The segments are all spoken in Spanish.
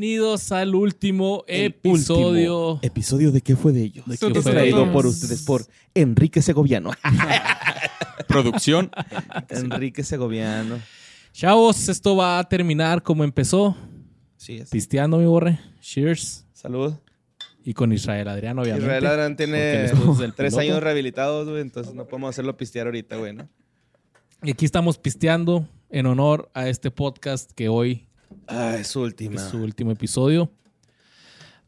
Bienvenidos al último El episodio. último episodio de qué fue de ellos. ¿De qué es fue de traído por ustedes por Enrique Segoviano. Producción. Enrique Segoviano. Chavos, esto va a terminar como empezó. Sí, es. Pisteando, mi borre. Cheers. Salud. Y con Israel Adrián, obviamente. Israel Adrián tiene tres años rehabilitados, güey, entonces no podemos hacerlo pistear ahorita, güey, ¿no? Y aquí estamos pisteando en honor a este podcast que hoy Ah, es su última. es su último episodio.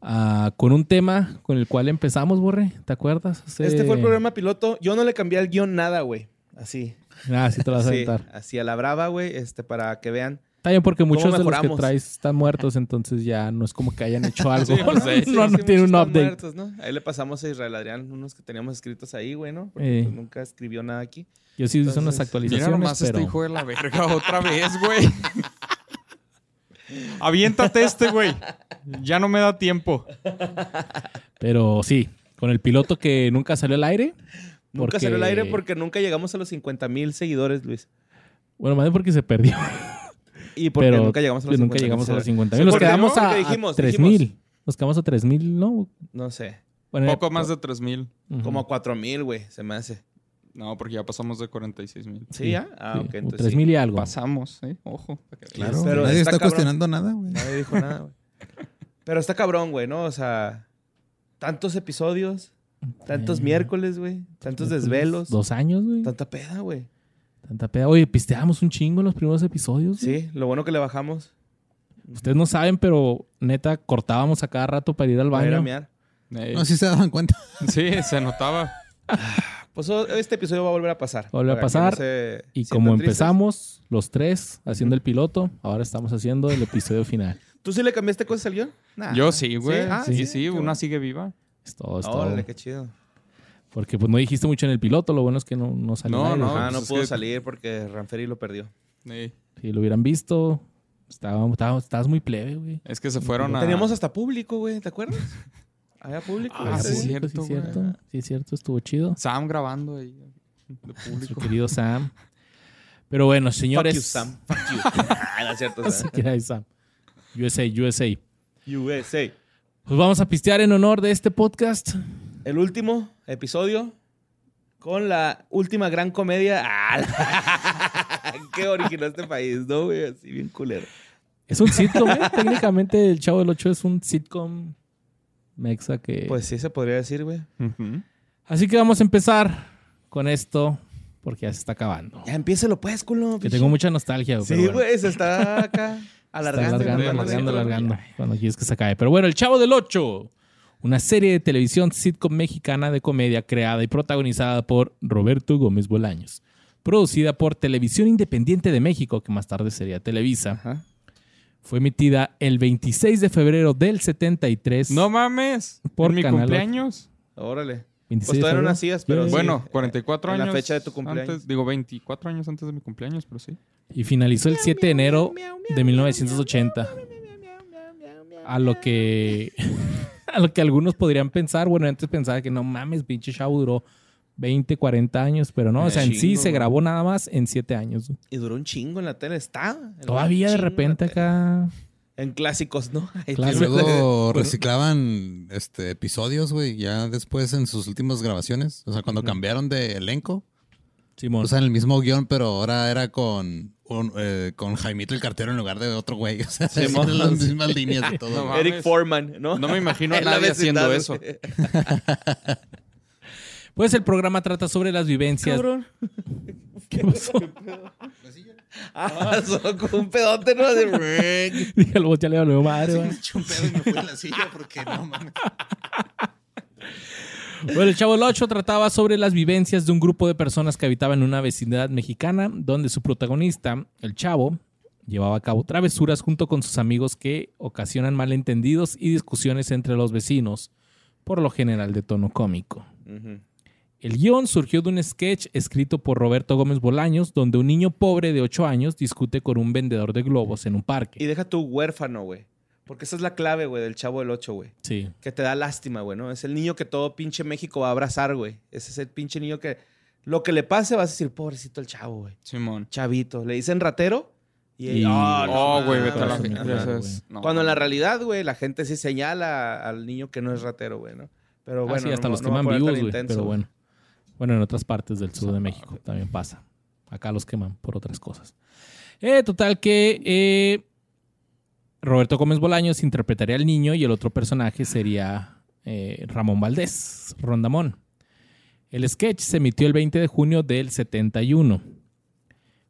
Ah, con un tema con el cual empezamos, Borre. ¿Te acuerdas? Hace- Este fue el programa piloto. Yo no le cambié al guion nada, güey. Así. Ah, sí te lo vas a Sí, aventar. así a la brava, güey, este, para que vean. Está bien porque muchos de los que traes están muertos, entonces ya no es como que hayan hecho algo. Sí, pues, sí, no, no Sí, tiene un update. muertos, ¿no? Ahí le pasamos a Israel Adrián unos que teníamos escritos ahí, güey, ¿no? Porque Eh. pues, nunca escribió nada aquí. Yo sí hice unas Entonces, actualizaciones, Mira nomás pero... este hijo de la verga otra vez, güey. Aviéntate este, güey. Ya no me da tiempo. Pero sí, con el piloto que nunca salió al aire. Nunca porque- salió al aire porque nunca llegamos a los 50 mil seguidores, Luis. Bueno, más bien porque se perdió. Y porque pero nunca llegamos a los 50 nunca llegamos a los 50 Sí, mil. Nos quedamos no, a, porque a dijimos, 3 dijimos. mil. Nos quedamos a 3 mil, ¿no? No sé. Bueno, Poco más de 3 mil. ujú. Como a 4 mil, güey, se me hace. No, porque ya pasamos de 46 mil. ¿Sí, ya? Ah, Sí, ok. Entonces 3 sí. mil y algo. Pasamos, ¿eh? Ojo. Claro, Pero nadie está cuestionando nada, güey. Nadie dijo nada, güey. Pero está cabrón, güey, ¿no? O sea, tantos episodios, tantos miércoles, güey, tantos desvelos, Dos años, güey. tanta peda, güey. Tanta peda. Oye, pisteamos un chingo en los primeros episodios. güey. Sí, lo bueno que le bajamos. Ustedes no saben, pero neta, cortábamos a cada rato para ir al para ir a baño. mear. Eh, No, sí se daban cuenta. sí, se notaba. Pues este episodio va a volver a pasar. Volver a pasar. no Y como tristes. empezamos los tres haciendo el piloto, ahora estamos haciendo el episodio final. ¿Tú sí le cambiaste cosas al guion? Nah. Yo sí, güey. Ah, sí, sí, una bueno. sigue viva. Es todo, es todo. Órale, qué chido. Porque pues no dijiste mucho en el piloto, lo bueno es que no, no salió. No, no. ah, pues no es pudo que- salir porque Ranferi lo perdió. Eh, Si lo hubieran visto, estábamos- estabas muy plebe, güey. Es que se fueron a... Teníamos hasta público, güey, ¿te acuerdas? Había público. Ah, sí, cierto, sí, güey. cierto. Sí, es cierto, estuvo chido. Sam grabando ahí. De Su querido Sam. Pero bueno, señores. Fuck you, Sam. Fuck you. ah, no es cierto, Sam. Sam. USA, USA. USA. Pues vamos a pistear en honor de este podcast. El último episodio con la última gran comedia. Ah, que originó este país, ¿no, güey? Así bien culero. Es un sitcom, ¿eh? Técnicamente, El Chavo del Ocho es un sitcom mexa que... Pues sí, se podría decir, güey. Así que vamos a empezar con esto, porque ya se está acabando. Ya empiécelo, pues, culo. Que tengo mucha nostalgia, güey. Sí, bueno. güey, se está acá Está alargando. alargando, alargando, alargando. Cuando quieres que se acabe. Pero bueno, El Chavo del Ocho. Una serie de televisión sitcom mexicana de comedia creada y protagonizada por Roberto Gómez Bolaños. Producida por Televisión Independiente de México, que más tarde sería Televisa. Ajá. Fue emitida el 26 de febrero del 73. No mames. Por ¿En mi Canal cumpleaños? Órale. 26 Pues todavía no nacías, pero Sí. sí. Bueno, 44 en la años. fecha de tu cumpleaños. Antes, digo, 24 años antes de mi cumpleaños, pero sí. Y finalizó el 7 de enero de 1980. A lo que a lo que algunos podrían pensar, bueno, antes pensaba que no mames, pinche Chavo duró 20, 40 años, pero no, o sea, en sí se grabó nada más en 7 años. Y duró un chingo en la tele. Está. Todavía de repente en acá En clásicos, ¿no? Y luego reciclaban este, episodios, güey, ya después en sus últimas grabaciones. O sea, cuando cambiaron de elenco, Simón. usan el mismo guion, pero ahora era con, un, eh, con Jaimito el cartero en lugar de otro güey. O sea, eran las mismas líneas y todo. No. Eric. Foreman, ¿no? No me imagino a En nadie haciendo eso. Pues el programa trata sobre las vivencias. Cabrón. ¿Qué pasó? Ah, solo con un pedote, ¿no? De... Dije, el bot ya le valió madre. va. eché un pedo y me fui en la silla porque no mames. Bueno, el Chavo del Ocho trataba sobre las vivencias de un grupo de personas que habitaban en una vecindad mexicana, donde su protagonista, el Chavo, llevaba a cabo travesuras junto con sus amigos que ocasionan malentendidos y discusiones entre los vecinos, por lo general de tono cómico. Ujú. El guion surgió de un sketch escrito por Roberto Gómez Bolaños, donde un niño pobre de 8 años discute con un vendedor de globos en un Y parque. deja tu huérfano, güey. Porque esa es la clave, güey, del chavo del 8, güey. Sí. Que te da lástima, güey, ¿no? Es el niño que todo pinche México va a abrazar, güey. Ese es el pinche niño que lo que le pase vas a decir, pobrecito el chavo, güey. Simón. Chavito. Le dicen ratero Y, Y- oh, no Oh, güey, mames. vete a la no. Cuando en la realidad, güey, la gente sí señala al niño que no es ratero, güey, ¿no? Pero Ah, bueno, sí, hasta no- los no a poner vivos, güey. Pero bueno. Bueno, en otras partes del sur de México también pasa. Acá los queman por otras cosas. Eh, total que eh, Roberto Gómez Bolaños interpretaría al niño y el otro personaje sería eh, Ramón Valdés, Rondamón. El sketch se emitió el 20 de junio del 71.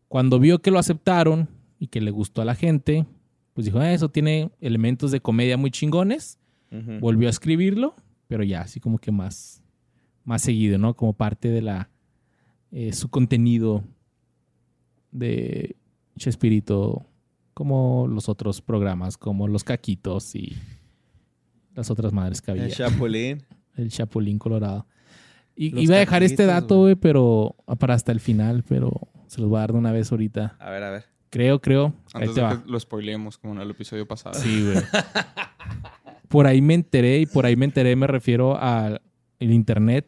Cuando vio que lo aceptaron y que le gustó a la gente, pues dijo, "Ah, eso tiene elementos de comedia muy chingones volvió a escribirlo, pero ya así como que más, más seguido, ¿no? Como parte de la eh, su contenido de Chespirito, como los otros programas, como Los Caquitos y las otras madres que había. El Chapulín. El Chapulín Colorado. Y Los iba a dejar este dato, güey, pero ah, para hasta el final, pero se los voy a dar de una vez ahorita. A ver, a ver. Creo, creo. Ahí Antes te de va. que lo spoileemos, como en el episodio pasado. Sí, güey. por ahí me enteré, y por ahí me enteré, me refiero al internet.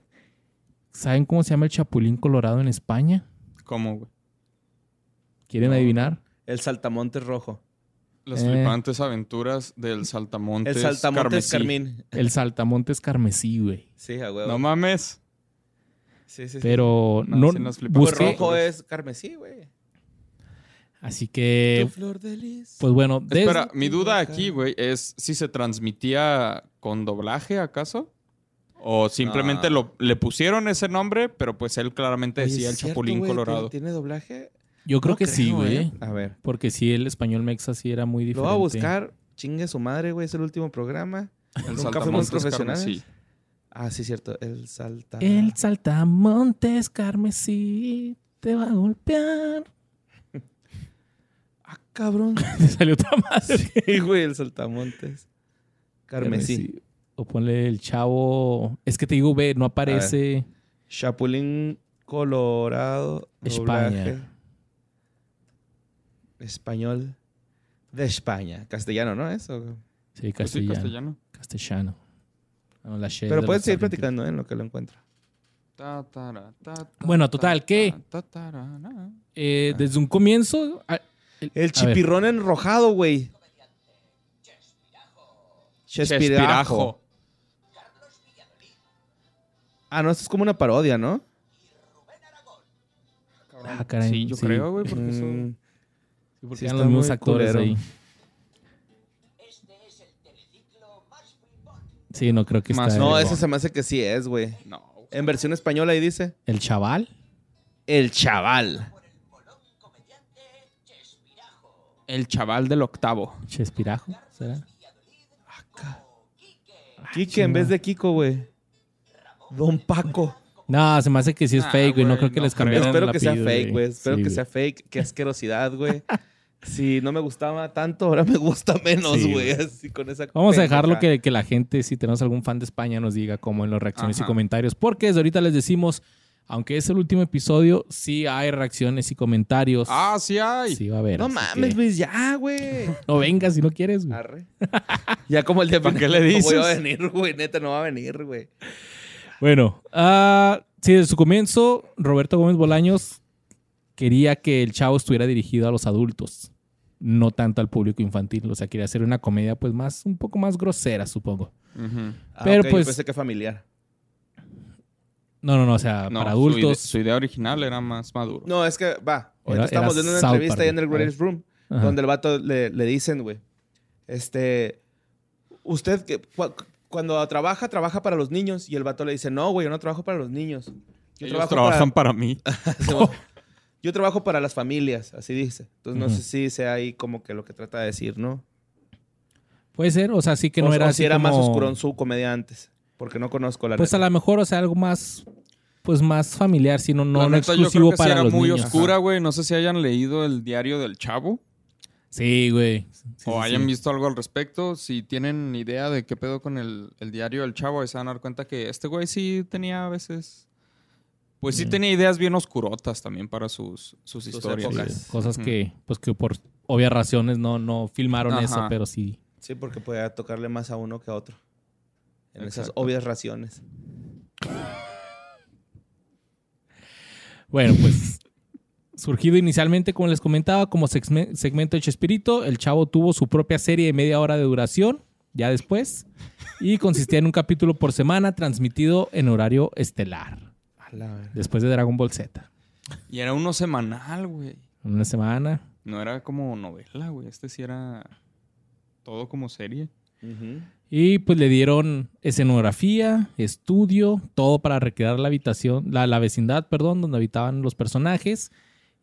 ¿Saben cómo se llama el Chapulín Colorado en España? ¿Cómo, güey? ¿Quieren No. adivinar? El saltamontes rojo. Las Eh. flipantes aventuras del saltamontes El saltamontes carmesí. carmín. El Saltamontes Carmesí, güey. Sí, a huevo. No mames. sí, sí, sí. Pero No, no, sí nos Pues busqué. rojo es carmesí, güey. Así que, Tu flor de lis. pues bueno, Espera, mi duda aquí, güey, es si se transmitía con doblaje, ¿acaso? O simplemente No. lo, le pusieron ese nombre, pero pues él claramente Oye, decía ¿es el cierto, Chapulín? Colorado. ¿Tiene, doblaje? yo creo No que sí, güey. ¿eh? A ver. Porque sí, el español mexa sí era muy Lo diferente. voy a buscar. Chingue su madre, güey. Es el último programa. El Nunca fuimos profesionales. carmesí. Ah, sí, cierto. El salta. El Saltamontes Carmesí te va a golpear. Ah, cabrón. Te salió otra madre. sí, güey, el saltamontes. Carmesí. O ponle el chavo. Es que te digo, ve, no aparece. Chapulín Colorado. España. doblaje. Español de España. Castellano, ¿no? Eso. Sí, Pues sí, castellano. castellano. castellano. No, la she Pero de puedes seguir argentinos. platicando ¿eh? en lo que lo encuentro. Ta, ta, ta, Bueno, total, na. Eh, desde un comienzo. a- El ver, chipirrón enrojado, güey. Chespirajo. Chespirajo. Ah, no, esto es como una parodia, ¿no? Ah, caray, Sí, yo sí. creo, güey, porque eso... Mm, Sí, porque Sí, eran está los mismos actores culero. ahí. Sí, no creo que Más está. No, el, ese se me hace que sí es, güey. No. En versión española ahí dice. el chaval. El chaval. El chaval del octavo. Chespirajo, ¿será? Quique en vez de Kiko, güey. Don Paco. No, se me hace que sí es Ah, fake, güey. No creo que no les creo. cambiaran Espero el que sea fake, güey. Espero Sí, que sea fake. Qué asquerosidad, güey. Si no me gustaba tanto, ahora me gusta menos, Sí, güey. güey. Así con esa Vamos a dejarlo que, que la gente, si tenemos algún fan de España, nos diga cómo en las reacciones y comentarios. Porque desde ahorita les decimos, aunque es el último episodio, sí hay reacciones y comentarios. Ah, sí hay. Sí va a haber. No mames, que Luis, ya, güey. No vengas si no quieres, güey. Ya como el día ¿Para qué le No voy a dices? venir, güey. Neta, no va a venir, güey. Bueno, ah, sí, desde su comienzo, Roberto Gómez Bolaños quería que el chavo estuviera dirigido a los adultos, no tanto al público infantil. O sea, quería hacer una comedia, pues, más, un poco más grosera, supongo. Ah, Pero, ok, yo pues- pensé que familiar. No, no, no, o sea, No, para su ide- adultos. Su idea, original era más maduro. No, es que, va. Ahorita Era- estamos viendo una South entrevista ahí en el. Greatest Room. Ajá. donde el vato le, le dicen, güey, este, usted que cuando trabaja, trabaja para los niños. Y el vato le dice, no, güey, yo no trabajo para los niños. Yo Ellos trabajo trabajan para mí. yo trabajo para las familias, así dice. Entonces no sé si sea ahí como que lo que trata de decir, ¿no? Puede ser, o sea, sí que o, no era o así si era más como- oscurón su comedia antes. Porque no conozco la Pues a lo mejor, o sea, algo más, pues más familiar, sino no, La no neta, yo exclusivo creo que sí para era los muy niños. oscura, güey. No sé si hayan leído el diario del chavo Sí, güey. Sí, o sí. hayan visto algo al respecto. Si tienen idea de qué pedo con el, el diario del chavo, ahí se van a dar cuenta que este güey sí tenía a veces... Pues sí tenía ideas bien oscurotas también para sus, sus Sus historias. cosas que, pues que por obvias razones no, no filmaron Ajá. eso, pero sí. Sí, porque puede tocarle más a uno que a otro. En esas obvias raciones. Bueno, pues Surgido inicialmente, como les comentaba, como segme- segmento de Chespirito, el Chavo tuvo su propia serie de media hora de duración, ya después, y consistía en un capítulo por semana transmitido en horario estelar, A la verga. después de Dragon Ball Z. Y era uno semanal, güey. Una semana. No era como novela, güey. Este sí era todo como serie. Y pues le dieron escenografía, estudio, todo para recrear la habitación, la, la vecindad, perdón, donde habitaban los personajes.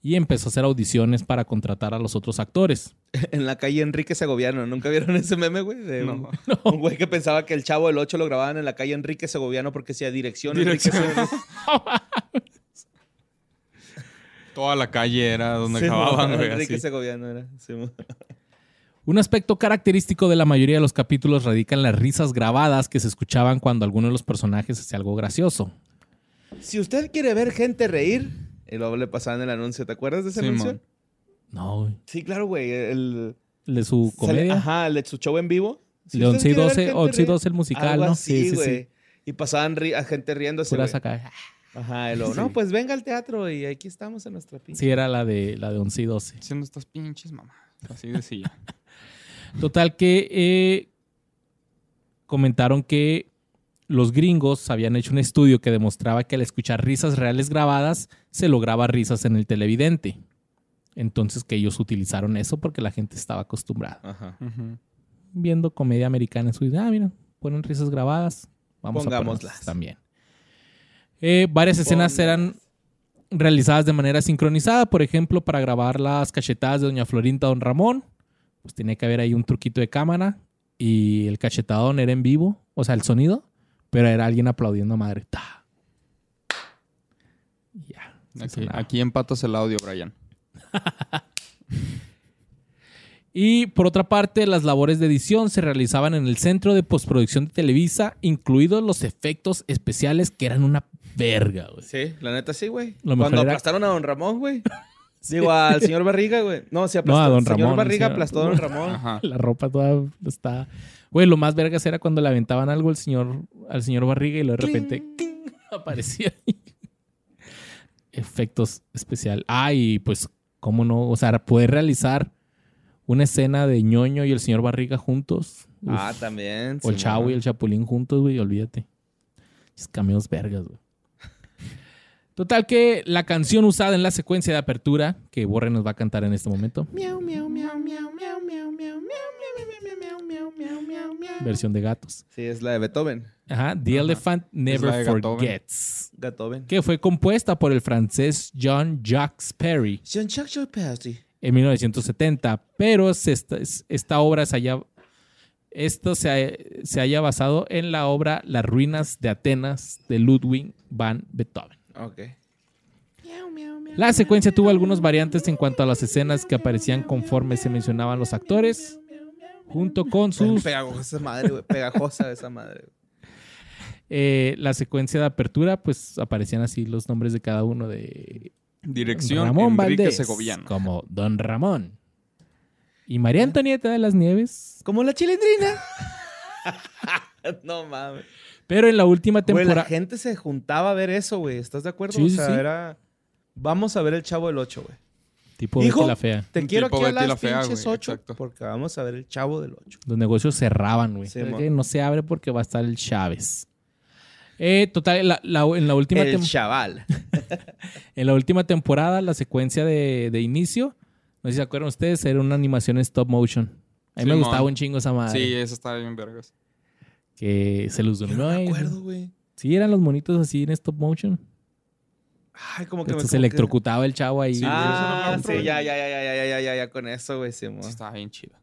Y empezó a hacer audiciones para contratar a los otros actores. En la calle Enrique Segoviano. ¿Nunca vieron ese meme, güey? De un, No. un güey que pensaba que el chavo del 8 lo grababan en la calle Enrique Segoviano porque decía dirección. Enrique Dirección. Segoviano. Toda la calle era donde Sí, acababan, mo, güey. Enrique así. Segoviano era. Sí. Un aspecto característico de la mayoría de los capítulos radica en las risas grabadas que se escuchaban cuando alguno de los personajes hacía algo gracioso. Si usted quiere ver gente reír, y luego le pasaban el anuncio. ¿Te acuerdas de ese Sí, anuncio? mon. No, güey. Sí, claro, güey. El, El de su sale- comedia. ajá, el de su show en vivo. Si de usted 11 y quiere ver 12, gente 11 y reír, 12 el musical, algo ¿no? así, güey. Y pasaban ri- a gente riéndose, Puras acá. Ajá, y luego, no, pues venga al teatro y aquí estamos en nuestra pinche. Sí, era la de, la de 11 y 12. Haciendo estas pinches mamás. Así decía. Total que eh, comentaron que los gringos habían hecho un estudio que demostraba que al escuchar risas reales grabadas se lograba risas en el televidente. Entonces que ellos utilizaron eso porque la gente estaba acostumbrada. Ajá. Viendo comedia americana en su ah, mira, ponen risas grabadas. Vamos a Pongámoslas. ponerlas también. Eh, varias escenas eran realizadas de manera sincronizada. Por ejemplo, para grabar las cachetadas de Doña Florinda a Don Ramón, pues tenía que haber ahí un truquito de cámara y el cachetadón era en vivo, o sea, el sonido, pero era alguien aplaudiendo a madre. Ya. se Aquí, aquí empatas el audio, Brian. Y por otra parte, las labores de edición se realizaban en el centro de postproducción de Televisa, incluidos los efectos especiales que eran una verga, güey. Sí, la neta sí, güey. Cuando era- aplastaron a Don Ramón, güey. Digo, al señor Barriga, güey. No, sí aplastó. No, a Don el señor Ramón, Barriga el señor- aplastó a Don Ramón. Ajá. La ropa toda está. Güey, lo más vergas era cuando le aventaban algo al señor, al señor Barriga y luego de repente aparecía ahí. Efectos especial. Ah, y pues, ¿cómo no? O sea, poder realizar una escena de ñoño y el señor Barriga juntos. Uf. Ah, también. o el sí, Chavo y el Chapulín juntos, güey, olvídate. Es cameos vergas, güey. Total que la canción usada en la secuencia de apertura, que Borre nos va a cantar en este momento, Miau, miau, miau, miau, miau, miau, miau, miau, miau, miau, versión de gatos. Sí, es la de Beethoven. Ajá, The Ajá. Elephant la Never. Forgets, Beethoven. que fue compuesta por el francés John Jacques Perry Jean-Jacques Perry. en 1970, pero se esta, es- esta obra se haya, esto se, ha- se haya basado en la obra Las ruinas de Atenas de Ludwig van Beethoven. Ok. La secuencia tuvo algunas variantes en cuanto a las escenas que aparecían conforme se mencionaban los actores, junto con sus Pegajosa esa madre, güey. Pegajosa esa madre. eh, la secuencia de apertura, pues aparecían así los nombres de cada uno de Dirección Ramón Enrique Valdés, Segoviano. como Don Ramón. Y María Antonieta de las Nieves. Como la chilindrina. no mames. Pero en la última Güey, la temporada. gente se juntaba a ver eso, güey. ¿Estás de acuerdo? Sí, o sea, sí. era... Vamos a ver el Chavo del 8, güey. Tipo Hijo. Betty la Fea. Te Un quiero aquí a las Fea, pinches güey, 8 exacto. porque vamos a ver el Chavo del 8. Los negocios cerraban, güey. Sí, no se abre porque va a estar el Chávez. Eh, total, la- la- en, la última El tem- chaval. en la última temporada, la secuencia de, de inicio, no sé si se acuerdan ustedes, era una animación en stop motion. A mí me gustaba un chingo esa madre. Sí, esa estaba bien vergas. Que se los durmió. no me acuerdo, güey. Sí, eran los monitos así en stop motion. Ay, como que Esto me... se que- electrocutaba el chavo ahí. Sí, Ah, no sí, ya, ya, ya, ya, ya, ya, ya, ya, ya, con eso, güey, sí, estaba bien chido.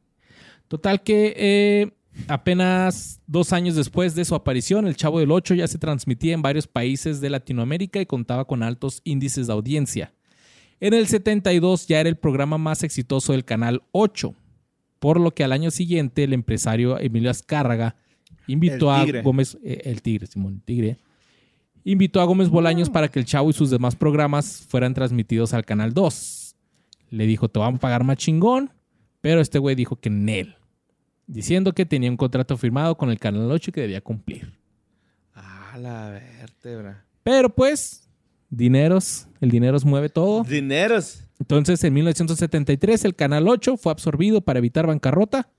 Total que eh, apenas dos años después de su aparición, El Chavo del Ocho ya se transmitía en varios países de Latinoamérica y contaba con altos índices de audiencia. En el 72 ya era el programa más exitoso del Canal 8, por lo que al año siguiente el empresario Emilio Azcárraga invitó a. Gómez, eh, el Tigre, Simón, el Tigre, invitó a Gómez Bolaños para que El Chavo y sus demás programas fueran transmitidos al Canal 2. Le dijo, te vamos a pagar más chingón, pero este güey dijo que en él, diciendo que tenía un contrato firmado con el Canal 8 y que debía cumplir. Ah, la vértebra. Pero pues, Dineros, el dinero mueve todo. Dineros. Entonces, en 1973, el Canal 8 fue absorbido para evitar bancarrota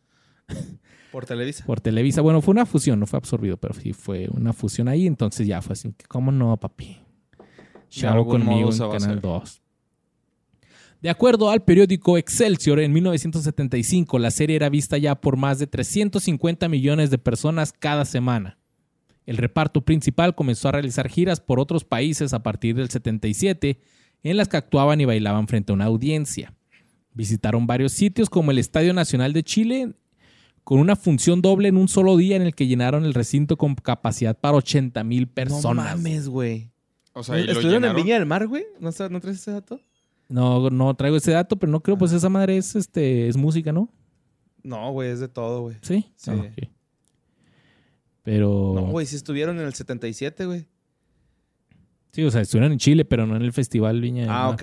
Por Televisa. por Televisa. Bueno, fue una fusión, no fue absorbido, pero sí fue una fusión ahí. Entonces ya fue así, ¿cómo no, papi? Chavo conmigo en Canal hacer. 2. De acuerdo al periódico Excelsior, en 1975 la serie era vista ya por más de 350 millones de personas cada semana. El reparto principal comenzó a realizar giras por otros países a partir del 77, en las que actuaban y bailaban frente a una audiencia. Visitaron varios sitios como el Estadio Nacional de Chile, con una función doble en un solo día en el que llenaron el recinto con capacidad para 80 mil No personas. mames, güey. O sea, ¿Estuvieron en. Viña del Mar, güey? ¿No, ¿No traes ese dato? No, no traigo ese dato, pero no creo, pues esa madre es, este, es música, ¿no? No, güey, es de todo, güey. Sí. Sí. Ah. Pero. No, güey, sí estuvieron en el 77, güey. Sí, o sea, estuvieron en Chile, pero no en el Festival Viña. del Ah, Mar, ok.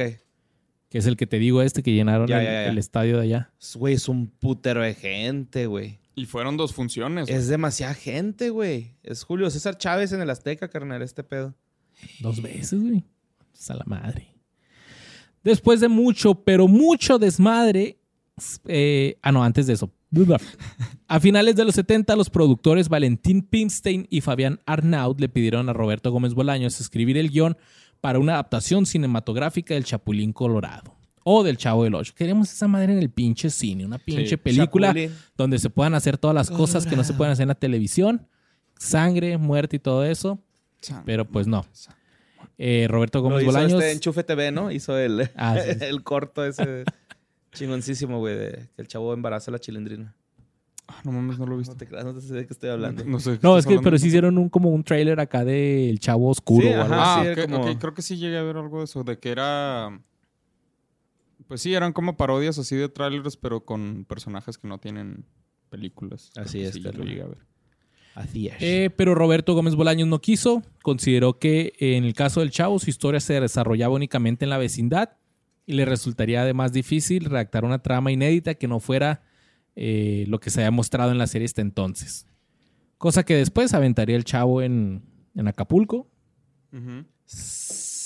Que es el que te digo este que llenaron Ya, el, ya, ya. el estadio de allá. Güey, es un putero de gente, güey. Y fueron dos funciones. Es demasiada gente, güey. Es Julio César Chávez en el Azteca, carnal, este pedo. Dos veces, güey. Es a la madre. Después de mucho, pero mucho desmadre. eh, ah, no, antes de eso. A finales de los 70, los productores Valentín Pimstein y Fabián Arnaud le pidieron a Roberto Gómez Bolaños escribir el guion para una adaptación cinematográfica del Chapulín Colorado o del Chavo del Ocho. Queremos esa madre en el pinche cine, una pinche Sí. película Chapulín. donde se puedan hacer todas las cosas que no se pueden hacer en la televisión, sangre, muerte y todo eso. San- Pero pues no. Eh, Roberto Gómez hizo Bolaños. este Enchufe TV, ¿no? Hizo el, Ah, sí, sí. el corto ese chingoncísimo, güey, de que el chavo embaraza a la chilindrina. Ah, no mames, no lo he No visto. te creas, no te sé de qué estoy hablando. No sé. No, es que, pero sí hicieron un, como un trailer acá del chavo oscuro Sí, o algo ajá. así. Ah, sí, como- creo que sí llegué a ver algo de eso, de que era... Pues sí, eran como parodias así de trailers, pero con personajes que no tienen películas. Así es, sí, Carlos. lo llegué a ver. Así es. Eh, pero Roberto Gómez Bolaños no quiso. Consideró que en el caso del chavo su historia se desarrollaba únicamente en la vecindad y le resultaría además difícil redactar una trama inédita que no fuera eh, lo que se había mostrado en la serie hasta entonces. Cosa que después aventaría el chavo en, en Acapulco. Ujú.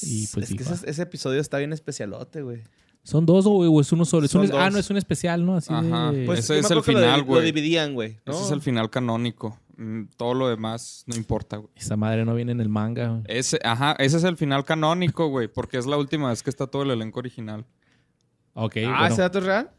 y pues es que dijo, ese, ese episodio está bien especialote, güey. ¿Son dos o, o es uno solo? Es un- ah, no, es un especial, ¿no? Así Ajá, de... pues- Ese es el lo final, Lo, güey. dividían, güey. ¿no? Ese es el final canónico. Mm, Todo lo demás no importa, güey. Esa madre no viene en el manga. güey. Ese, ajá, ese es el final canónico, güey, porque es la última vez que está todo el elenco original. Ok, ah, bueno. ¿ese dato es real?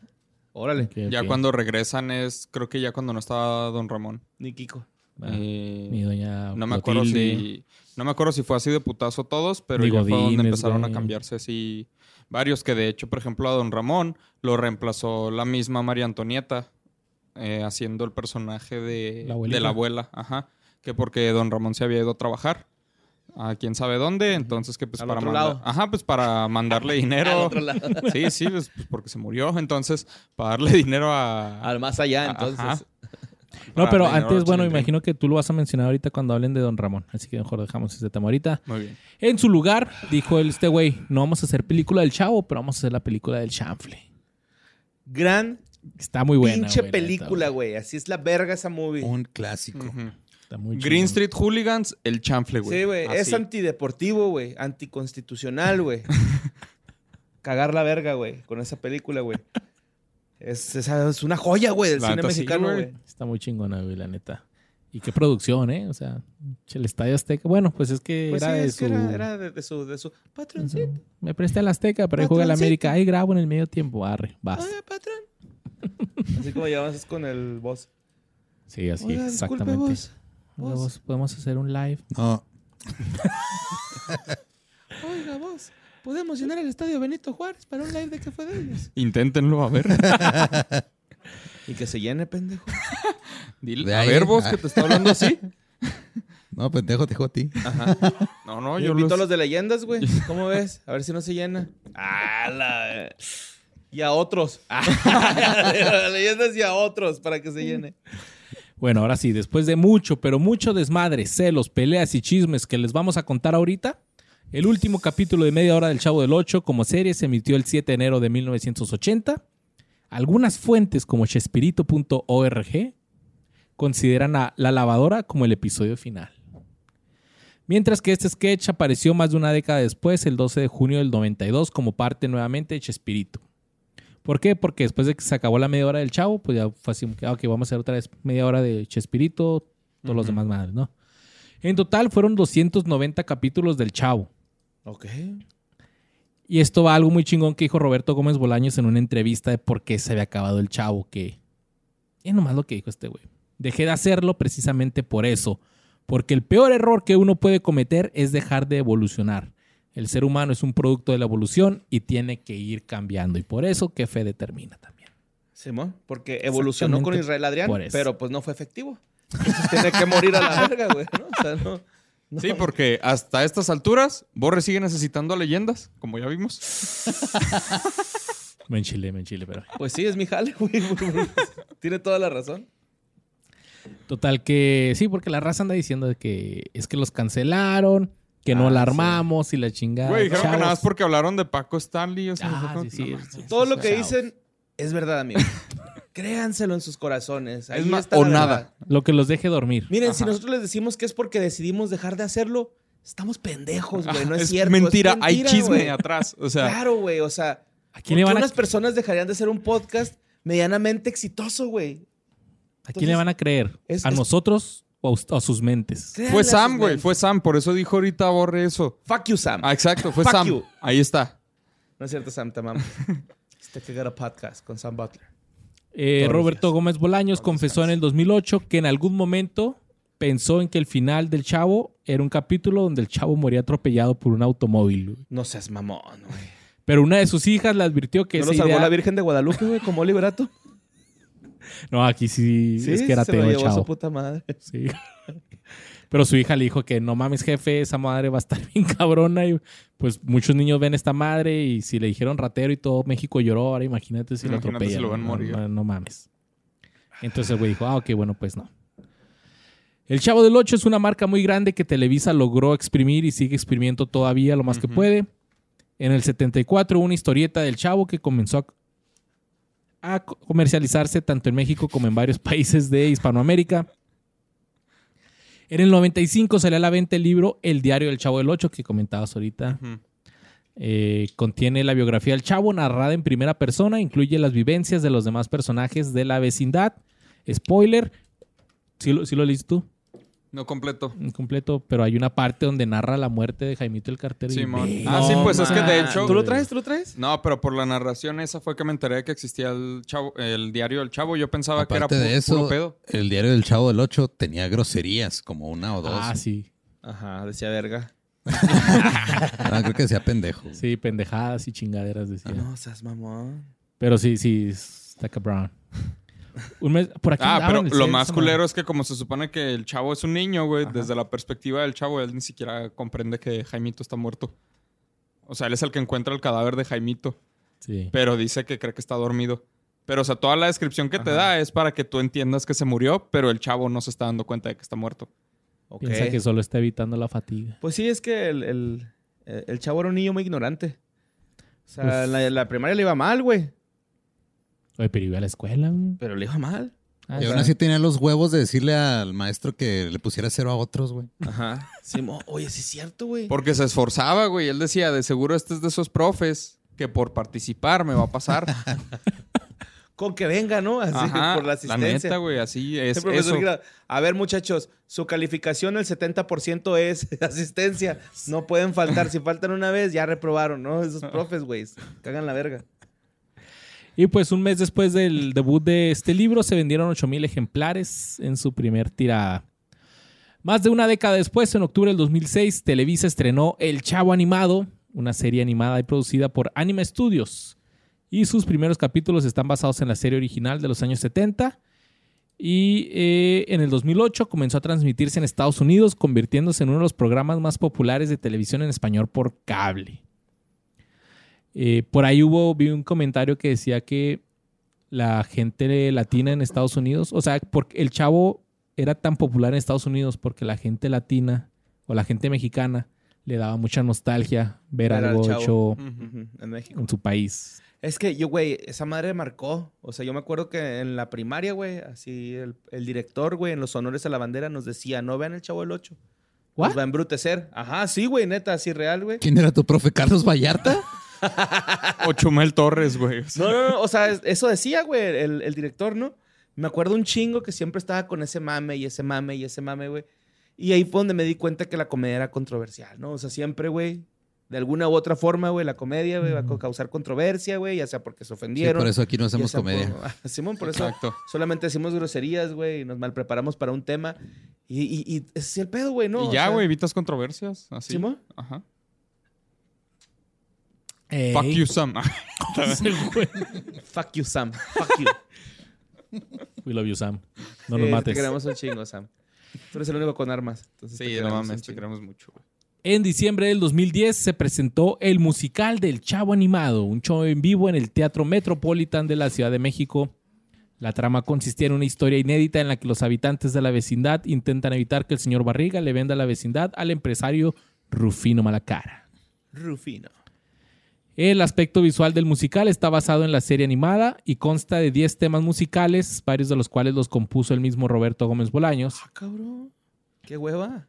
Órale. Ya cuando regresan es, creo que ya cuando no estaba Don Ramón. Ni Kiko. Ah, Eh, mi doña no me acuerdo si no me acuerdo si fue así de putazo todos, pero Ni ya fue donde empezaron güey. a cambiarse así varios que de hecho, por ejemplo, a Don Ramón lo reemplazó la misma María Antonieta eh, haciendo el personaje de, La de la abuela, ajá, que porque Don Ramón se había ido a trabajar a quién sabe dónde, entonces que pues Al para otro mandar, lado. ajá, pues para mandarle Al dinero. otro lado. Sí, sí, pues, pues, porque se murió, entonces para darle dinero a Al más allá, Ajá. entonces. No, para pero darle dinero antes, bueno, imagino que tú lo vas a mencionar ahorita cuando hablen de Don Ramón. Así que mejor dejamos ese tema ahorita. Muy bien. En su lugar, dijo el, este güey, no vamos a hacer película del chavo, pero vamos a hacer la película del chanfle. Gran Está muy buena. pinche güey, la neta, película, güey. Así es la verga esa movie. Un clásico. Ujú. Está muy Green chingón. Street Hooligans, el chanfle, güey. Sí, güey. Es antideportivo, güey. Anticonstitucional, güey. Cagar la verga, güey, con esa película, güey. Es, una joya, güey, del La cine sí, mexicano, güey. güey. Está muy chingona, güey, la neta. Y qué producción, ¿eh? O sea, el Estadio Azteca. Bueno, pues es que Pues era sí, de es que su... era, era de, de su, de su patroncito. Me presté al Azteca, pero ahí juega el. América. Ahí grabo en el medio tiempo. Arre, vas. Oiga, patrón. Así como llevas con el boss. Sí, así, disculpe, exactamente. boss. Vos, podemos hacer un live. No, Oiga, vos. ¿Podemos llenar el estadio Benito Juárez para un live de que fue de ellos? Inténtenlo, a ver. Y que se llene, pendejo. Dile, De a ahí, ver vos ah. que te está hablando así. no, pendejo, te dijo a ti. Ajá. No, no, Yo yo invito los... a los de leyendas, güey. ¿Cómo ves? A ver si no se llena. Ah, la... Y a otros. a leyendas y a otros para que se llene. Bueno, ahora sí, después de mucho, pero mucho desmadre, celos, peleas y chismes que les vamos a contar ahorita, el último capítulo de media hora del Chavo del Ocho como serie se emitió el 7 de enero de 1980. Algunas fuentes como chespirito.org consideran a La Lavadora como el episodio final. Mientras que este sketch apareció más de una década después, el 12 de junio del 92, como parte nuevamente de Chespirito. ¿Por qué? Porque después de que se acabó la media hora del chavo, pues ya fue así, ah, ok, vamos a hacer otra vez media hora de Chespirito, todos los demás madres, ¿no? En total fueron 290 capítulos del chavo. Ok. Y esto va a algo muy chingón que dijo Roberto Gómez Bolaños en una entrevista de por qué se había acabado el chavo, que es nomás lo que dijo este güey. Dejé de hacerlo precisamente por eso, porque el peor error que uno puede cometer es dejar de evolucionar. El ser humano es un producto de la evolución y tiene que ir cambiando y por eso que fe determina también. Simón, porque evolucionó con Israel Adrián, pero pues no fue efectivo. Entonces tiene que morir a la verga, güey, ¿no? O sea, no. no. Sí, porque hasta estas alturas, Borre sigue necesitando leyendas, como ya vimos. Me enchilé, me enchilé, pero... Pues sí, es mi jale, güey. Tiene toda la razón. Total que sí, porque la raza anda diciendo de que es que los cancelaron, que no Ah, la sí. armamos y la chingada. Güey, dijeron que nada más porque hablaron de Paco Stanley. O sea, Ah, no, sí, sí, no mames. sí. Todo lo que Chavos. dicen es verdad, amigo. Créanselo en sus corazones. Ahí Es más, está o la nada. verdad. Lo que los deje dormir. Miren, si nosotros les decimos que es porque decidimos dejar de hacerlo, estamos pendejos, güey. No es, es cierto. mentira, hay mentira, chisme güey. atrás. O sea, Claro, güey. O sea, ¿A ¿por quién le van a, unas personas dejarían de hacer un podcast medianamente exitoso, güey? ¿a quién le van a creer? es- ¿A es- nosotros o a, us- a sus mentes? Fue Sam, güey, fue Sam. Por eso dijo ahorita Borre eso. Fuck you, Sam. Ah, exacto, fue Fuck Sam. you. Ahí está. No es cierto, Sam, te amamos. Este que podcast con Sam Butler. Eh, Todos Roberto días. Gómez Bolaños Todos confesó días. en el 2008 que en algún momento pensó en que el final del Chavo era un capítulo donde el Chavo moría atropellado por un automóvil. güey. No seas mamón, güey. Pero una de sus hijas le advirtió que ¿No esa lo salvó idea- la Virgen de Guadalupe, güey, como Oliverato? No, aquí sí, es que era se lo llevó su Chavo. puta madre. Sí. Pero su hija le dijo que no mames, jefe, esa madre va a estar bien cabrona. Y pues muchos niños ven esta madre y si le dijeron ratero y todo México lloró, ahora imagínate si lo atropellan. si lo no, morir. No, no mames. Entonces el güey dijo, ah, ok, bueno, pues no. El Chavo del Ocho es una marca muy grande que Televisa logró exprimir y sigue exprimiendo todavía lo más que puede. En el 74 hubo una historieta del Chavo que comenzó a, a co- comercializarse tanto en México como en varios países de Hispanoamérica. En el 95 salió a la venta el libro El diario del Chavo del Ocho que comentabas ahorita. Eh, contiene la biografía del Chavo narrada en primera persona, incluye las vivencias de los demás personajes de la vecindad. Spoiler, ¿sí lo, sí lo leíste tú? No completo. Incompleto, pero hay una parte donde narra la muerte de Jaimito el Cartero. y- Simón. Ve- Ah, sí, pues es que de hecho- ¿Tú lo traes? ¿Tú lo traes? No, pero por la narración esa fue que me enteré de que existía el chavo, el diario del chavo. Yo pensaba que era de puro eso, pedo. el diario del Chavo del Ocho tenía groserías, como una o dos. Ah, sí. Ajá, decía verga. Ah, creo que decía pendejo. Sí, pendejadas y chingaderas decía. No seas mamón. Pero sí, sí, está cabrón. Un mes, por aquí Ah, pero lo más culero madre. es que como se supone que el chavo es un niño, güey, Ajá. desde la perspectiva del chavo, él ni siquiera comprende que Jaimito está muerto. O sea, él es el que encuentra el cadáver de Jaimito, Sí. pero dice que cree que está dormido. Pero, o sea, toda la descripción que te da es para que tú entiendas que se murió, pero el chavo no se está dando cuenta de que está muerto. Piensa que solo está evitando la fatiga. Pues sí, es que el, el, el chavo era un niño muy ignorante. O sea, Pues- en la, en la primaria le iba mal, güey. Oye, pero iba a la escuela. güey. Pero le iba mal. Ah, Y sí. aún así tenía los huevos de decirle al maestro que le pusiera cero a otros, güey. Ajá. Sí, oye, sí es cierto, güey. Porque se esforzaba, güey. Él decía, de seguro este es de esos profes que por participar me va a pasar. Con que venga, ¿no? Así, Ajá, por la la asistencia. neta, güey, así es eso. Gira, a ver, muchachos, su calificación, el 70% es asistencia. No pueden faltar. Si faltan una vez, ya reprobaron, ¿no? Esos profes, güey, cagan la verga. Y pues un mes después del debut de este libro se vendieron 8000 ejemplares en su primer tirada. Más de una década después, en octubre del 2006, Televisa estrenó El Chavo Animado, una serie animada y producida por Anime Studios. Y sus primeros capítulos están basados en la serie original de los años 70. Y eh, en el 2008 comenzó a transmitirse en Estados Unidos, convirtiéndose en uno de los programas más populares de televisión en español por cable. Eh, por ahí hubo, vi un comentario que decía que la gente latina en Estados Unidos, o sea, porque el chavo era tan popular en Estados Unidos porque la gente latina o la gente mexicana le daba mucha nostalgia ver, Ver al algo hecho En México. en su país. Es que yo, güey, esa madre marcó. O sea, yo me acuerdo que en la primaria, güey, así el, el director, güey, en los honores a la bandera nos decía, no vean el Chavo del 8. ¿What? Nos va a embrutecer. Ajá, sí, güey, neta, así real, güey. ¿Quién era tu profe? ¿Carlos Vallarta? O Chumel Torres, güey. No, no, no, o sea, es- eso decía, güey, el, el director, ¿no? Me acuerdo un chingo que siempre estaba con ese mame y ese mame y ese mame, güey. Y ahí fue donde me di cuenta que la comedia era controversial, ¿no? O sea, siempre, güey, de alguna u otra forma, güey, la comedia, güey, va a causar controversia, güey, ya sea porque se Sí, ofendieron. por eso aquí no hacemos sea comedia. por- Simón, por eso Exacto. solamente decimos groserías, güey, y nos mal preparamos para un tema. Y, y, y ese es el pedo, güey, ¿no? y O ya, sea, güey, evitas controversias. Así. ¿Simón? Ajá. Ey. Fuck you, Sam. Fuck you, Sam. Fuck you. We love you, Sam. No nos Te mates. queremos un chingo, Sam. Tú eres el único con armas. entonces te sí, no mames, te queremos mucho, güey. En diciembre del 2010 se presentó el musical del Chavo Animado, un show en vivo en el Teatro Metropolitan de la Ciudad de México. La trama consistía en una historia inédita en la que los habitantes de la vecindad intentan evitar que el señor Barriga le venda la vecindad al empresario Rufino Malacara. Rufino. El aspecto visual del musical está basado en la serie animada y consta de 10 temas musicales, varios de los cuales los compuso el mismo Roberto Gómez Bolaños. Ah, cabrón. Qué hueva.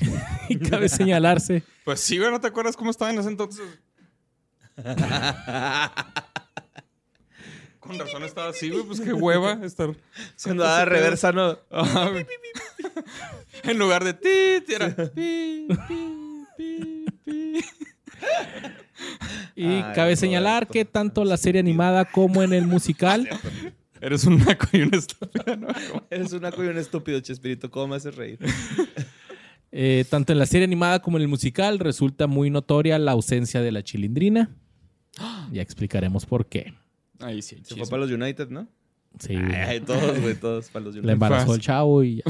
Y cabe señalarse Pues sí, güey, ¿no te acuerdas cómo estaba en ese entonces? Con razón estaba así, güey, pues qué hueva estar. Cuando da reversa, no. En lugar de ti, era pi, pi, pi, pi. Y Ay, cabe señalar Roberto. que tanto la serie animada como en el musical Eres un naco y un estúpido, ¿no? Eres un naco y un estúpido, Chespirito. ¿Cómo me haces reír? Eh, tanto en la serie animada como en el musical resulta muy notoria la ausencia de la chilindrina. Ya explicaremos por qué. Ahí sí, Se fue para los United, ¿no? Sí, Ay, todos, güey, todos para los United. embarazó Fácil. el chavo y ya.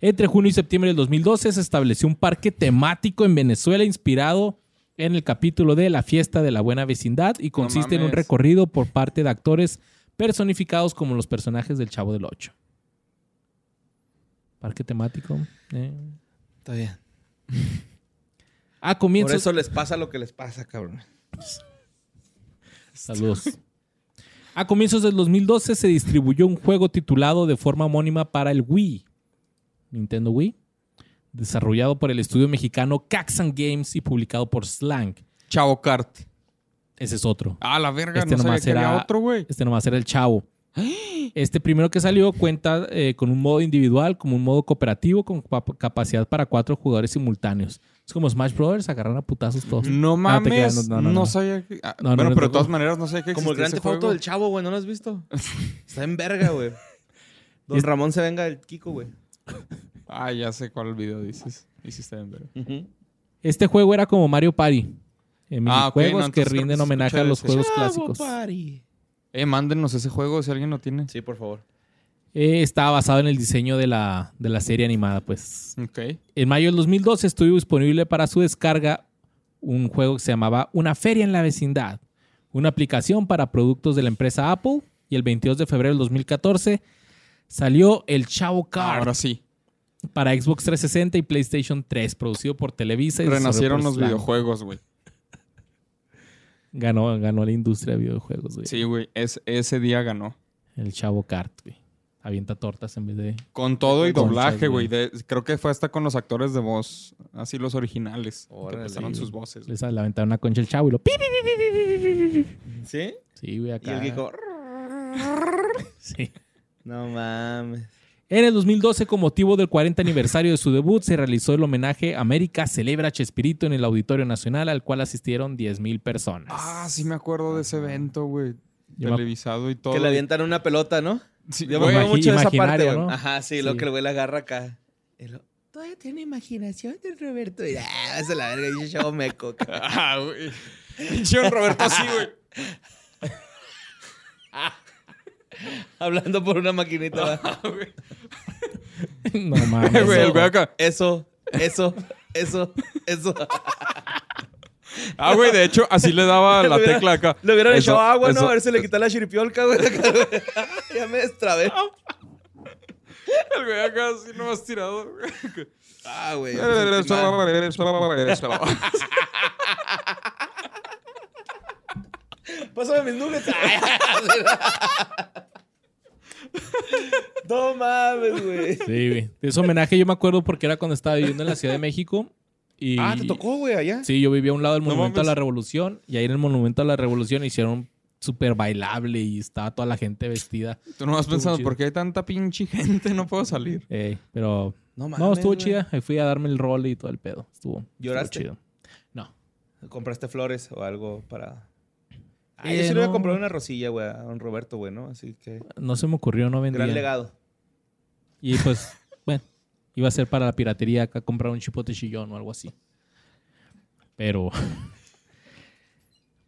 Entre junio y septiembre del 2012 se estableció un parque temático en Venezuela inspirado en el capítulo de La fiesta de la buena vecindad y consiste en un recorrido por parte de actores personificados como los personajes del Chavo del Ocho. Parque temático. eh. Está bien. A Por comienzos... eso les pasa lo que les pasa, cabrón. Saludos. A comienzos del 2012 se distribuyó un juego titulado de forma homónima para el Wii, Nintendo Wii, desarrollado por el estudio mexicano Caxan Games y publicado por Slang. Chavo Kart. Ese es otro. Ah, la verga, Este no sabía nomás que había era- otro, güey. Este nomás era el Chavo. Este primero que salió cuenta eh, con un modo individual, como un modo cooperativo, con cap- capacidad para cuatro jugadores simultáneos. Es como Smash Brothers, agarran a putazos todos. No Ah, mames, no, no, no, no. sabía que... ah, No, no, bueno, no, pero no, de todas maneras no sabía que Como el gran juego. del chavo, güey, ¿no lo has visto? Está en verga, güey. Don Es- Ramón se venga del Kiko, güey. Ah, ya sé cuál video dices. Hiciste verga. Este juego era como Mario Party. En Ah, ok, minijuegos no, que rinden homenaje a los ese. juegos Chavo clásicos. Party. Eh, mándenos ese juego si alguien lo tiene. Sí, por favor. Eh, estaba basado en el diseño de la, de la serie animada, pues. Ok. En mayo del 2012 estuvo disponible para su descarga un juego que se llamaba Una feria en la vecindad, una aplicación para productos de la empresa Apple. Y el 22 de febrero del 2014 salió el Chavo Kart Ahora sí. para Xbox 360 y PlayStation 3, producido por Televisa. y Renacieron por los videojuegos, güey. Ganó, ganó la industria de videojuegos, güey. Sí, güey. Es, ese día ganó. El Chavo Kart, güey. Avienta tortas en vez de... Con todo y Conchas, doblaje, güey. Creo que fue hasta con los actores de voz. Así los originales. Que Órale. sus voces. Les le aventaron una concha el Chavo y lo... ¿Sí? Sí, güey, Y acá. el Kiko. Sí. No mames. En el 2012, con motivo del 40 aniversario de su debut, se realizó el homenaje América Celebra a Chespirito en el Auditorio Nacional, al cual asistieron 10.000 personas. Ah, sí me acuerdo de ese evento, güey. Yo me- Televisado y todo. Que le avientan una pelota, ¿no? Sí, Yo me acuerdo mucho de esa parte, güey. ¿no? Ajá, sí, lo que el güey le agarra acá. Todavía tiene imaginación del Roberto. Y, ah, esa la verga, y chavo meco. cabrón. Ah, güey. Pinche Roberto así, güey. Hablando por una maquinita. Ah, no mames. El güey acá. Eso, eso, eso, eso. Ah, güey, de hecho, así le daba la hubiera- tecla acá. Le hubieran Eso, echado agua, ¿no? A ver si le quita la chiripiolca, güey. ya me destrabé. El güey acá así nomás tirado. güey. Ah, güey. Pásame mis nuggets. No mames, güey. Sí, güey. De ese homenaje yo me acuerdo porque era cuando estaba viviendo en la Ciudad de México. Y... Ah, te tocó, güey, allá. Sí, yo vivía a un lado del No Monumento a la Revolución. Y ahí en el Monumento a la Revolución hicieron súper bailable y estaba toda la gente vestida. Tú no vas Estuvo pensando, chido. ¿por qué hay tanta pinche gente? No puedo salir. Pero No mames. no, estuvo chida. Ahí fui a darme el rol y todo el pedo. Estuvo, estuvo ¿Lloraste? chido. No. ¿Compraste flores o algo para.? Ah, Eh, yo sí le voy a comprar una rosilla, güey, a don Roberto, güey, ¿no? Así que. No se me ocurrió, no vendía. Gran legado. Y pues, bueno, iba a ser para la piratería acá comprar un chipote chillón o algo así. Pero.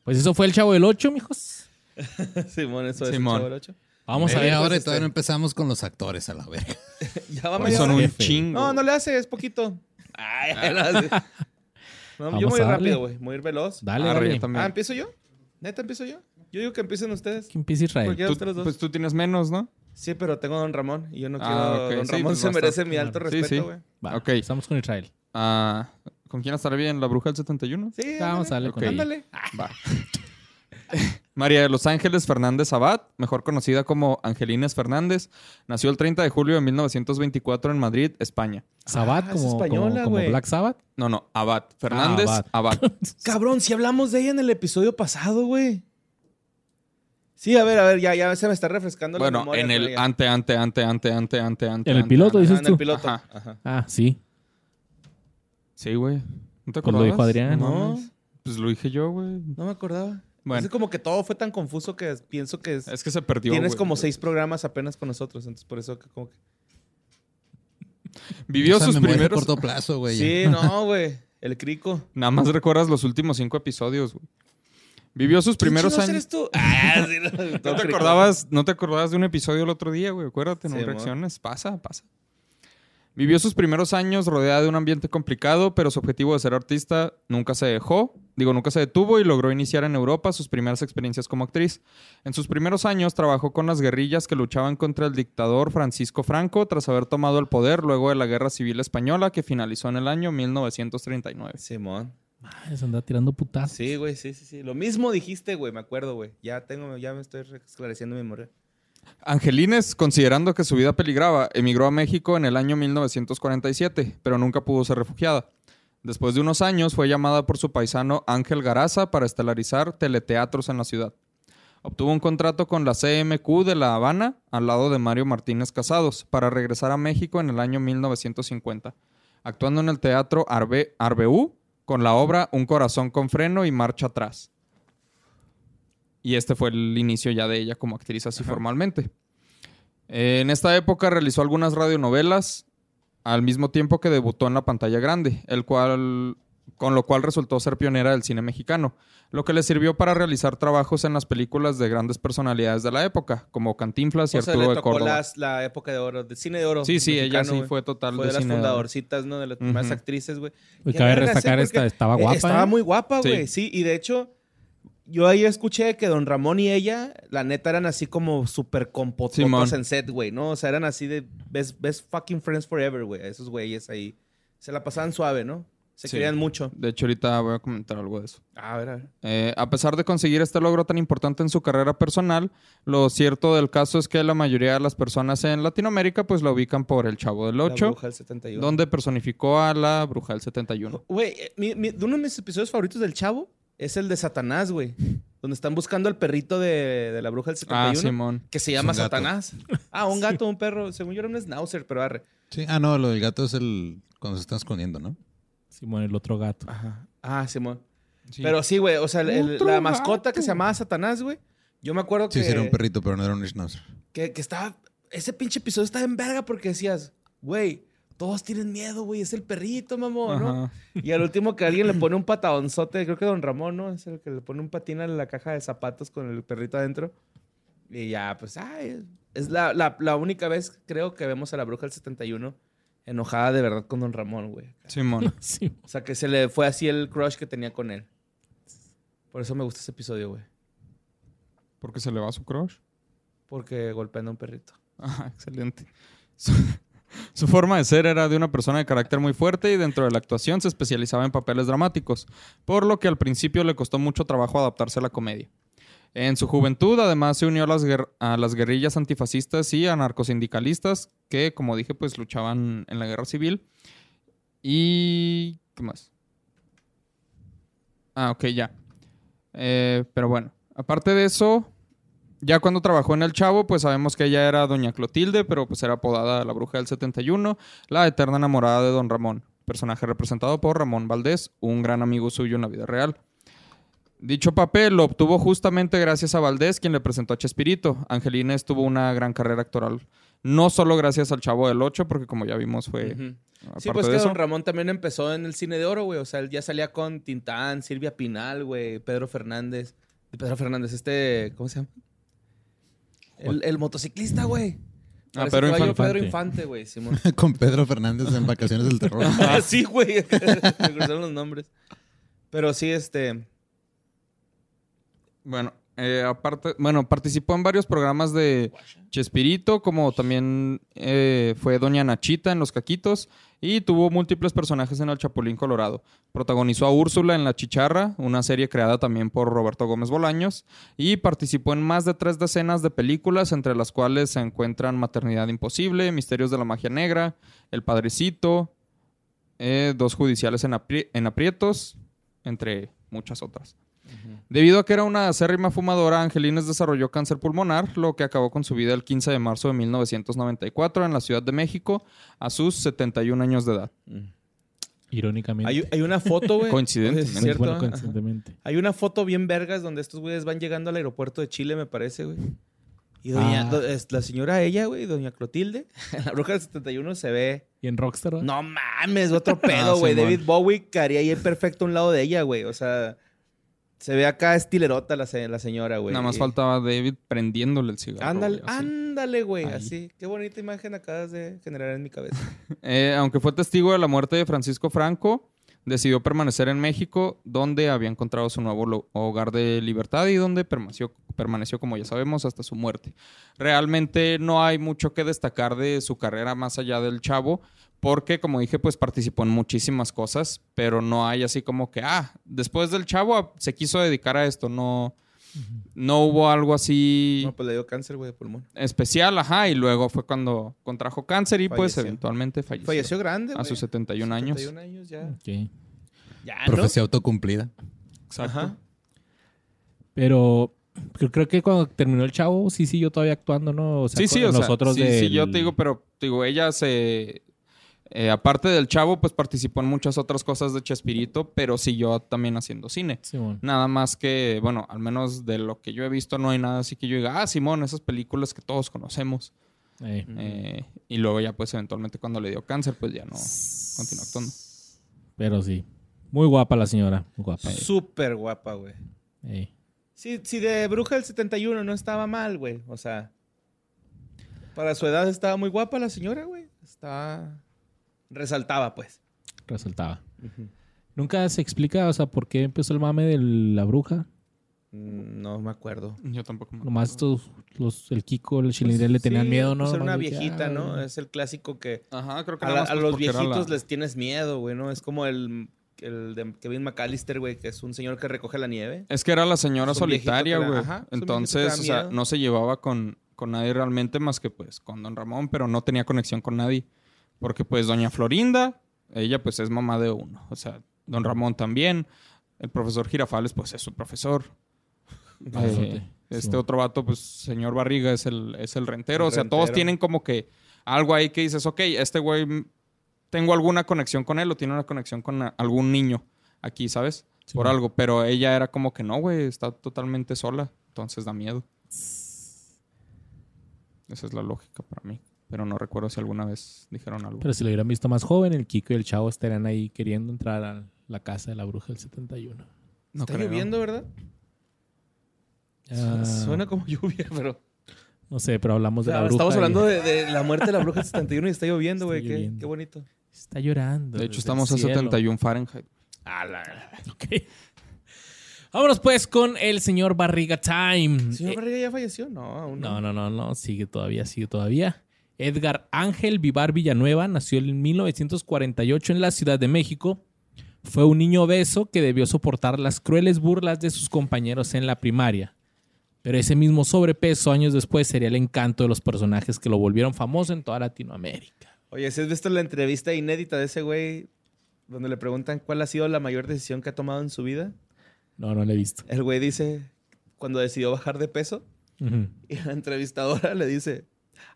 Pues eso fue el Chavo del 8, mijos. Simón, eso es. Simón. el Chavo del Ocho. Vamos a ver. pues, y todavía este- no empezamos con los actores a la verga. Ya va Pues media son un chingo. No, no le hace, es poquito. Ay, no, yo a voy rápido, güey. Muy ir veloz. Dale, Arre, dale. yo también. Ah, ¿empiezo yo? ¿Neta empiezo yo? Yo digo que empiecen ustedes. ¿Quién empieza Israel? Tú- ustedes dos. pues tú tienes menos, ¿no? Sí, pero tengo a Don Ramón y yo no Ah, quiero. Don sí, Ramón pues se merece mi alto Sí, respeto, sí. güey. Va, Ok. Estamos con Israel. Ah, ¿Con quién estará bien? ¿La bruja del 71? Sí, Vamos a darle con Ok. ella. Ándale. Va. María de los Ángeles Fernández Abad, mejor conocida como Angelines Fernández, nació el 30 de julio de 1924 en Madrid, España. Sabbath, Ah, es como, como- española, como güey. Black Sabbath. No, no, Abad. Fernández Ah, Abad. Cabrón, si hablamos de ella en el episodio pasado, güey. Sí, a ver, a ver, ya, ya se me está refrescando la Bueno, memoria en con el ante, ante, ante, ante, ante, ante, ante. En el ante, piloto, ante. Ah, dices en el tú. piloto. Ajá. Ajá. Ah, sí. Sí, güey. ¿No te Pues lo acordabas? dijo Adrián. No. Pues lo dije yo, güey. no me acordaba. Bueno. Es como que todo fue tan confuso que pienso que es- Es que se perdió. tienes güey. como seis programas apenas con nosotros, entonces por eso que como que... Vivió Esa sus primeros. corto plazo, güey. Sí, no, güey. El crico. Nada más recuerdas los últimos cinco episodios, güey. Vivió sus primeros ¿Quién años. eres tú? Ah, sí, no, ¿No te acordabas, no te acordabas de un episodio el otro día, güey? Acuérdate, Sí, mo. reacciones. Pasa, pasa. Vivió sus primeros años rodeada de un ambiente complicado, pero su objetivo de ser artista nunca se dejó, digo, nunca se detuvo y logró iniciar en Europa sus primeras experiencias como actriz. En sus primeros años trabajó con las guerrillas que luchaban contra el dictador Francisco Franco tras haber tomado el poder luego de la Guerra Civil Española que finalizó en el año 1939. Simón. Madre, se anda tirando putazos. Sí, güey, sí, sí, sí. Lo mismo dijiste, güey, me acuerdo, güey. Ya tengo, ya me estoy esclareciendo mi memoria. Angelines, considerando que su vida peligraba, emigró a México en el año 1947, pero nunca pudo ser refugiada. Después de unos años fue llamada por su paisano Ángel Garaza para estelarizar teleteatros en la ciudad. Obtuvo un contrato con la CMQ de La Habana al lado de Mario Martínez Casados para regresar a México en el año 1950, actuando en el teatro Arbe con la obra Un corazón con freno y marcha atrás. Y este fue el inicio ya de ella como actriz así formalmente. Eh, en esta época realizó algunas radionovelas al mismo tiempo que debutó en la pantalla grande, el cual, con lo cual resultó ser pionera del cine mexicano, lo que le sirvió para realizar trabajos en las películas de grandes personalidades de la época, como Cantinflas y O sea, Arturo le de tocó Córdoba. las- la época de oro, del cine de oro. Sí, sí, ella mexicano, sí güey. fue total Fue de de las cine de fundadorcitas, ¿no? De las primeras Ujú. actrices, güey. Qué cabe ¿eh? destacar esta, estaba eh, guapa. Estaba ¿eh? muy guapa, Sí. güey. Sí. y de hecho, yo ahí escuché que Don Ramón y ella, la neta, eran así como súper compototos en set, güey, ¿no? O sea, eran así de best, best fucking friends forever, güey. Esos güeyes ahí. Se la pasaban suave, ¿no? Se Sí. querían mucho. De hecho, ahorita voy a comentar algo de eso. A ver, a ver. Eh, a pesar de conseguir este logro tan importante en su carrera personal, lo cierto del caso es que la mayoría de las personas en Latinoamérica pues la ubican por el Chavo del La 8, Bruja del 71. donde personificó a la Bruja del 71. Güey, eh, de uno de mis episodios favoritos del Chavo es el de Satanás, güey. Donde están buscando al perrito de, de la bruja del 71. Ah, Simón. Que se llama. Satanás. Ah, un gato, un perro. Según yo era un schnauzer, pero arre. Sí. Ah, no, lo del gato es el cuando se están escondiendo, ¿no? Simón, el otro gato. Ajá. Ah, Simón. Sí. Pero sí, güey. O sea, el- el- Otro la mascota gato. que se llamaba Satanás, güey. Yo me acuerdo Sí, que, sí, era un perrito, pero no era un schnauzer. que, que estaba... Ese pinche episodio estaba en verga porque decías, güey, todos tienen miedo, güey. Es el perrito, mamón, ¿no? Ajá. Y al último que alguien le pone un patadonzote, creo que Don Ramón, ¿no? Es el que le pone un patín a la caja de zapatos con el perrito adentro. Y ya, pues, ay, es la, la- la única vez, creo, que vemos a la bruja del 71 enojada de verdad con Don Ramón, güey. Simón. Sí. O sea, que se le fue así el crush que tenía con él. Por eso me gusta ese episodio, güey. Porque se le va su crush. Porque golpean a un perrito. Ajá, excelente. Su, forma de ser era de una persona de carácter muy fuerte y dentro de la actuación se especializaba en papeles dramáticos, por lo que al principio le costó mucho trabajo adaptarse a la comedia. En su juventud, además, se unió a las, guer- a las guerrillas antifascistas y anarcosindicalistas que, como dije, pues luchaban en la guerra civil. Y... ¿Qué más? Ah, ok, ya. Eh, pero bueno, aparte de eso, ya cuando trabajó en El Chavo, pues sabemos que ella era Doña Clotilde, pero pues era apodada la Bruja del 71, la eterna enamorada de Don Ramón, personaje representado por Ramón Valdés, un gran amigo suyo en la vida real. Dicho papel lo obtuvo justamente gracias a Valdés, quien le presentó a Chespirito. Angelines tuvo una gran carrera actoral, no solo gracias al Chavo del 8, porque como ya vimos fue... Ujú. aparte Sí, pues que eso. Don Ramón también empezó en el cine de oro, güey. O sea, él ya salía con Tintán, Silvia Pinal, güey, Pedro Fernández. Pedro Fernández, este, ¿cómo se llama? El, el motociclista, güey. Ah, Pedro Infante. Pedro Infante, güey, Simón. Con Pedro Fernández en Vacaciones del Terror. Ah, sí, güey. Me cruzaron los nombres. Pero sí, este. Bueno, eh, aparte, bueno, participó en varios programas de Chespirito, como también eh, fue Doña Nachita en Los Caquitos, y tuvo múltiples personajes en El Chapulín Colorado. Protagonizó a Úrsula en La Chicharra, una serie creada también por Roberto Gómez Bolaños, y participó en más de tres decenas de películas, entre las cuales se encuentran Maternidad Imposible, Misterios de la Magia Negra, El Padrecito, eh, Dos Judiciales en, apri- en Aprietos, entre muchas otras. Debido a que era una acérrima fumadora, Angelines desarrolló cáncer pulmonar, lo que acabó con su vida el 15 de marzo de 1994 en la Ciudad de México a sus 71 años de edad. Irónicamente. Hay, hay una foto, güey. Coincidentemente. Es cierto, Bueno, ajá. coincidentemente. Hay una foto bien vergas donde estos güeyes van llegando al aeropuerto de Chile, me parece, güey. Y doña, Ah. do- es la señora ella, güey, doña Clotilde, la bruja del 71 se ve. ¿Y en Rockstar? No mames, otro pedo, Ah, güey. Simón. David Bowie caería ahí perfecto a un lado de ella, güey. O sea, se ve acá estilerota la, se- la señora, güey. Nada más faltaba David prendiéndole el cigarro. Ándale, güey, así. ándale, güey. Ahí. Así. Qué bonita imagen acabas de generar en mi cabeza. Eh, aunque fue testigo de la muerte de Francisco Franco, decidió permanecer en México, donde había encontrado su nuevo hogar de libertad y donde permaneció, permaneció, como ya sabemos, hasta su muerte. Realmente no hay mucho que destacar de su carrera más allá del chavo, porque, como dije, pues participó en muchísimas cosas, pero no hay así como que, ah, después del chavo se quiso dedicar a esto, no, no hubo algo así No, pues le dio cáncer, güey, de pulmón. especial, ajá, y luego fue cuando contrajo cáncer y pues eventualmente falleció. Falleció grande, A sus 71 años. 71 años ya. Ok. Ya, ¿no? Profecía autocumplida. Exacto. Ajá. Pero creo, que cuando terminó el chavo, sí siguió todavía actuando, ¿no? O sea, sí, sí, o sea, nosotros sí, del- sí, yo te digo, pero digo, ella se... eh, aparte del chavo, pues participó en muchas otras cosas de Chespirito, pero siguió también haciendo cine. Simón. Nada más que, bueno, al menos de lo que yo he visto, no hay nada así que yo diga, ah, Simón, esas películas que todos conocemos. Eh, Eh, y luego ya, pues, eventualmente cuando le dio cáncer, pues ya no continuó actuando. pero sí. Muy guapa la señora. Muy guapa. Súper guapa, güey. Si, si de Bruja del 71 no estaba mal, güey. O sea, para su edad estaba muy guapa la señora, güey. Estaba... Resaltaba, pues. Resaltaba. Nunca se explica, o sea, por qué empezó el mame de la bruja. Mm, No me acuerdo. Yo tampoco me Nomás acuerdo. estos, los, el Kiko, el Chilindrén le tenían Sí, miedo, ¿no? pues era una Nomás viejita, ah, ¿no? Es el clásico que Ajá, creo que a, la- a pues los viejitos la- les tienes miedo, güey, ¿no? Es como el, el de Kevin McAllister, güey, que es un señor que recoge la nieve. Es que era la señora solitaria, güey. ajá, Entonces, o sea, no se llevaba con, con nadie realmente más que pues con Don Ramón, pero no tenía conexión con nadie. Porque pues Doña Florinda, ella pues es mamá de uno. O sea, Don Ramón también. El profesor Girafales pues es su profesor. Eh, este Sí. otro vato, pues señor Barriga es el, es el rentero. El o sea, todos tienen como que algo ahí que dices, ok, este güey, tengo alguna conexión con él o tiene una conexión con algún niño aquí, ¿sabes? Sí. Por algo. Pero ella era como que no, güey, está totalmente sola. Entonces da miedo. Esa es la lógica para mí. Pero no recuerdo si alguna vez dijeron algo. Pero si lo hubieran visto más joven, el Kiko y el Chavo estarían ahí queriendo entrar a la casa de la bruja del 71. no Está creo. lloviendo, ¿verdad? Ah, Suena como lluvia, pero... No sé, pero hablamos de la bruja. estamos y- hablando de, de la muerte de la bruja del 71 y está lloviendo, güey. Qué, qué bonito. Está llorando. De hecho, el estamos a cielo. 71 Fahrenheit. Ok. Vámonos pues con el señor Barriga Time. ¿Señor Eh, Barriga ya falleció? No, aún no, no, no, no. Sigue todavía, sigue todavía. Edgar Ángel Vivar Villanueva nació en 1948 en la Ciudad de México. Fue un niño obeso que debió soportar las crueles burlas de sus compañeros en la primaria. Pero ese mismo sobrepeso años después sería el encanto de los personajes que lo volvieron famoso en toda Latinoamérica. Oye, ¿si has visto la entrevista inédita de ese güey donde le preguntan cuál ha sido la mayor decisión que ha tomado en su vida? No, no lo he visto. El güey dice, cuando decidió bajar de peso, y la entrevistadora le dice,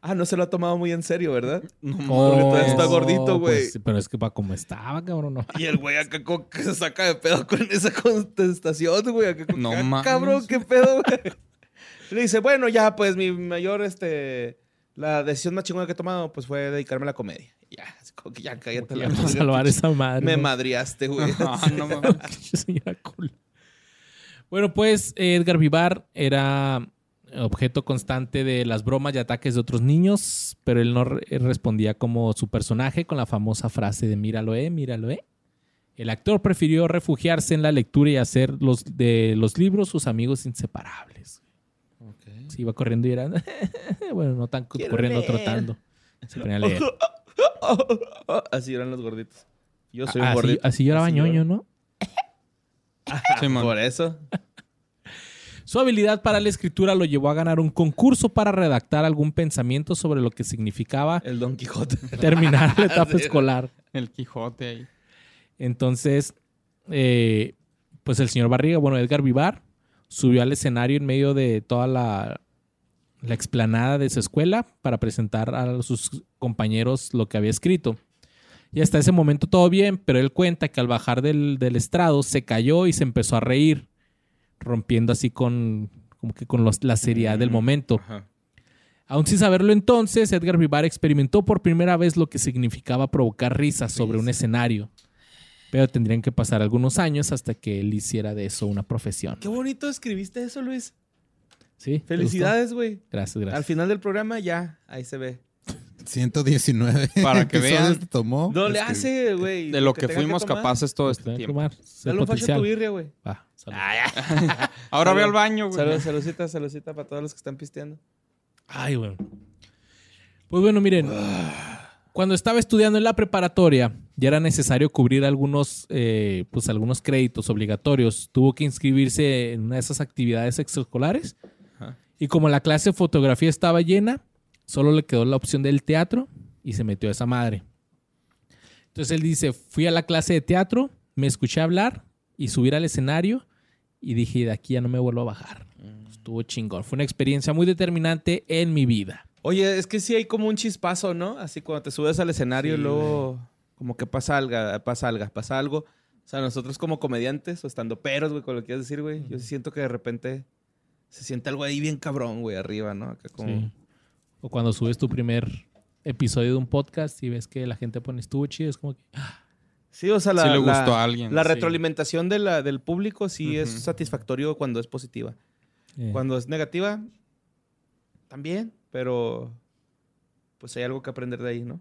ah, no se lo ha tomado muy en serio, ¿verdad? Oh, Porque todavía está gordito, güey. pues, pero es que para como estaba, cabrón. No. Y el güey acá como que se saca de pedo con esa contestación, güey. No "Ah, mames. Cabrón, qué pedo, güey. Le dice, bueno, ya, pues mi mayor, este, la decisión más chingona que he tomado, pues fue dedicarme a la comedia. Y Ya, como que ya cállate la a salvar esa madre. Me ¿no? madriaste, güey. Ah, no mames. Señora cool. Bueno, pues Edgar Vivar era objeto constante de las bromas y ataques de otros niños, pero él no re- respondía como su personaje con la famosa frase de míralo, eh, míralo, eh. El actor prefirió refugiarse en la lectura y hacer los, de los libros sus amigos inseparables. Se iba corriendo y era... bueno, no tan Quiero corriendo, leer. trotando. Se ponía a leer. Así eran los gorditos. Yo soy un Así, gordito. así lloraba Así ñoño. ¿no? Sí. Por eso. Su habilidad para la escritura lo llevó a ganar un concurso para redactar algún pensamiento sobre lo que significaba El Don Quijote. terminar la etapa Sí. escolar. El Quijote ahí. Entonces, eh, pues el señor Barriga, bueno, Edgar Vivar, subió al escenario en medio de toda la, la explanada de su escuela para presentar a sus compañeros lo que había escrito. Y hasta ese momento todo bien, pero él cuenta que al bajar del, del estrado se cayó y se empezó a reír, rompiendo así con, como que con los- la seriedad del momento. Ajá. Aún sin saberlo entonces, Edgar Vivar experimentó por primera vez lo que significaba provocar risas sobre un escenario. Pero tendrían que pasar algunos años hasta que él hiciera de eso una profesión. Qué bonito escribiste eso, Luis. ¿Sí? Felicidades, güey. Gracias, Al gracias. final del programa ya, ahí se ve. 119 Para que vean. te tomó. No le hace, güey. De lo que, fuimos capaces todo este tiempo. tomar. Dale un facho a potencial. tu birria, güey. Va, salud. Ahora ve al baño, güey. Salud, saludcita, saludcita para todos los que están pisteando. Ay, bueno. Pues bueno, miren. Cuando estaba estudiando en la preparatoria, ya era necesario cubrir algunos, eh, pues algunos créditos obligatorios. Tuvo que inscribirse en una de esas actividades extraescolares. Ajá. Y como la clase de fotografía estaba llena, solo le quedó la opción del teatro y se metió a esa madre. Entonces él dice, fui a la clase de teatro, me escuché hablar y subir al escenario y dije, de aquí ya no me vuelvo a bajar. Estuvo chingón. Fue una experiencia muy determinante en mi vida. Oye, es que sí hay como un chispazo, ¿no? Así cuando te subes al escenario y luego como que pasa algo, pasa algo, pasa algo. O sea, nosotros como comediantes o estando peros, güey, con lo que quieras decir, güey, yo sí siento que de repente se siente algo ahí bien cabrón, güey, arriba, ¿no? Acá como... Sí. O cuando subes tu primer episodio de un podcast y ves que la gente pone estuvo chido, es como que... ah, Sí, o sea, la, Sí le la- gustó a alguien. la sí. retroalimentación de la, del público sí es satisfactorio cuando es positiva. eh, Cuando es negativa, también, pero pues hay algo que aprender de ahí, ¿no?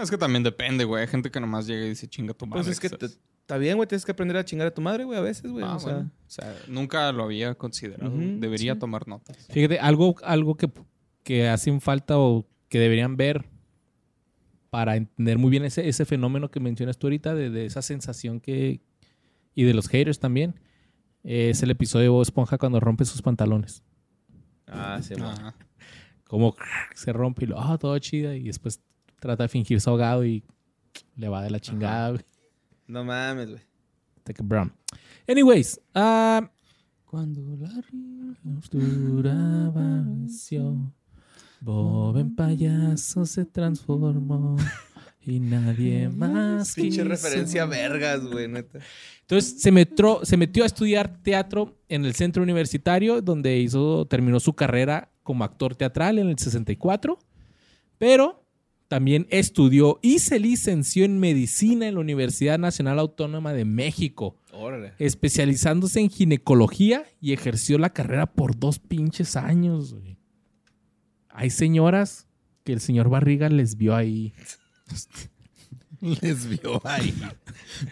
Es que también depende, güey. Hay gente que nomás llega y dice chinga tu madre. Pues es que está bien, güey, tienes que aprender a chingar a tu madre, güey, a veces, güey. Ah, o sea. O sea, nunca lo había considerado. Debería sí. tomar notas. Fíjate, algo, algo que, que hacen falta o que deberían ver para entender muy bien ese, ese fenómeno que mencionas tú ahorita, de, de esa sensación que... Y de los haters también. Es el episodio de Bob Esponja cuando rompe sus pantalones. Ah, sí, mo. Ajá. Como se rompe y lo, ah, todo chido. Y después trata de fingirse ahogado y le va de la chingada, güey. No mames, güey. Take a brown. Anyways, ah, cuando la apareció, Bob en payaso se transformó y nadie más. Pinche referencia a vergas, güey, neta. Entonces se metió, se metió a estudiar teatro en el centro universitario, donde hizo, terminó su carrera como actor teatral en el 64, pero también estudió y se licenció en medicina en la Universidad Nacional Autónoma de México, Órale. especializándose en ginecología y ejerció la carrera por dos pinches años. güey. Hay señoras que el señor Barriga les vio ahí. Les vio ahí.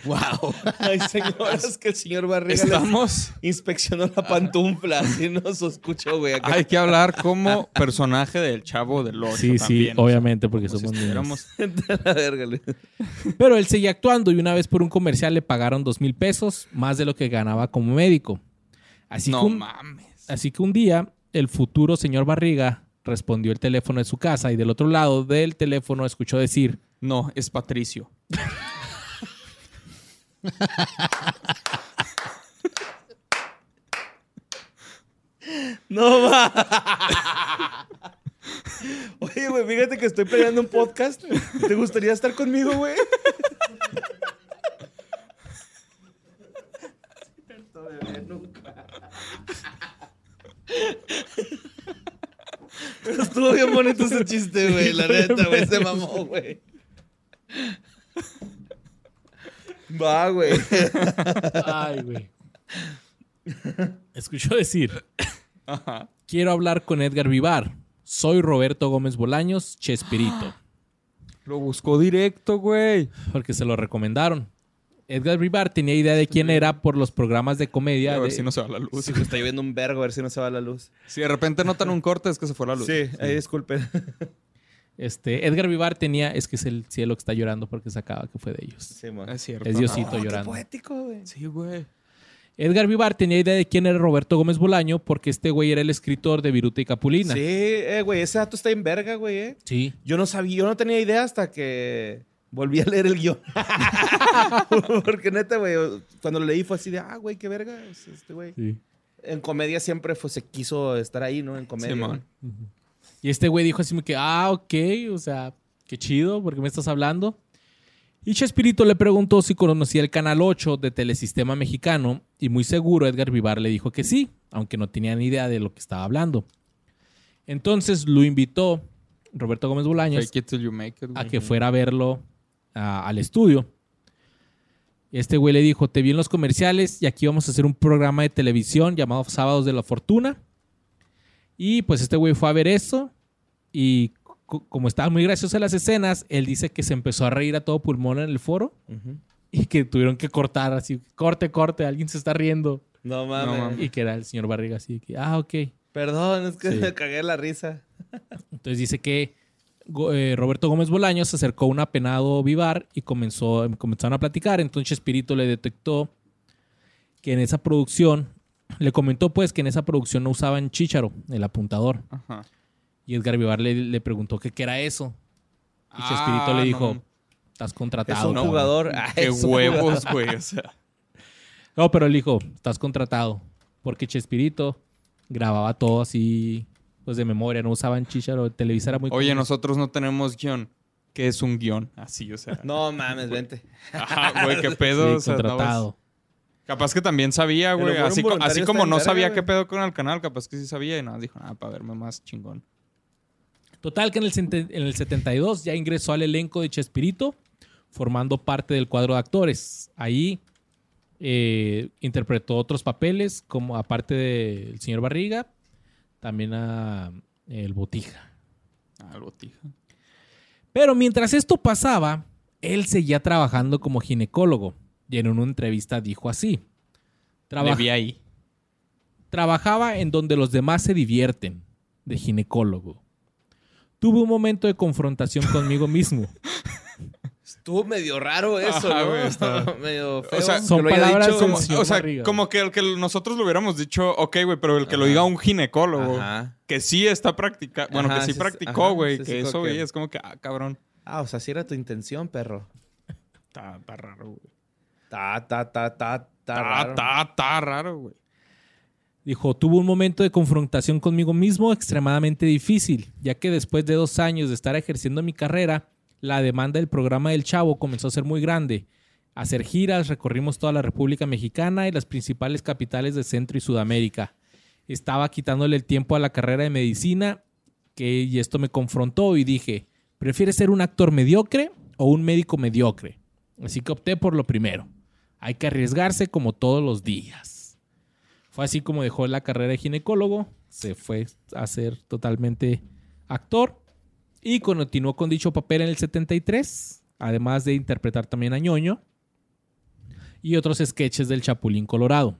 wow. Hay señoras que el señor Barriga les Estamos. inspeccionó la pantufla, así nos escuchó, güey. acá. Hay que hablar como personaje del chavo del 8. Sí, sí, obviamente, porque Como si somos niños. Pero él seguía actuando y una vez por un comercial le pagaron dos mil pesos, más de lo que ganaba como médico. Así No como- mames. Así que un día, el futuro señor Barriga respondió el teléfono de su casa y del otro lado del teléfono escuchó decir, No, es Patricio. No va. Oye, güey, fíjate que estoy planeando un podcast. ¿Te gustaría estar conmigo, güey? Pero estuvo bien bonito ese chiste, güey. La neta, güey. Se mamó, güey. Va, güey. ay, güey. Escuchó decir, quiero hablar con Edgar Vivar. Soy Roberto Gómez Bolaños, Chespirito. Lo buscó directo, güey. Porque se lo recomendaron. Edgar Vivar tenía idea de quién era por los programas de comedia. A ver de- si no se va la luz. Sí, güey, está lloviendo un vergo, a ver si no se va la luz. Si de repente notan un corte, es que se fue la luz. Sí, ahí disculpen. Este, Edgar Vivar tenía, es que es el cielo que está llorando porque se acaba que fue de ellos. Sí, man. Es cierto. Es Diosito Oh, qué llorando. poético, güey. Sí, güey. Edgar Vivar tenía idea de quién era Roberto Gómez Bolaño porque este güey era el escritor de Viruta y Capulina. Sí, eh, güey, ese dato está en verga, güey, eh. Sí. Yo no sabía, yo no tenía idea hasta que volví a leer el guion. Porque neta, güey, cuando lo leí fue así de, ah, güey, qué verga es este güey. Sí. En comedia siempre fue, se quiso estar ahí, ¿no? En comedia. Y este güey dijo así como que, ah, ok, o sea, qué chido, porque me estás hablando. Y Chespirito le preguntó si conocía el Canal 8 de Telesistema Mexicano y muy seguro Edgar Vivar le dijo que sí, aunque no tenía ni idea de lo que estaba hablando. Entonces lo invitó Roberto Gómez Bolaños it a que fuera a verlo a- al estudio. Este güey le dijo, te vi en los comerciales y aquí vamos a hacer un programa de televisión llamado Sábados de la Fortuna. Y pues este güey fue a ver eso y co- como estaban muy graciosas las escenas, él dice que se empezó a reír a todo pulmón en el foro y que tuvieron que cortar así, corte, corte, alguien se está riendo. No mames. mames. Y que era el señor Barriga así, que, ah, ok. Perdón, es que Sí. me cagué la risa. Entonces dice que eh, Roberto Gómez Bolaños se acercó a un apenado Vivar y comenzó, comenzaron a platicar. Entonces Espíritu le detectó que en esa producción, le comentó pues que en esa producción no usaban chícharo, el apuntador. Ajá. Y Edgar Vivar le, le preguntó que qué era eso. Y Ah, Chespirito le dijo, no. estás Es contratado. un cabrón". jugador. Ah, Qué es un huevos, güey. O sea. No, pero él dijo, estás contratado. Porque Chespirito grababa todo así, pues de memoria, no usaban chícharo. Televisa era muy... Oye, común. nosotros no tenemos guion. ¿Qué es un guion? Así, o sea. No mames, vente. Ajá, güey, qué Sí, pedo. o sea, no contratado. Capaz que también sabía, güey. Así, co- así como no sabía güey. qué pedo con el canal, capaz que sí sabía y nada, dijo, ah, para verme más chingón. Total que en el, en el 72 ya ingresó al elenco de Chespirito, formando parte del cuadro de actores. Ahí eh, interpretó otros papeles, como aparte del señor Barriga, también a el Botija. Ah, el botija. Pero mientras esto pasaba, él seguía trabajando como ginecólogo. Y en una entrevista dijo así. Le "Traba- vi ahí. Trabajaba en donde los demás se divierten, de ginecólogo. Tuve un momento de confrontación conmigo mismo. Estuvo medio raro eso, Ajá, ¿no? güey, está- medio feo. O sea, que Son lo haya palabras dicho- como- o sea, Barriga, como que el que nosotros lo hubiéramos dicho, ok, güey, pero el que lo diga un ginecólogo, Ajá. que sí está practicando, bueno, Ajá, que sí sí, practicó, ajá, güey, sí, que sí, eso, que- güey, es como que, ah, cabrón, Ah, o sea, sí era tu intención, perro. está, está raro, güey. Ta, ta, ta, ta, ta, Está, raro. está, está raro, güey. Dijo, tuvo un momento de confrontación conmigo mismo extremadamente difícil, ya que después de dos años de estar ejerciendo mi carrera, la demanda del programa del Chavo comenzó a ser muy grande. Hacer giras, recorrimos toda la República Mexicana y las principales capitales de Centro y Sudamérica. Estaba quitándole el tiempo a la carrera de medicina que, y esto me confrontó y dije, ¿prefieres ser un actor mediocre o un médico mediocre? Así que opté por lo primero. Hay que arriesgarse como todos los días. Fue así como dejó la carrera de ginecólogo, se fue a ser totalmente actor y continuó con dicho papel en el 73, además de interpretar también a Ñoño y otros sketches del Chapulín Colorado.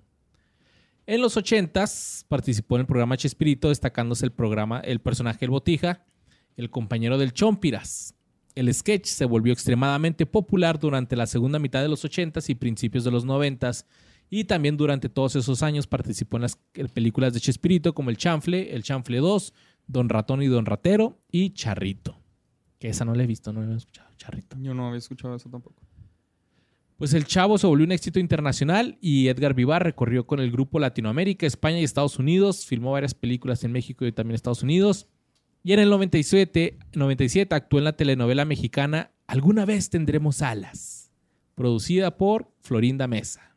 En los 80s participó en el programa Chespirito, destacándose el programa El personaje El Botija, el compañero del Chompiras. El sketch se volvió extremadamente popular durante la segunda mitad de los 80s y principios de los 90s Y también durante todos esos años participó en las películas de Chespirito como El Chanfle, El Chanfle 2, Don Ratón y Don Ratero y Charrito. Que esa no la he visto, no la he escuchado. Charrito. Yo no había escuchado eso tampoco. Pues el Chavo se volvió un éxito internacional y Edgar Vivar recorrió con el grupo Latinoamérica, España y Estados Unidos. Filmó varias películas en México y también Estados Unidos. Y en el 97, 97 actuó en la telenovela mexicana Alguna vez tendremos alas, producida por Florinda Mesa.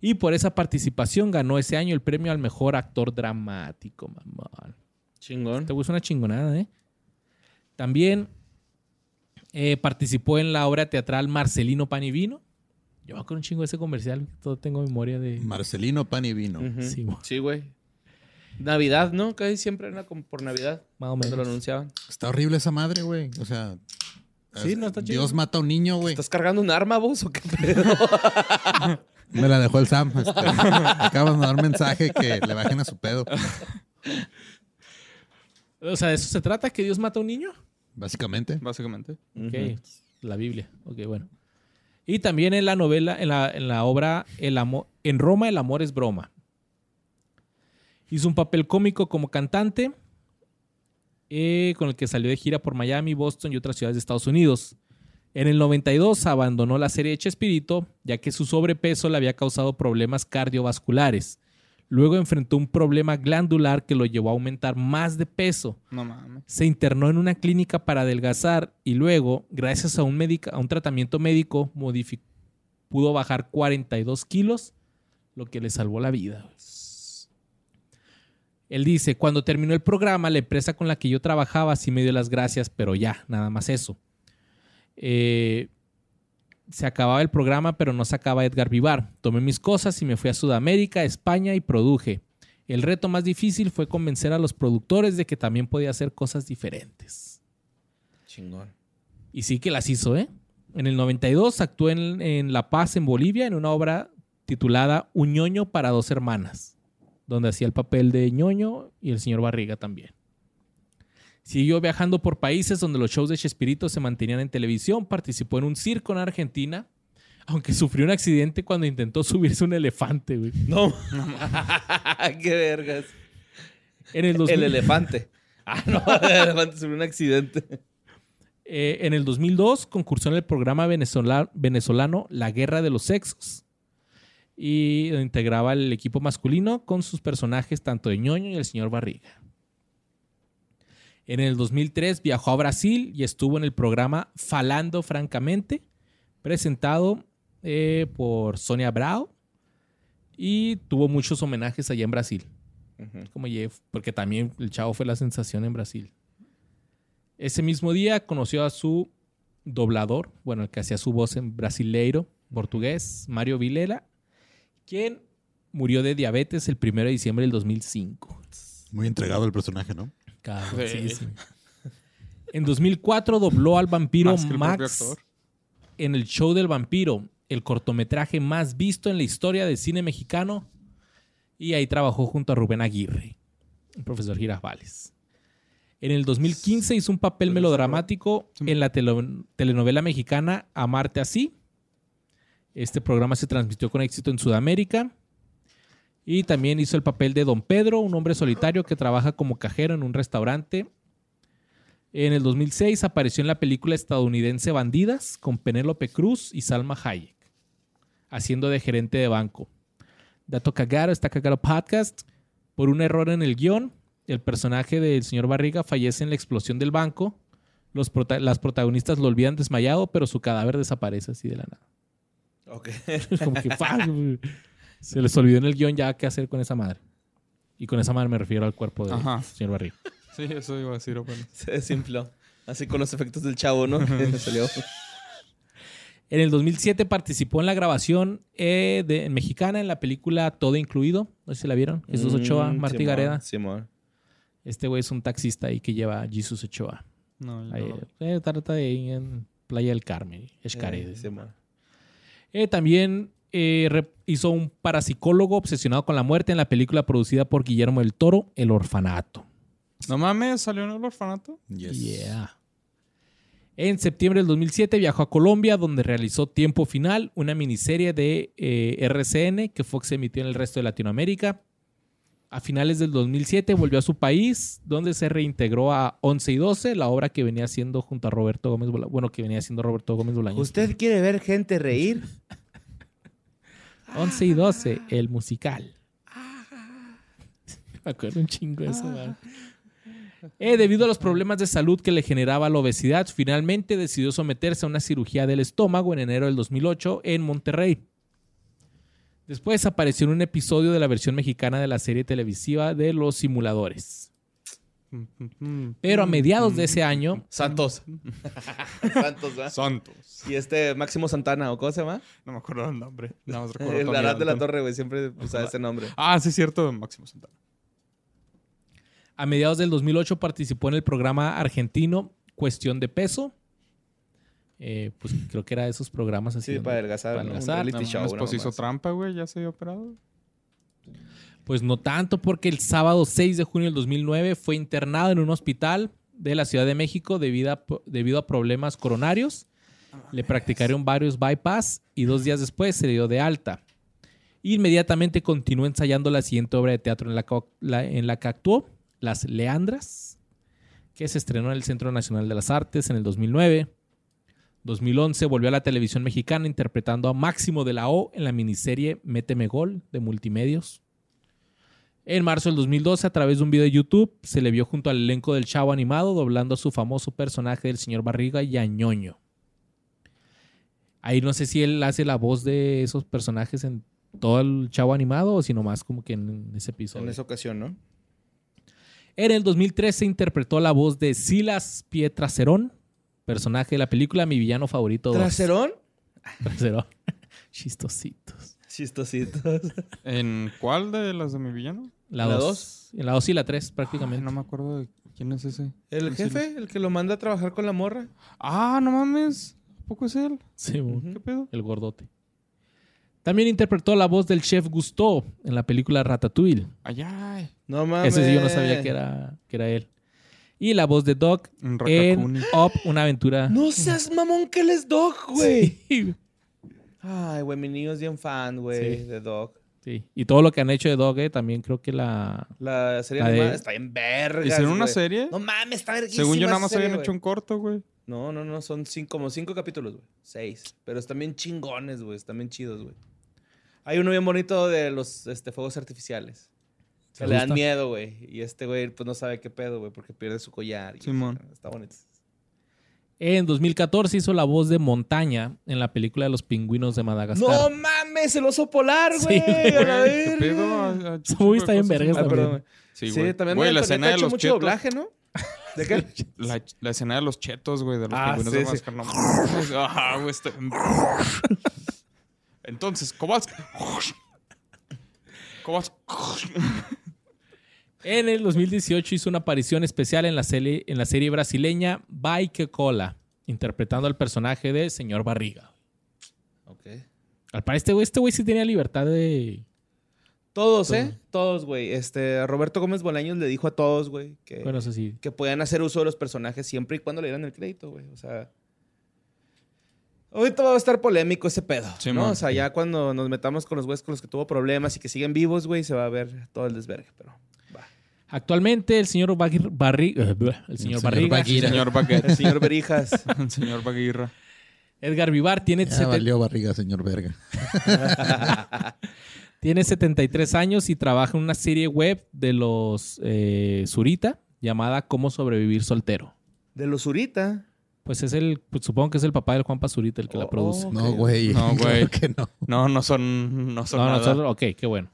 Y por esa participación ganó ese año el premio al mejor actor dramático, mamón. Chingón. Te gusta una chingonada, ¿eh? También eh, participó en la obra teatral Marcelino Pan y Vino. Yo me acuerdo un chingo de ese comercial. Todo tengo memoria de. Marcelino Pan y Vino. Sí, güey. Navidad, ¿no? Casi siempre era como por Navidad. Más o Cuando lo menos. anunciaban. Está horrible esa madre, güey. O sea. Sí, no está chido. Dios mata a un niño, güey. ¿Estás cargando un arma, vos o qué pedo? Me la dejó el Sam. Este, acaban de dar mensaje que le bajen a su pedo. O sea, ¿de eso se trata? ¿Que Dios mata a un niño? Básicamente. Básicamente. Ok, la Biblia. Ok, bueno. Y también en la novela, en la, en la obra el amor, En Roma el amor es broma. Hizo un papel cómico como cantante, eh, con el que salió de gira por Miami, Boston y otras ciudades de Estados Unidos. En el 92 abandonó la serie de Chespirito, ya que su sobrepeso le había causado problemas cardiovasculares. Luego enfrentó un problema glandular que lo llevó a aumentar más de peso No mames. se internó en una clínica para adelgazar y luego, gracias a un, medica- a un tratamiento médico, pudo bajar 42 kilos, lo que le salvó la vida. Él dice, cuando terminó el programa, la empresa con la que yo trabajaba sí me dio las gracias, pero ya, nada más eso. Eh, se acababa el programa, pero no se acaba Edgar Vivar. Tomé mis cosas y me fui a Sudamérica, España y produje. El reto más difícil fue convencer a los productores de que también podía hacer cosas diferentes. Chingón. Y sí que las hizo, ¿eh? En el 92 actuó en, en La Paz, en Bolivia, en una obra titulada Un ñoño para dos hermanas, donde hacía el papel de ñoño y el señor Barriga también. Siguió viajando por países donde los shows de Chespirito se mantenían en televisión. Participó en un circo en Argentina, aunque sufrió un accidente cuando intentó subirse un elefante, güey. No. qué vergas. En el 2000 El elefante. Ah, no, el elefante sobre un accidente. Eh, en el 2002 concursó en el programa venezola- venezolano La Guerra de los Sexos y integraba el equipo masculino con sus personajes tanto de ñoño y el señor Barriga. En el 2003 viajó a Brasil y estuvo en el programa Falando Francamente, presentado eh, por Sonia Brau y tuvo muchos homenajes allá en Brasil como Jeff, porque también el chavo fue la sensación en Brasil. Ese mismo día conoció a su doblador, bueno, el que hacía su voz en brasileiro, portugués, Mario Vilela, quien murió de diabetes el 1 de diciembre del 2005. Muy entregado el personaje, ¿no? Cabroncísimo. En 2004 dobló al vampiro el Max en el show del vampiro, el cortometraje más visto en la historia del cine mexicano. Y ahí trabajó junto a Rubén Aguirre, el profesor Girafales. En el 2015 hizo un papel melodramático en la tele- telenovela mexicana Amarte así. Este programa se transmitió con éxito en Sudamérica. Y también hizo el papel de Don Pedro, un hombre solitario que trabaja como cajero en un restaurante. En el 2006 apareció en la película estadounidense Bandidas con Penélope Cruz y Salma Hayek, haciendo de gerente de banco. Dato cagado, está cagado podcast. Por un error en el guion, el personaje del señor Barriga fallece en la explosión del banco. Los prota- las protagonistas lo olvidan desmayado, pero su cadáver desaparece así de la nada. Ok. Como que. se les olvidó en el guion ya qué hacer con esa madre. Y con esa madre me refiero al cuerpo del Ajá. señor Barriga. Sí, eso iba a decir apenas. Se desinfló. Así con los efectos del chavo, ¿no? Que salió. En el 2007 participó en la grabación eh, de, en mexicana en la película Todo Incluido. No sé si la vieron. Jesús Ochoa, Mm, Martí Simón, Gareda. Simón. Este güey es un taxista ahí que lleva a Jesús Ochoa. No, yo Ahí, no. eh, trata de ir en Playa del Carmen. Eh. Eh, también eh, hizo un parapsicólogo obsesionado con la muerte en la película producida por Guillermo del Toro, El Orfanato. No mames, salió en el orfanato. Yes. Yeah. En septiembre del 2007 viajó a Colombia, donde realizó Tiempo Final, una miniserie de eh, RCN que Fox emitió en el resto de Latinoamérica. A finales del 2007 volvió a su país, donde se reintegró a 11 y 12, la obra que venía haciendo junto a Roberto Gómez Bolaños. Bueno, que venía haciendo Roberto Gómez Bolaños. ¿Usted quiere ver gente reír? 11 y 12, el musical. Me acuerdo un chingo de eso. man. Eh, debido a los problemas de salud que le generaba la obesidad, finalmente decidió someterse a una cirugía del estómago en enero del 2008 en Monterrey. Después apareció en un episodio de la versión mexicana de la serie televisiva de Los Simuladores. Pero a mediados de ese año, Santos. Santos, ¿verdad? Santos. Y este Máximo Santana, ¿o cómo se llama? No me acuerdo el nombre. Más recuerdo El Arad de la. Torre, güey. Siempre usaba ese nombre. Ah, sí, es cierto. Máximo Santana. a mediados del 2008 participó en el programa argentino Cuestión de Peso. Eh, pues creo que era de esos programas así. Sí, para adelgazar. para ¿no? Un adelgazar. reality No, show, ¿no? pues hizo trampa, güey. Ya se había operado. Pues no tanto, porque el sábado 6 de junio del 2009 fue internado en un hospital de la Ciudad de México debido a, problemas coronarios. Le practicaron varios bypass y dos días después se dio de alta. Inmediatamente continuó ensayando la siguiente obra de teatro en la- en la que actuó, Las Leandras, que se estrenó en el Centro Nacional de las Artes en el 2009. 2011 volvió a la televisión mexicana interpretando a Máximo de la O en la miniserie Méteme Gol de Multimedios. En marzo del 2012, a través de un video de YouTube, se le vio junto al elenco del Chavo animado doblando a su famoso personaje del señor Barriga y a Ñoño. Ahí no sé si él hace la voz de esos personajes en todo el Chavo animado o si nomás como que en ese episodio. En esa ocasión, ¿no? En el 2013 interpretó la voz de Silas Pietracerón, personaje de la película Mi Villano Favorito 2. ¿Traserón? Traserón. Chistositos. Chistositos. ¿En cuál de las de mi villano? La ¿La 2. En la 2 y la 3 Ay, prácticamente. no me acuerdo de quién es ese. ¿El Sí, jefe? ¿El que lo manda a trabajar con la morra? Ah, no mames. ¿A poco es él? Sí. ¿Qué pedo? el gordote. También interpretó la voz del chef Gusteau en la película Ratatouille. Ay, ay. No mames. Ese sí yo no sabía que era, que era él. Y la voz de Doc en. Up, una aventura. No seas mamón que él es Dog, güey. Sí. Ay, güey, mi niño es bien fan, güey, Sí. de Dog. Sí. Y todo lo que han hecho de Dog, eh, también creo que la... La serie La de- animada está en vergas, ¿Hicieron una serie? No mames, está verguísima Según yo, nada más serie, habían hecho un corto, güey. No, no, no, son cinco, como cinco capítulos, güey. Seis. Pero están bien chingones, güey. Están bien chidos, güey. Hay uno bien bonito de los este, fuegos artificiales. ¿Te Que le dan miedo, güey. Y este güey, pues no sabe qué pedo, güey, porque pierde su collar. y- Simón. Está bonito. En 2014 hizo la voz de Montaña en la película de los pingüinos de Madagascar. ¡No mames! ¡El oso polar, Sí, güey! güey. Ah, ah, movie de está bien vergas Ah, también. güey. Sí, Sí, güey. también Güey, me la escena de los mucho chetos. doblaje, ¿no? ¿De qué? La, la escena de los chetos, güey, de los Ah, pingüinos sí, de sí. Madagascar. No. Ajá, güey. está- Entonces, Kowalski. Kowalski. En el 2018 hizo una aparición especial en la serie, en la serie brasileña Que Cola, interpretando al personaje de Señor Barriga. Ok. Al parecer, este güey este güey sí tenía libertad de... Todos, ¿eh? Todos, güey. Este, Roberto Gómez Bolaños le dijo a todos, güey, que, Bueno, eso sí. que podían hacer uso de los personajes siempre y cuando le dieran el crédito, güey. O sea. Ahorita va a estar polémico ese pedo. Sí, ¿no? man. O sea, ya cuando nos metamos con los güeyes con los que tuvo problemas y que siguen vivos, güey, se va a ver todo el desvergue, pero. Actualmente el señor Barri- eh, el señor Barriga, Baguira. Señor Baguette. El señor Berijas. Señor Baguirra. Edgar Vivar, tiene, Ya sete- valió barriga, señor verga. tiene 73 años y trabaja en una serie web de los eh, Zurita llamada Cómo sobrevivir soltero. De los Zurita. Pues es el, pues supongo que es el papá del Juan Pazurita el que la Oh, produce. No, güey. No, güey. Claro que no. No, no son, no son no, nada. nosotros, ok, qué bueno.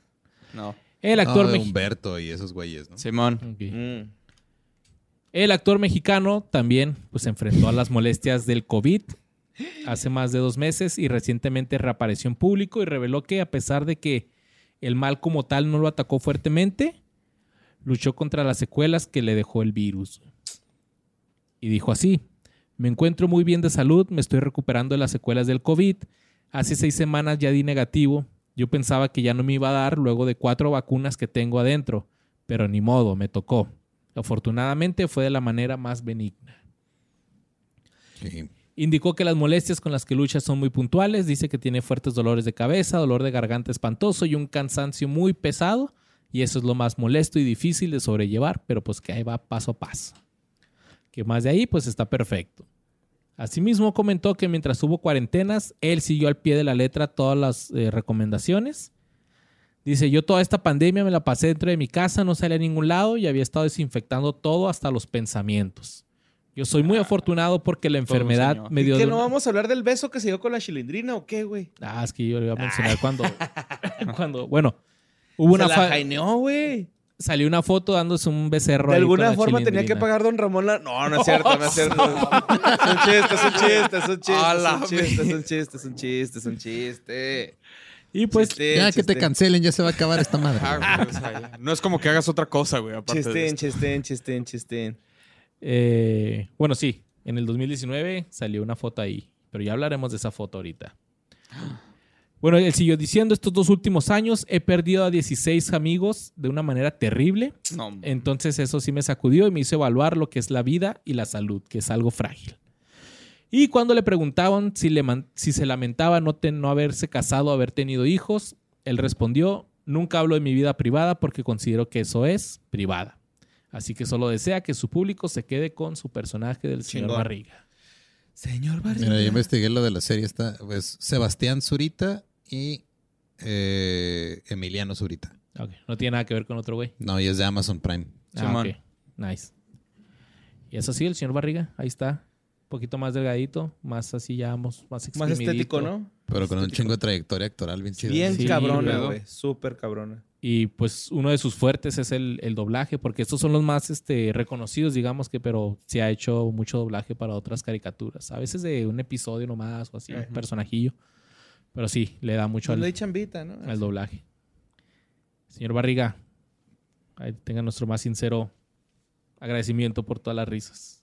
No. El No, actor, de Humberto y esos güeyes, ¿no? Simón. Mm. El actor mexicano también pues, se enfrentó a las molestias del COVID hace más de dos meses y recientemente reapareció en público y reveló que a pesar de que el mal como tal no lo atacó fuertemente, luchó contra las secuelas que le dejó el virus. Y dijo así, me encuentro muy bien de salud, me estoy recuperando de las secuelas del COVID, hace seis semanas ya di negativo, yo pensaba que ya no me iba a dar luego de cuatro vacunas que tengo adentro, pero ni modo, me tocó. Afortunadamente fue de la manera más benigna. Sí. Indicó que las molestias con las que lucha son muy puntuales. Dice que tiene fuertes dolores de cabeza, dolor de garganta espantoso y un cansancio muy pesado. Y eso es lo más molesto y difícil de sobrellevar, pero pues que ahí va paso a paso. Que más de ahí, pues está perfecto. Asimismo comentó que mientras hubo cuarentenas, él siguió al pie de la letra todas las eh, recomendaciones. Dice, yo toda esta pandemia me la pasé dentro de mi casa, no salí a ningún lado y había estado desinfectando todo hasta los pensamientos. Yo soy muy afortunado porque la enfermedad me ¿Y dio... que de no una- vamos a hablar del beso que se dio con la chilindrina o qué, güey? Ah, es que yo le iba a mencionar cuando... cuando... Bueno, hubo una... se la fa- güey. Salió una foto dándose un becerro. De alguna forma tenía que pagar Don Ramón la... No, no es cierto, no es cierto. Es un chiste, es un chiste, es un chiste, A es la un chiste, es un chiste, es un chiste, es un chiste. Y pues... Chiste, Ya que te chiste. cancelen, ya se va a acabar esta madre. Ah, güey. güey, o sea, ya. no es como que hagas otra cosa, güey, esto. chisten, chisten, chisten. Eh, bueno, sí, en el 2019 salió una foto ahí, pero ya hablaremos de esa foto ahorita. Bueno, él siguió diciendo, estos dos últimos años he perdido a 16 amigos de una manera terrible, No, entonces eso sí me sacudió y me hizo evaluar lo que es la vida y la salud, que es algo frágil. Y cuando le preguntaban si, le si se lamentaba no, ten- no haberse casado, haber tenido hijos, él respondió, nunca hablo de mi vida privada porque considero que eso es privada. Así que solo desea que su público se quede con su personaje del señor. Barriga. Señor Barriga. Mira, yo investigué lo de la serie. Está, pues, Sebastián Zurita y eh, Emiliano Zurita. No tiene nada que ver con otro güey. No, y es de Amazon Prime. Ah. Nice. Y eso sí, el señor Barriga, ahí está. Un poquito más delgadito, más así ya vamos, más Más estético. ¿no? Pero con un chingo de trayectoria actoral bien chido. Bien Sí, cabrona, güey. Súper cabrona. Y pues uno de sus fuertes es el, el doblaje, porque estos son los más este, reconocidos, digamos que, pero se ha hecho mucho doblaje para otras caricaturas. A veces de un episodio nomás o así, un personajillo. Pero sí, le da mucho al, al doblaje. Señor Barriga, ahí tenga nuestro más sincero agradecimiento por todas las risas.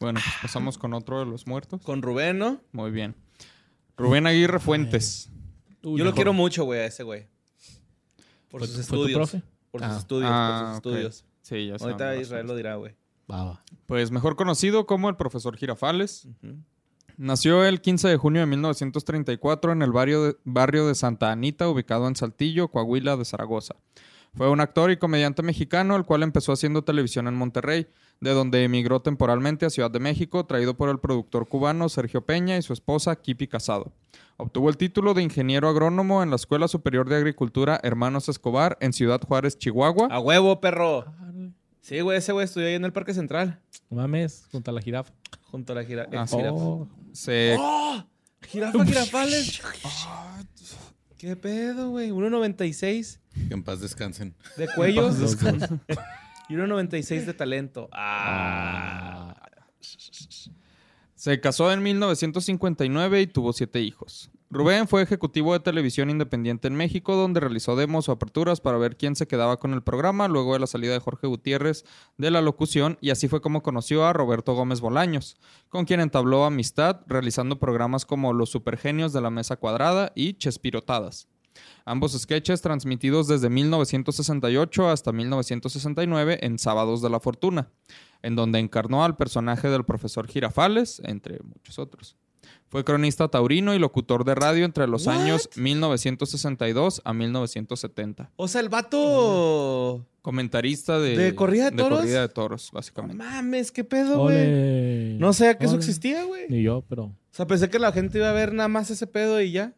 Bueno, pues pasamos con otro de los muertos. Con Rubén, ¿no? Muy bien. Rubén Aguirre Fuentes. Uy, Yo lo mejor. quiero mucho, güey, a ese güey. Por ¿Fue- sus fue tu estudios. profe? Por sus Ah. estudios, Ah, por sus estudios. Sí, ya sé Ahorita Israel lo dirá, güey. Pues mejor conocido como el profesor Girafales. Ujú. Nació el 15 de junio de 1934 en el barrio de, barrio de Santa Anita, ubicado en Saltillo, Coahuila de Zaragoza. Fue un actor y comediante mexicano, el cual empezó haciendo televisión en Monterrey, de donde emigró temporalmente a Ciudad de México, traído por el productor cubano Sergio Peña y su esposa Kipi Casado. Obtuvo el título de ingeniero agrónomo en la Escuela Superior de Agricultura Hermanos Escobar en Ciudad Juárez, Chihuahua. A huevo, perro. Sí, güey, ese güey estudió ahí en el Parque Central. No mames, junto a la jirafa. Junto a la gira Ah, jirafa. Oh, Se ¡Oh! Jirafa, girafales. ¿Qué pedo, güey? 1.96 Que en paz descansen. de cuello y 1.96 de talento. Ah. Se casó en 1959 y tuvo siete hijos. Rubén fue ejecutivo de televisión independiente en México, donde realizó demos o aperturas para ver quién se quedaba con el programa luego de la salida de Jorge Gutiérrez de la locución, y así fue como conoció a Roberto Gómez Bolaños, con quien entabló amistad realizando programas como Los Supergenios de la Mesa Cuadrada y Chespirotadas. Ambos sketches transmitidos desde 1968 hasta 1969 en Sábados de la Fortuna, en donde encarnó al personaje del profesor Girafales, entre muchos otros. Fue cronista taurino y locutor de radio entre los What? años 1962 a 1970. O sea, el vato. Comentarista de, ¿De corrida de toros? corrida de toros, No básicamente. mames, qué pedo, güey. No sabía que eso existía, güey. Ni yo, pero. O sea, pensé que la gente iba a ver nada más ese pedo y ya.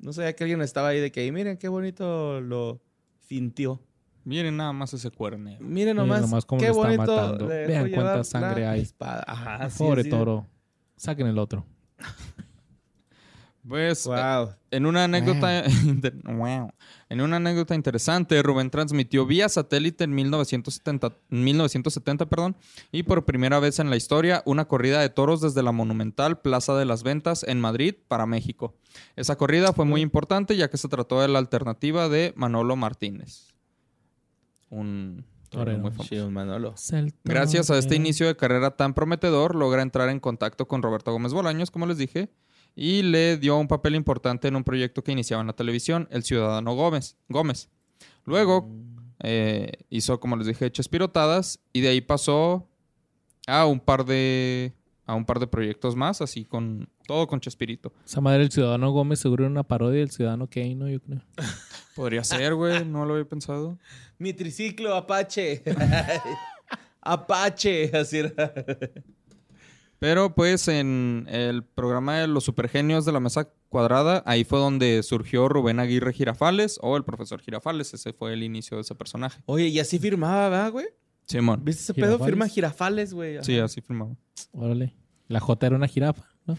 No sabía que alguien estaba ahí de que, "Ay, miren qué bonito lo fintió. Miren nada más ese cuerne. Miren nomás, nomás cómo qué lo está bonito. matando. Vean cuánta sangre hay. espada. Ajá, sí, Pobre sí. toro. Saquen el otro. Pues Wow. En una anécdota wow. en una anécdota interesante, Rubén transmitió vía satélite en 1970, 1970 perdón, y por primera vez en la historia una corrida de toros desde la monumental Plaza de las Ventas en Madrid para México. Esa corrida fue muy importante ya que se trató de la alternativa de Manolo Martínez. Un torero Torero, muy famoso. Sí, un Manolo. Gracias a este inicio de carrera tan prometedor, logra entrar en contacto con Roberto Gómez Bolaños, como les dije, y le dio un papel importante en un proyecto que iniciaba en la televisión, El Ciudadano Gómez. Gómez. Luego eh, hizo, como les dije, Chespirotadas, y de ahí pasó a un par de a un par de proyectos más, así con todo con Chespirito. Esa madre del Ciudadano Gómez seguro era una parodia del Ciudadano Kane, ¿no? Yo creo. Podría ser, güey, no lo había pensado. Mi triciclo, Apache. Apache, así era. Pero pues en el programa de los supergenios de la mesa cuadrada, ahí fue donde surgió Rubén Aguirre Girafales o el profesor Girafales. Ese fue el inicio de ese personaje. Oye, y así firmaba, ¿verdad, güey? Simón. ¿Viste ese ¿Girafales? pedo? Firma girafales, güey. Ajá. Sí, así firmaba. Órale. La J era una jirafa, ¿no?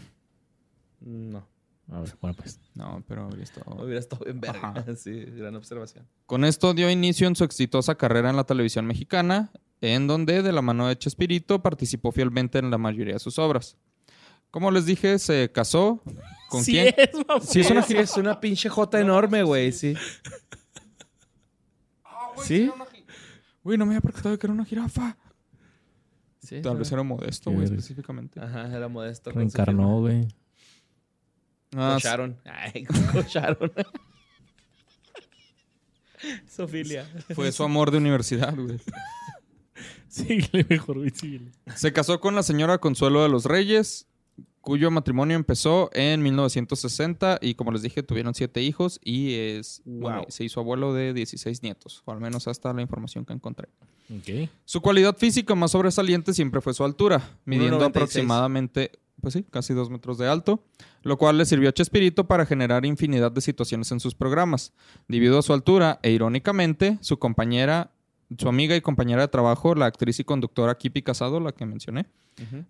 No. A ver, bueno, pues. No, pero habría estado- Hubiera estado bien verga. Ajá. Sí, gran observación. Con esto dio inicio en su exitosa carrera en la televisión mexicana, en donde de la mano de Chespirito participó fielmente en la mayoría de sus obras. Como les dije, se casó. ¿Con Sí quién? es. Sí, es una Sí, es una pinche J enorme, güey, sí. ¿Sí? Uy, no me había percatado de que era una jirafa. Sí, Tal vez era modesto, güey, específicamente. Ajá, era modesto. Reencarnó, güey. Ah, Cocharon. Ay, cocharon. Sofilia. fue su amor de universidad, güey. Síguele mejor, güey, síguele. Se casó con la señora Consuelo de los Reyes, cuyo matrimonio empezó en 1960 y como les dije, tuvieron siete hijos y es, bueno, se hizo abuelo de 16 nietos, o al menos hasta la información que encontré. Su cualidad física más sobresaliente siempre fue su altura, midiendo 1.96. aproximadamente, pues sí, casi dos metros de alto, lo cual le sirvió a Chespirito para generar infinidad de situaciones en sus programas. Debido a su altura, e irónicamente, su compañera, su amiga y compañera de trabajo, la actriz y conductora Kipi Casado, la que mencioné,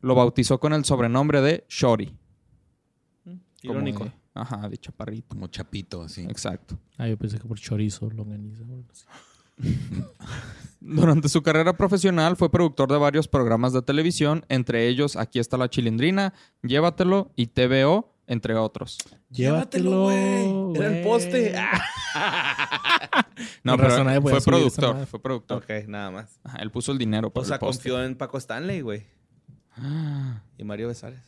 lo bautizó con el sobrenombre de Shori. como Irónico. de- ajá, de chaparrito. Como chapito, así. Exacto. Ah, yo pensé que por chorizo, longaniza. o algo así. Durante su carrera profesional fue productor de varios programas de televisión, entre ellos Aquí está la chilindrina, Llévatelo y TVO, entre otros. Llévatelo, güey. Era el poste. Ah. No, pero razón fue productor, fue productor. Ok, nada más. Ajá, él puso el dinero por O sea, el poste. confió en Paco Stanley, güey. Y Mario Besares.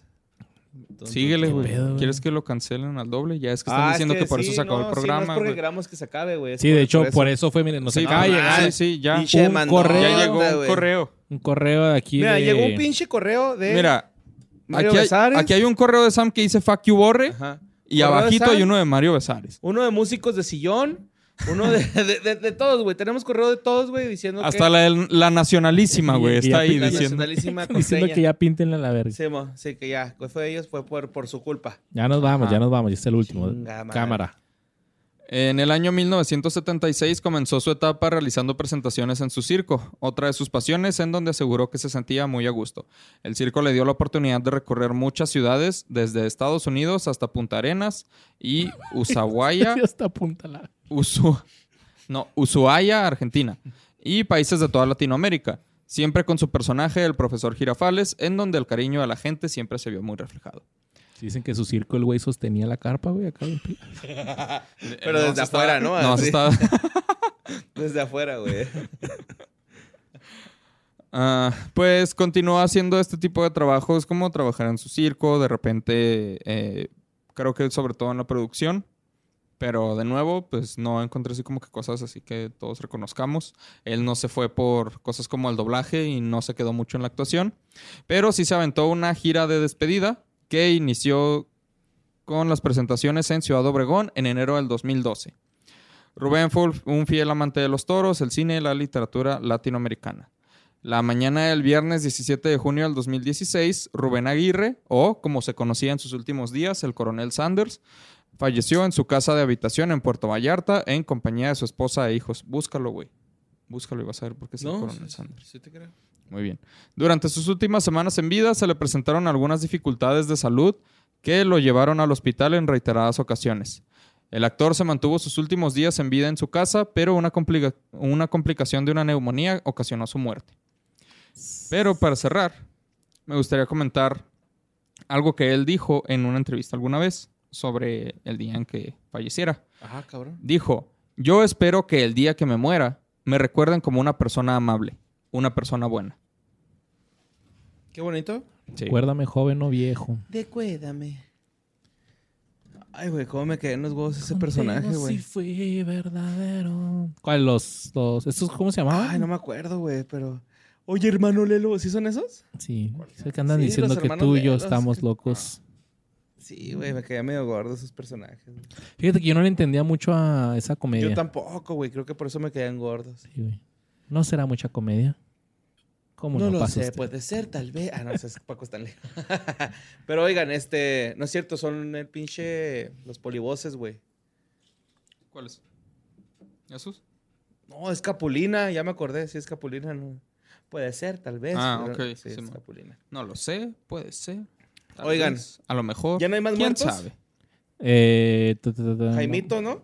Entonces, Síguele, ¿Qué güey. ¿Quieres que lo cancelen al doble? Ya es que están Ah, es diciendo que, por sí, eso se acabó no, el sí, programa. no es porque queramos que se acabe, güey. Sí, de hecho, por por eso, fue, miren, nos Sí, acaba no, llegar sí, sí, ya. Un correo. Ya llegó un correo. un correo de aquí. Mira, de- llegó un pinche correo de Mira, Mario aquí hay, Besares. aquí hay un correo de Sam que dice Fuck you, Borre. Ajá. Y Correo abajito hay uno de Mario Besares. Uno de músicos de sillón. Uno de, de, de- de todos, güey. Tenemos correo de todos, güey, diciendo Hasta que... la, la nacionalísima, güey. Está ahí la diciendo. nacionalísima diciendo que ya píntenle a la verga. Sí, mo, sí, que ya. Fue de ellos, fue por, por su culpa. Ya nos vamos, Ajá. ya nos vamos. Ya es el último. Chinga madre. Cámara. En el año 1976 comenzó su etapa realizando presentaciones en su circo, otra de sus pasiones en donde aseguró que se sentía muy a gusto. El circo le dio la oportunidad de recorrer muchas ciudades, desde Estados Unidos hasta Punta Arenas y Ushuaia, Ya está apuntala. Usu- no, Ushuaia, Argentina, y países de toda Latinoamérica, siempre con su personaje, el profesor Girafales, en donde el cariño de la gente siempre se vio muy reflejado. Dicen que su circo el güey sostenía la carpa, güey, acá. bien Pero desde afuera, ¿no? No, estaba... Desde afuera, güey. Ah, pues continuó haciendo este tipo de trabajos como trabajar en su circo, de repente eh, creo que sobre todo en la producción, pero de nuevo pues no encontré así como que cosas así que todos reconozcamos. Él no se fue por cosas como el doblaje y no se quedó mucho en la actuación, pero sí se aventó una gira de despedida que inició con las presentaciones en Ciudad Obregón en enero del 2012. Rubén fue un fiel amante de los toros, el cine y la literatura latinoamericana. La mañana del viernes 17 de junio del 2016, Rubén Aguirre, o como se conocía en sus últimos días, el coronel Sanders, falleció en su casa de habitación en Puerto Vallarta en compañía de su esposa e hijos. Búscalo, güey. Búscalo y vas a ver por qué es el coronel sí, Sanders. sí te creo. Muy bien. Durante sus últimas semanas en vida se le presentaron algunas dificultades de salud que lo llevaron al hospital en reiteradas ocasiones. El actor se mantuvo sus últimos días en vida en su casa, pero una, complica- una complicación de una neumonía ocasionó su muerte. Pero para cerrar, me gustaría comentar algo que él dijo en una entrevista alguna vez sobre el día en que falleciera. Ajá, cabrón. Dijo, yo espero que el día que me muera me recuerden como una persona amable, una persona buena. Qué bonito. Sí. Joven o viejo. Recuérdame. Ay, güey, cómo me quedé en los huevos ese personaje, güey. Sí fui verdadero. ¿Cuál? Los, los, ¿Estos cómo se llamaban? Ay, no me acuerdo, güey, pero... Oye, hermano Lelo, ¿sí son esos? Sí, sé que andan Sí, diciendo que tú y yo estamos que- locos. Sí, güey, me quedé medio gordo esos personajes. Fíjate que yo no le entendía mucho a esa comedia. Yo tampoco, güey. Creo que por eso me quedan gordos. Sí, güey. ¿No será mucha comedia? ¿Cómo no, No lo pasa sé, usted? puede ser, tal vez. Ah, no, ese es Paco Stanley. Pero oigan, este, no es cierto, son el pinche, los polivoces, güey. ¿Cuáles? ¿Esos? No, es Capulina, ya me acordé, sí es Capulina, no. Puede ser, tal vez. Ah, pero ok, Sí, sí, es. Capulina. No lo sé, puede ser. Tal Oigan, vez, a lo mejor. ¿ya no hay más ¿Quién muertos? sabe? Eh, ta, ta, ta, ta, Jaimito, ¿no?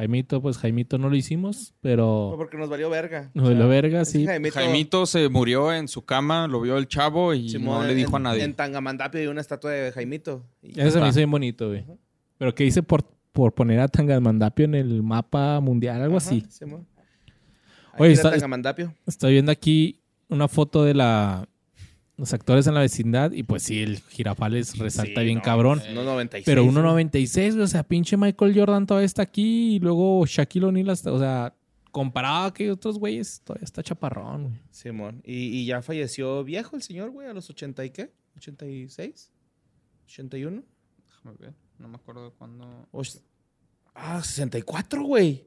Jaimito, pues Jaimito no lo hicimos, pero... porque nos valió verga. Nos valió verga, sí. Jaimito, Jaimito se murió en su cama, lo vio el chavo y Simón, no le dijo en- a nadie. En Tangamandapio hay una estatua de Jaimito. Y Ese se me hizo bien bonito, güey. Pero ¿qué hice por, por poner a Tangamandapio en el mapa mundial? Algo Ajá, así. Simón. Oye, Oye, está- Tangamandapio. Estoy viendo aquí una foto de la los actores en la vecindad y pues sí, el Girafales resalta Sí, bien no, cabrón. No, 96. Pero güey. 1.96, güey, o sea, pinche Michael Jordan todavía está aquí y luego Shaquille O'Neal hasta, o sea, comparado a que otros güeyes, todavía está chaparrón, güey. Simón. Y, y ya falleció viejo el señor, güey, a los 80 y qué? ¿86? ¿81? Déjame ver, no me acuerdo de cuándo. Och- Ah, 64, güey.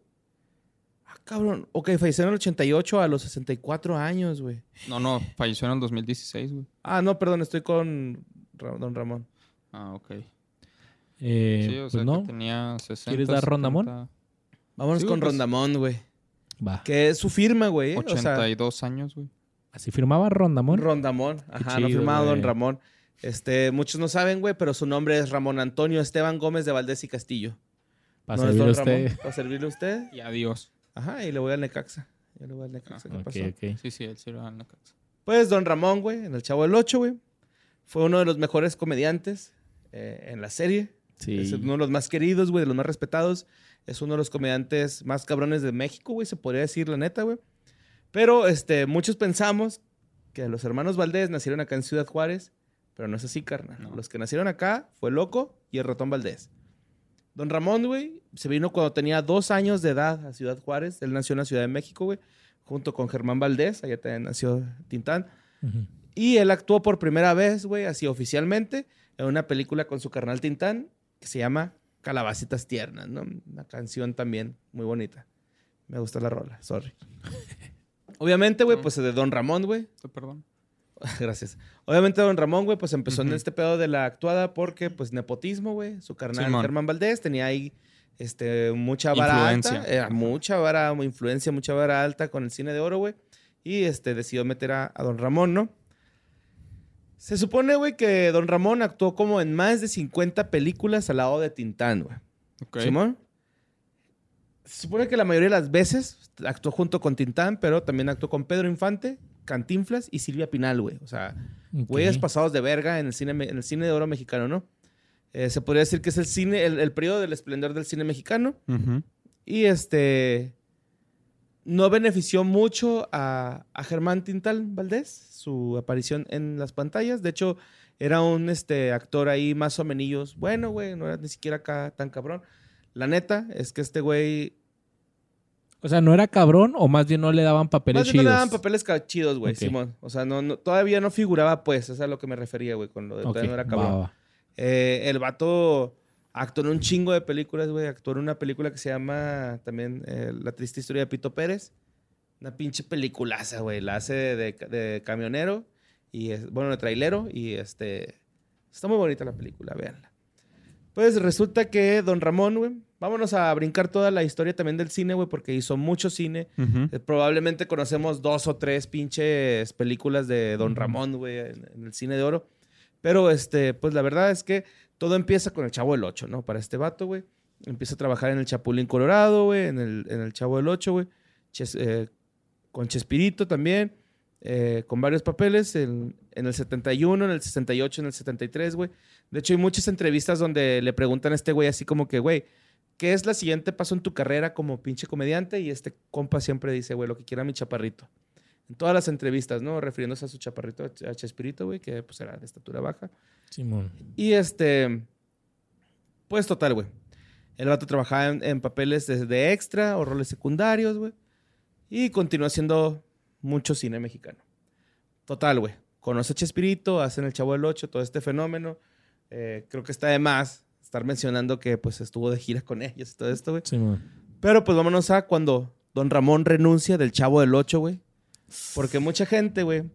Ah, cabrón. Ok, falleció en el 88 a los 64 años, güey. No, no, falleció en el 2016, güey. Ah, no, perdón, estoy con Ra- Don Ramón. Ah, ok. Eh, sí, o pues sea no, que tenía 60. ¿Quieres dar Rondamón? 70, Vámonos Sí, con pues- Rondamón, güey. va. Que es su firma, güey. ¿eh? O sea, 82 años, güey. Así firmaba Rondamón. Rondamón. Ajá, no chido, firmado Don güey. Ramón. Este, muchos no saben, güey, pero su nombre es Ramón Antonio Esteban Gómez de Valdés y Castillo. Para no es servirle a Don usted. Ramón, Para servirle a usted. Y adiós. Ajá, y le voy al Necaxa. Ya le voy al Necaxa. ¿Qué Ok, pasó? Sí, sí, él sí la casa. Pues Don Ramón, güey, en El Chavo del Ocho, güey. Fue uno de los mejores comediantes eh, en la serie. Sí. Es uno de los más queridos, güey, de los más respetados. Es uno de los comediantes más cabrones de México, güey, se podría decir la neta, güey. Pero este, muchos pensamos que los hermanos Valdés nacieron acá en Ciudad Juárez, pero no es así, carnal. No. Los que nacieron acá fue Loco y el Ratón Valdés. Don Ramón, güey, se vino cuando tenía dos años de edad a Ciudad Juárez. Él nació en la Ciudad de México, güey, junto con Germán Valdés. Allá también nació Tintán. Y él actuó por primera vez, güey, así oficialmente, en una película con su carnal Tintán que se llama Calabacitas Tiernas, ¿no? Una canción también muy bonita. Me gusta la rola, sorry. Obviamente, güey, pues de Don Ramón, güey. Te perdón. Gracias. Obviamente Don Ramón, güey, pues empezó en este pedo de la actuada porque, pues, nepotismo, güey. Su carnal. Germán Valdés tenía ahí este, mucha vara Influencia. alta. Era mucha vara, influencia, mucha vara alta con el cine de oro, güey. Y este, decidió meter a, a Don Ramón, ¿no? Se supone, güey, que Don Ramón actuó como en más de 50 películas al lado de Tintán, güey. Ok. Simón. Se supone que la mayoría de las veces actuó junto con Tintán, pero también actuó con Pedro Infante, Cantinflas y Silvia Pinal, güey. O sea, güeyes pasados de verga en el cine, en el cine de oro mexicano, ¿no? Eh, se podría decir que es el cine, el, el periodo del esplendor del cine mexicano. Y este. No benefició mucho a, a Germán Tintán Valdés, su aparición en las pantallas. De hecho, era un este, actor ahí más o menos bueno, güey. No era ni siquiera acá tan cabrón. La neta es que este güey. O sea, ¿no era cabrón o más bien no le daban papeles Más bien no chidos? le daban papeles chidos, güey, Ok. Simón. O sea, no, no- todavía no figuraba, pues. Eso es a lo que me refería, güey, con lo de todavía no era cabrón. va. Eh, el vato actuó en un chingo de películas, güey. Actuó en una película que se llama también eh, La triste historia de Pito Pérez. Una pinche peliculaza, güey. La hace de, de camionero y, es, bueno, de trailero y este... Está muy bonita la película, véanla. Pues resulta que Don Ramón, güey, vámonos a brincar toda la historia también del cine, güey, porque hizo mucho cine. Eh, Probablemente conocemos dos o tres pinches películas de Don. Ramón, güey, en, en el cine de oro. Pero, este, pues la verdad es que todo empieza con el Chavo del Ocho, ¿no? Para este vato, güey. Empieza a trabajar en el Chapulín Colorado, güey, en el, en el Chavo del Ocho, güey. Ches- eh, con Chespirito también, eh, con varios papeles, en, en el 71, en el 68, en el 73, güey. De hecho, hay muchas entrevistas donde le preguntan a este güey así como que, güey, ¿qué es la siguiente paso en tu carrera como pinche comediante? Y este compa siempre dice, güey, lo que quiera mi chaparrito. En todas las entrevistas, ¿no? Refiriéndose a su chaparrito, a Chespirito, güey, que pues era de estatura baja. Simón. Y este, pues total, güey. El vato trabajaba en, en papeles de, de extra o roles secundarios, güey. Y continuó haciendo mucho cine mexicano. Total, güey. Conoce a Chespirito, hacen el Chavo del Ocho, todo este fenómeno. Eh, creo que está de más estar mencionando que pues estuvo de gira con ellos y todo esto, güey. Simón. Pero pues vámonos a cuando Don Ramón renuncia del Chavo del Ocho, güey. Porque mucha gente, güey,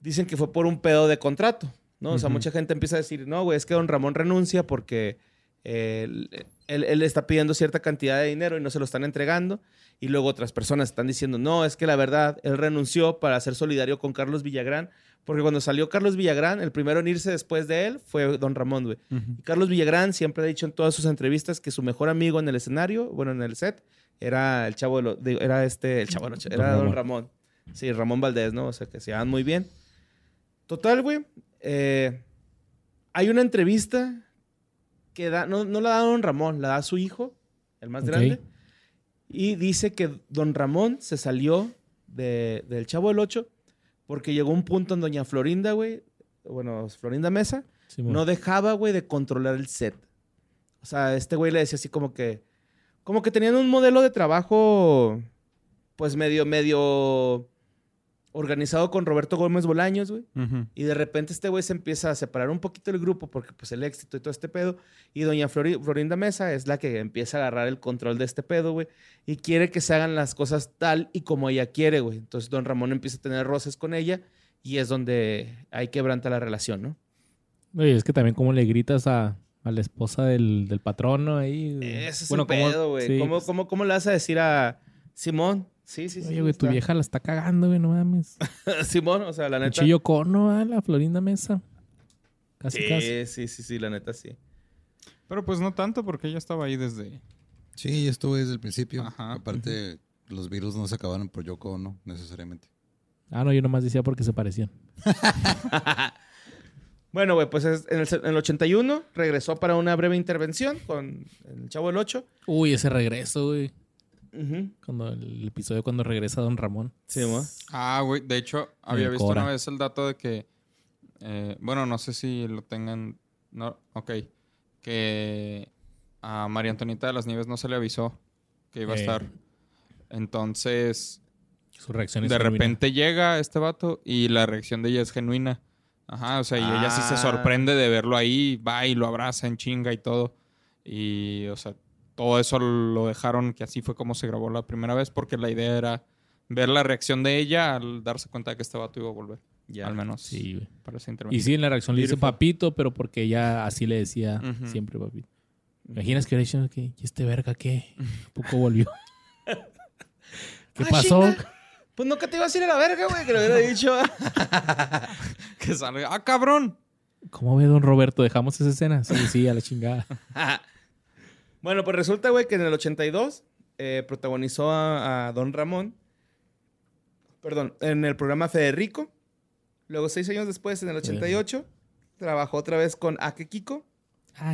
dicen que fue por un pedo de contrato, ¿no? O sea, mucha gente empieza a decir, no, güey, es que Don Ramón renuncia porque eh, él, él- él está pidiendo cierta cantidad de dinero y no se lo están entregando. Y luego otras personas están diciendo, no, es que la verdad, él renunció para ser solidario con Carlos Villagrán. Porque cuando salió Carlos Villagrán, el primero en irse después de él fue Don Ramón, güey. Y Carlos Villagrán siempre ha dicho en todas sus entrevistas que su mejor amigo en el escenario, bueno, en el set, era el chavo, de era este, el chavo, era Don Ramón. Sí, Ramón Valdés, ¿no? O sea, que se llevan muy bien. Total, güey. eh, hay una entrevista que da, no, no la da Don Ramón, la da su hijo, el más grande. Y dice que Don Ramón se salió de- del Chavo del Ocho porque llegó un punto en Doña Florinda, güey, bueno, Florinda Mesa, no dejaba, güey, de controlar el set. O sea, este güey le decía así como que. Como que tenían un modelo de trabajo. Pues medio, medio. Organizado con Roberto Gómez Bolaños, güey. Y de repente este güey se empieza a separar un poquito del grupo porque pues el éxito y todo este pedo. Y doña Flori- Florinda Mesa es la que empieza a agarrar el control de este pedo, güey. Y quiere que se hagan las cosas tal y como ella quiere, güey. Entonces don Ramón empieza a tener roces con ella y es donde ahí quebranta la relación, ¿no? Oye, es que también como le gritas a, a la esposa del, del patrón, ¿no? Ahí, Ese es bueno, el ¿cómo- pedo, güey. sí, ¿Cómo, pues, cómo, cómo le vas a decir a Simón? Sí, sí, sí. Oye, güey, tu vieja la está cagando, güey, no mames. Simón, o sea, la neta. Chillo cono, ah, la Florinda Mesa. Casi, casi. Sí, sí, sí, sí, la neta sí. Pero pues no tanto porque ella estaba ahí desde... Sí, estuve desde el principio. Ajá. Aparte, los virus no se acabaron por Yoko Ono, necesariamente. Ah, no, yo nomás decía porque se parecían. Bueno, güey, pues es- en, el, en el 81 regresó para una breve intervención con el Chavo del 8. Uy, ese regreso, güey. Cuando el episodio cuando regresa Don Ramón. Sí, mo. Ah, güey, de hecho, había visto Cora. una vez el dato de que... eh, bueno, no sé si lo tengan... No, ok. Que a María Antonita de las Nieves no se le avisó que iba a Eh. estar. Entonces, Su reacción es de genuina. repente llega este vato y la reacción de ella es genuina. Ajá, o sea, y ella sí se Ah. sorprende de verlo ahí, va y lo abraza en chinga y todo. Y, o sea, todo eso lo dejaron que así fue como se grabó la primera vez, porque la idea era ver la reacción de ella al darse cuenta de que este vato iba a volver. Ya. Al menos Sí, güey. para esa Y sí, en la reacción le dice papito, pero porque ella así le decía siempre papito. ¿Imaginas que dicho que ¿y este verga qué? ¿A poco volvió? ¿Qué Ah, pasó? Pues no que te ibas a ir a la verga, güey, que lo hubiera dicho. Que salga, ¡ah, cabrón! ¿Cómo ve don Roberto? ¿Dejamos esa escena? Sí, sí, a la chingada. bueno, pues resulta, güey, que en el 82 eh, protagonizó a, a Don Ramón. Perdón, en el programa Federico. Luego, seis años después, en el 88, trabajó otra vez con Ake Kiko.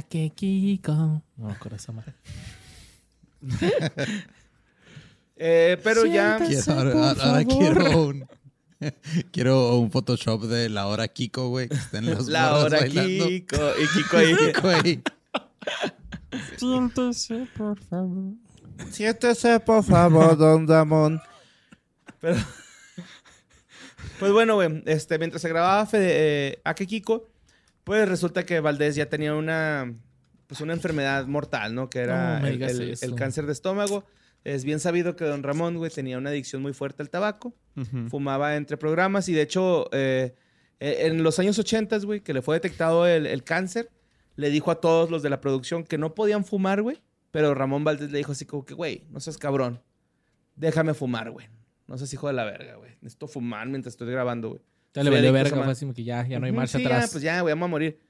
Qué Kiko. No, corazón madre. Eh, pero ya. Quiero, ahora ahora quiero un, quiero un Photoshop de la hora Kiko, güey, que estén los La hora bailando. Kiko. Y Kiko ahí. Kiko ahí. Siéntese, por favor. Siéntese, por favor, don Ramón. Pero. Pues bueno, güey. Este, mientras se grababa Fede, eh, Ake Kiko, pues resulta que Valdés ya tenía una. Pues una enfermedad mortal, ¿no? Que era No el, cáncer de estómago. Es bien sabido que don Ramón, güey, tenía una adicción muy fuerte al tabaco. Fumaba entre programas y de hecho, eh, eh, en los años 80, güey, que le fue detectado el, el cáncer, le dijo a todos los de la producción que no podían fumar, güey. Pero Ramón Valdés le dijo así como que, güey, no seas cabrón. Déjame fumar, güey. No seas hijo de la verga, güey. Necesito fumar mientras estoy grabando, güey. Ya le valió verga, fue así como que ya, ya no hay marcha sí, atrás. Ya, pues ya, güey, vamos a morir.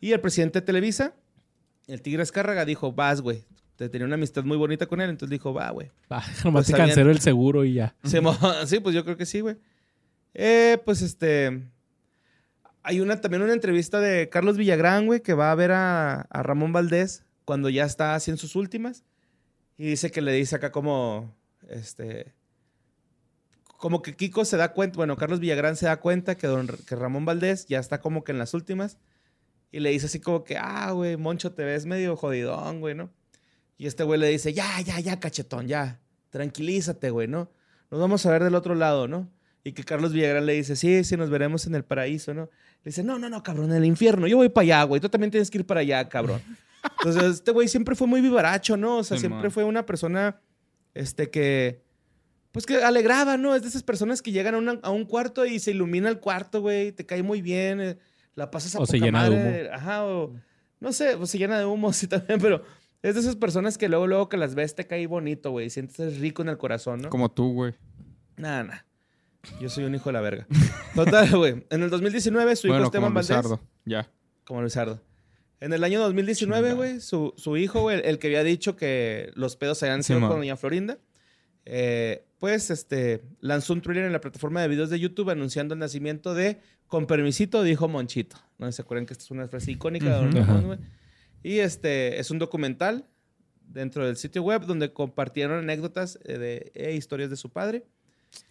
Y el presidente de Televisa, el Tigre Escárraga, dijo, vas, güey. Te tenía una amistad muy bonita con él, entonces dijo, va, güey. Va, nomás Pues te cancelo el seguro y ya. Sí, pues yo creo que sí, güey. Eh, pues este. Hay una, también una entrevista de Carlos Villagrán, güey, que va a ver a, Ramón Valdés cuando ya está así en sus últimas. Y dice que le dice acá como. Este. Como que Kiko se da cuenta, bueno, Carlos Villagrán se da cuenta que, que Ramón Valdés ya está como que en las últimas. Y le dice así como que, ah, güey, Moncho, te ves medio jodidón, güey, ¿no? Y este güey le dice, ya, ya, ya, cachetón, ya. Tranquilízate, güey, ¿no? Nos vamos a ver del otro lado, ¿no? Y que Carlos Villagrán le dice, sí, sí, nos veremos en el paraíso, ¿no? Le dice, no, no, no, cabrón, en el infierno. Yo voy para allá, güey. Tú también tienes que ir para allá, cabrón. Entonces, este güey siempre fue muy vivaracho, ¿no? O sea, Sí, siempre man. fue una persona, este, que, pues que alegraba, ¿no? Es de esas personas que llegan a, una- a un cuarto y se ilumina el cuarto, güey, te cae muy bien, eh, la pasas a O se poca llena de madre. Ajá, o, no sé, o se llena de humo, sí, también, pero es de esas personas que luego, luego que las ves te cae bonito, güey, sientes rico en el corazón, ¿no? Como tú, güey. Nada, nada. Yo soy un hijo de la verga. Total, güey. En el 2019, su hijo Bueno, Esteban como Valdés. Ya. Como Luzardo. En el año 2019, güey, su, su hijo, güey, el, el que había dicho que los pedos se habían Sí, sido man. con Doña Florinda, eh, pues este, lanzó un trailer en la plataforma de videos de YouTube anunciando el nacimiento de Con permisito, dijo Monchito. No se acuerdan que esta es una frase icónica de Don güey. Y este es un documental dentro del sitio web donde compartieron anécdotas eh, de, e historias de su padre.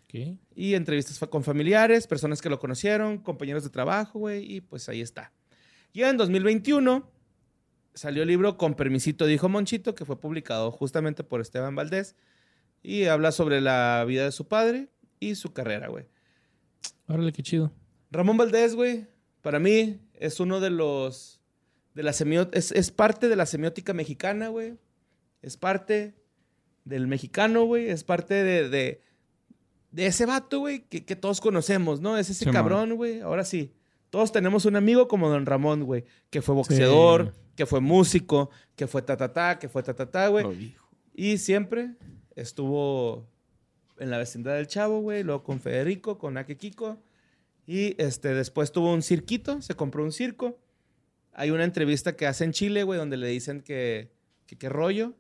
Ok. Y entrevistas con familiares, personas que lo conocieron, compañeros de trabajo, güey, y pues ahí está. Ya en 2021 salió el libro Con permisito, dijo Monchito, que fue publicado justamente por Esteban Valdés, y habla sobre la vida de su padre y su carrera, güey. Órale, qué chido. Ramón Valdés, güey, para mí es uno de los, de la es, es parte de la semiótica mexicana, güey. Es parte del mexicano, güey. Es parte de, de, de ese vato, güey, que, que todos conocemos, ¿no? Es ese Sí, cabrón, güey. Ahora sí. Todos tenemos un amigo como Don Ramón, güey, que fue boxeador, Sí. que fue músico, que fue ta ta ta, que fue ta ta ta, güey. Lo dijo. Y siempre estuvo en la vecindad del Chavo, güey, luego con Federico, con Ake Kiko. Y este, después tuvo un cirquito, se compró un circo. Hay una entrevista que hace en Chile, güey, donde le dicen que que qué rollo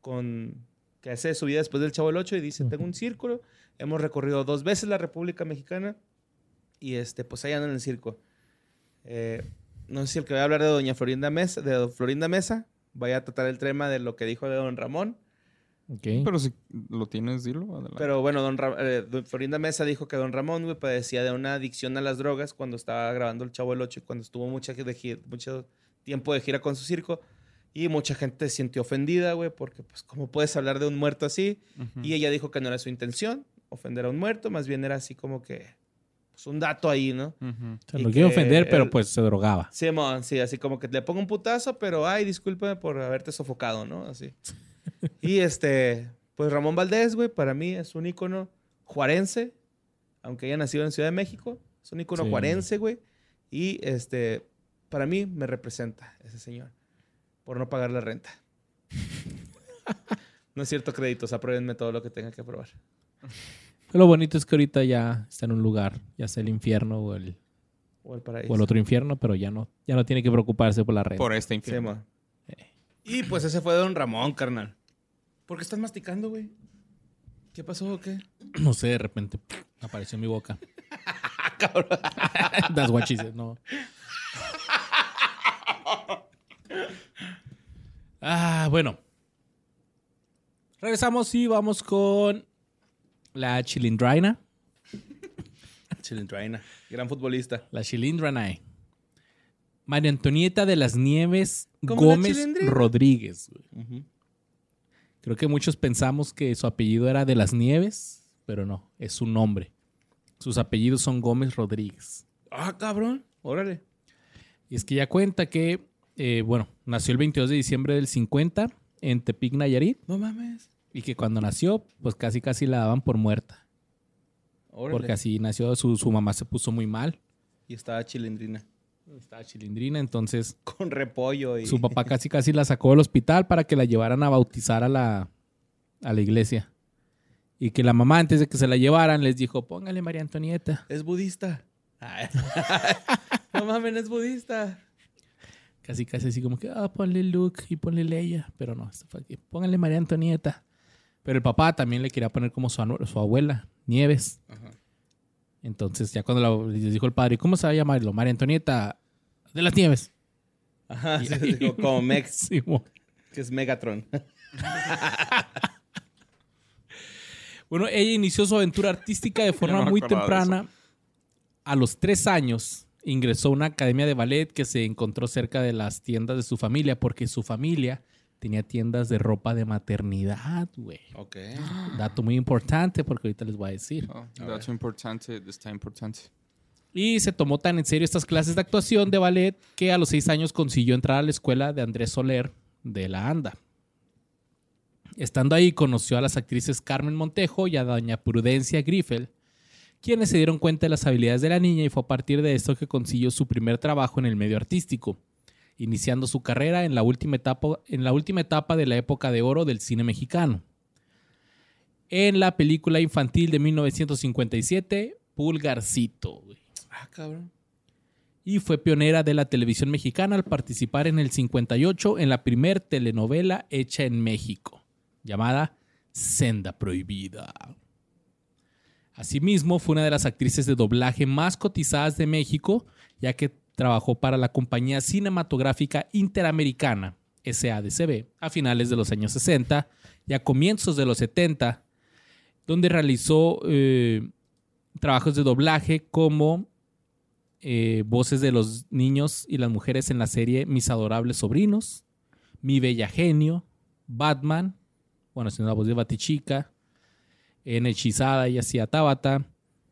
con que hace su vida después del Chavo del 8 y dice, tengo un círculo, hemos recorrido dos veces la República Mexicana y este, pues ahí anda en el circo. Eh, no sé si el que va a hablar de Doña Florinda Mesa, de Don Florinda Mesa, vaya a tratar el tema de lo que dijo de Don Ramón. Ok. Pero si lo tienes, dilo. Adelante. Pero bueno, don Ra- eh, don Florinda Mesa dijo que Don Ramón, güey, padecía de una adicción a las drogas cuando estaba grabando El Chavo del Ocho y cuando estuvo mucha, de mucho tiempo de gira con su circo. Y mucha gente se sintió ofendida, güey, porque, pues, ¿cómo puedes hablar de un muerto así? Ujú. Y ella dijo que no era su intención ofender a un muerto, más bien era así como que, pues, un dato ahí, ¿no? O sea, y lo quiero que ofender, pero él- pues se drogaba. Sí, mon, sí, así como que le pongo un putazo, pero ay, discúlpame por haberte sofocado, ¿no? Así. y este, pues Ramón Valdés, güey, para mí es un ícono juarense, aunque haya nacido en Ciudad de México, es un ícono Sí. juarense, güey. Y este, para mí me representa ese señor por no pagar la renta. no es cierto, créditos, apruébenme todo lo que tenga que aprobar. Lo bonito es que ahorita ya está en un lugar, ya sea el infierno o el, O el paraíso. o el otro infierno, pero ya no, ya no tiene que preocuparse por la renta. Por este Sí, infierno. Y pues ese fue Don Ramón, carnal. ¿Por qué estás masticando, güey? ¿Qué pasó o qué? No sé, de repente apareció en mi boca. That's what she said, no. Ah, bueno. Regresamos y vamos con la Chilindrina. Chilindrina, gran futbolista. La Chilindrina. María Antonieta de las Nieves ¿Como la Gómez? Rodríguez. Creo que muchos pensamos que su apellido era de las Nieves, pero no, es su nombre. Sus apellidos son Gómez Rodríguez. Ah, cabrón. Órale. Y es que ya cuenta que, eh, bueno, nació el 22 de diciembre del 50 en Tepic, Nayarit, No mames. Y que cuando nació, pues casi casi la daban por muerta. Órale. Porque así nació, su, su mamá se puso muy mal. Y estaba chilindrina. Estaba chilindrina, entonces Con repollo y... su papá casi casi la sacó del hospital para que la llevaran a bautizar a la, a la iglesia. Y que la mamá, antes de que se la llevaran, les dijo, póngale María Antonieta. Es budista. No mames, es budista. Casi casi así como que, ah, ponle Luke y ponle Leia. Pero no, esto fue aquí, póngale María Antonieta. Pero el papá también le quería poner como su, abuela, Nieves. Entonces ya cuando la- les dijo el padre, ¿cómo se va a llamarlo? María Antonieta de las Nieves. Ajá, sí, como Mex, Sí, mo- que es Megatron. Bueno, ella inició su aventura artística de forma no muy temprana. A los tres años ingresó a una academia de ballet que se encontró cerca de las tiendas de su familia, porque su familia tenía tiendas de ropa de maternidad, güey. Ok. Dato muy importante porque ahorita les voy a decir. Oh, dato importante, está importante. Y se tomó tan en serio estas clases de actuación de ballet que a los seis años consiguió entrar a la escuela de Andrés Soler de la ANDA. Estando ahí conoció a las actrices Carmen Montejo y a doña Prudencia Griffel, quienes se dieron cuenta de las habilidades de la niña y fue a partir de esto que consiguió su primer trabajo en el medio artístico, iniciando su carrera en la última etapa, en la última etapa de la época de oro del cine mexicano. En la película infantil de 1957, Pulgarcito. Ah, cabrón. y fue pionera de la televisión mexicana al participar en el 58 en la primer telenovela hecha en México, llamada Senda Prohibida. Asimismo, fue una de las actrices de doblaje más cotizadas de México, ya que trabajó para la compañía cinematográfica interamericana, SADCB, a finales de los años 60 y a comienzos de los 70, donde realizó eh, trabajos de doblaje como eh, voces de los niños y las mujeres en la serie Mis adorables sobrinos, Mi bella genio, Batman, bueno, haciendo la voz de Batichica, en Hechizada ella hacía Tabata,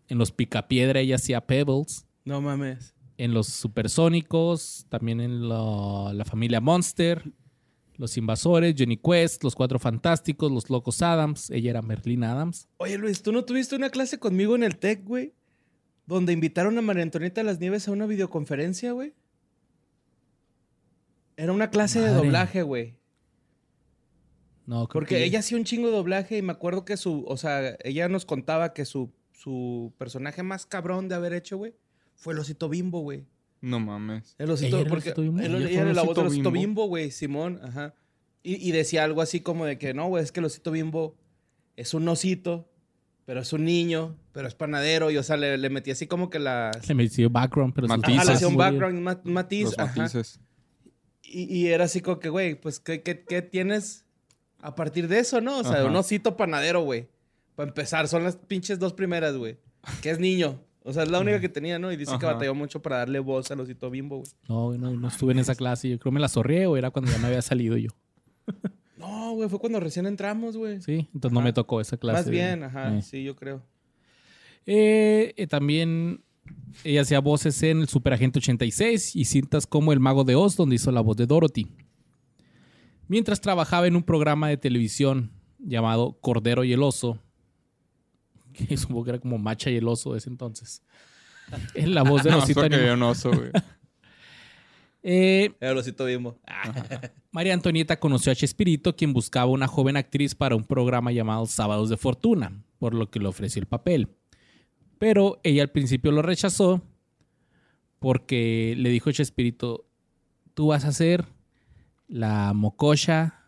en Los Picapiedra ella hacía Pebbles, No mames. En Los Supersónicos, también en lo- la familia Monster, Los Invasores, Johnny Quest, Los Cuatro Fantásticos, Los Locos Adams, ella era Merlin Adams. Oye, Luis, ¿tú no tuviste una clase conmigo en el TEC, güey? Donde invitaron a María Antonieta Las Nieves a una videoconferencia, güey. Era una clase de doblaje, güey. No, creo Porque que- ella hacía un chingo de doblaje y me acuerdo que su, o sea, ella nos contaba que su, su personaje más cabrón de haber hecho, güey, fue el osito bimbo, güey. No mames. El osito, ¿Ella era el porque osito bimbo? él- ¿Ella ella fue era el la voz del osito bimbo? güey, Simón, ajá. Y, y decía algo así como de que no, güey, es que el osito bimbo es un osito, pero es un niño, pero es panadero. Y o sea, le, le metí así como que la. Le metió background, pero... Matices. Ajá, le hacía un background, un ma- un matiz. Los ajá. matices. Y, y era así como que, güey, pues, ¿qué, qué, qué tienes a partir de eso, no? O sea, Ajá. un osito panadero, güey. Para empezar, son las pinches dos primeras, güey. Que es niño. O sea, es la única que tenía, ¿no? Y dice que Ajá. batalló mucho para darle voz al osito bimbo, güey. No, no, no estuve en esa clase. Yo creo que me la sorrié o era cuando ya me había salido yo. No, güey, fue cuando recién entramos, güey. Sí, entonces no Ajá. me tocó esa clase. Más bien, ajá, Eh. sí, yo creo. Eh, eh, también ella hacía voces en el Superagente 86 y cintas como El Mago de Oz, donde hizo la voz de Dorothy. Mientras trabajaba en un programa de televisión llamado Cordero y el Oso, que supongo que era como Macha y el Oso de ese entonces. En la voz de No, Osito un oso, güey. Eh, el osito bimbo. María Antonieta conoció a Chespirito, quien buscaba una joven actriz para un programa llamado Sábados de Fortuna, por lo que le ofreció el papel. Pero ella al principio lo rechazó porque le dijo Chespirito, tú vas a ser la mococha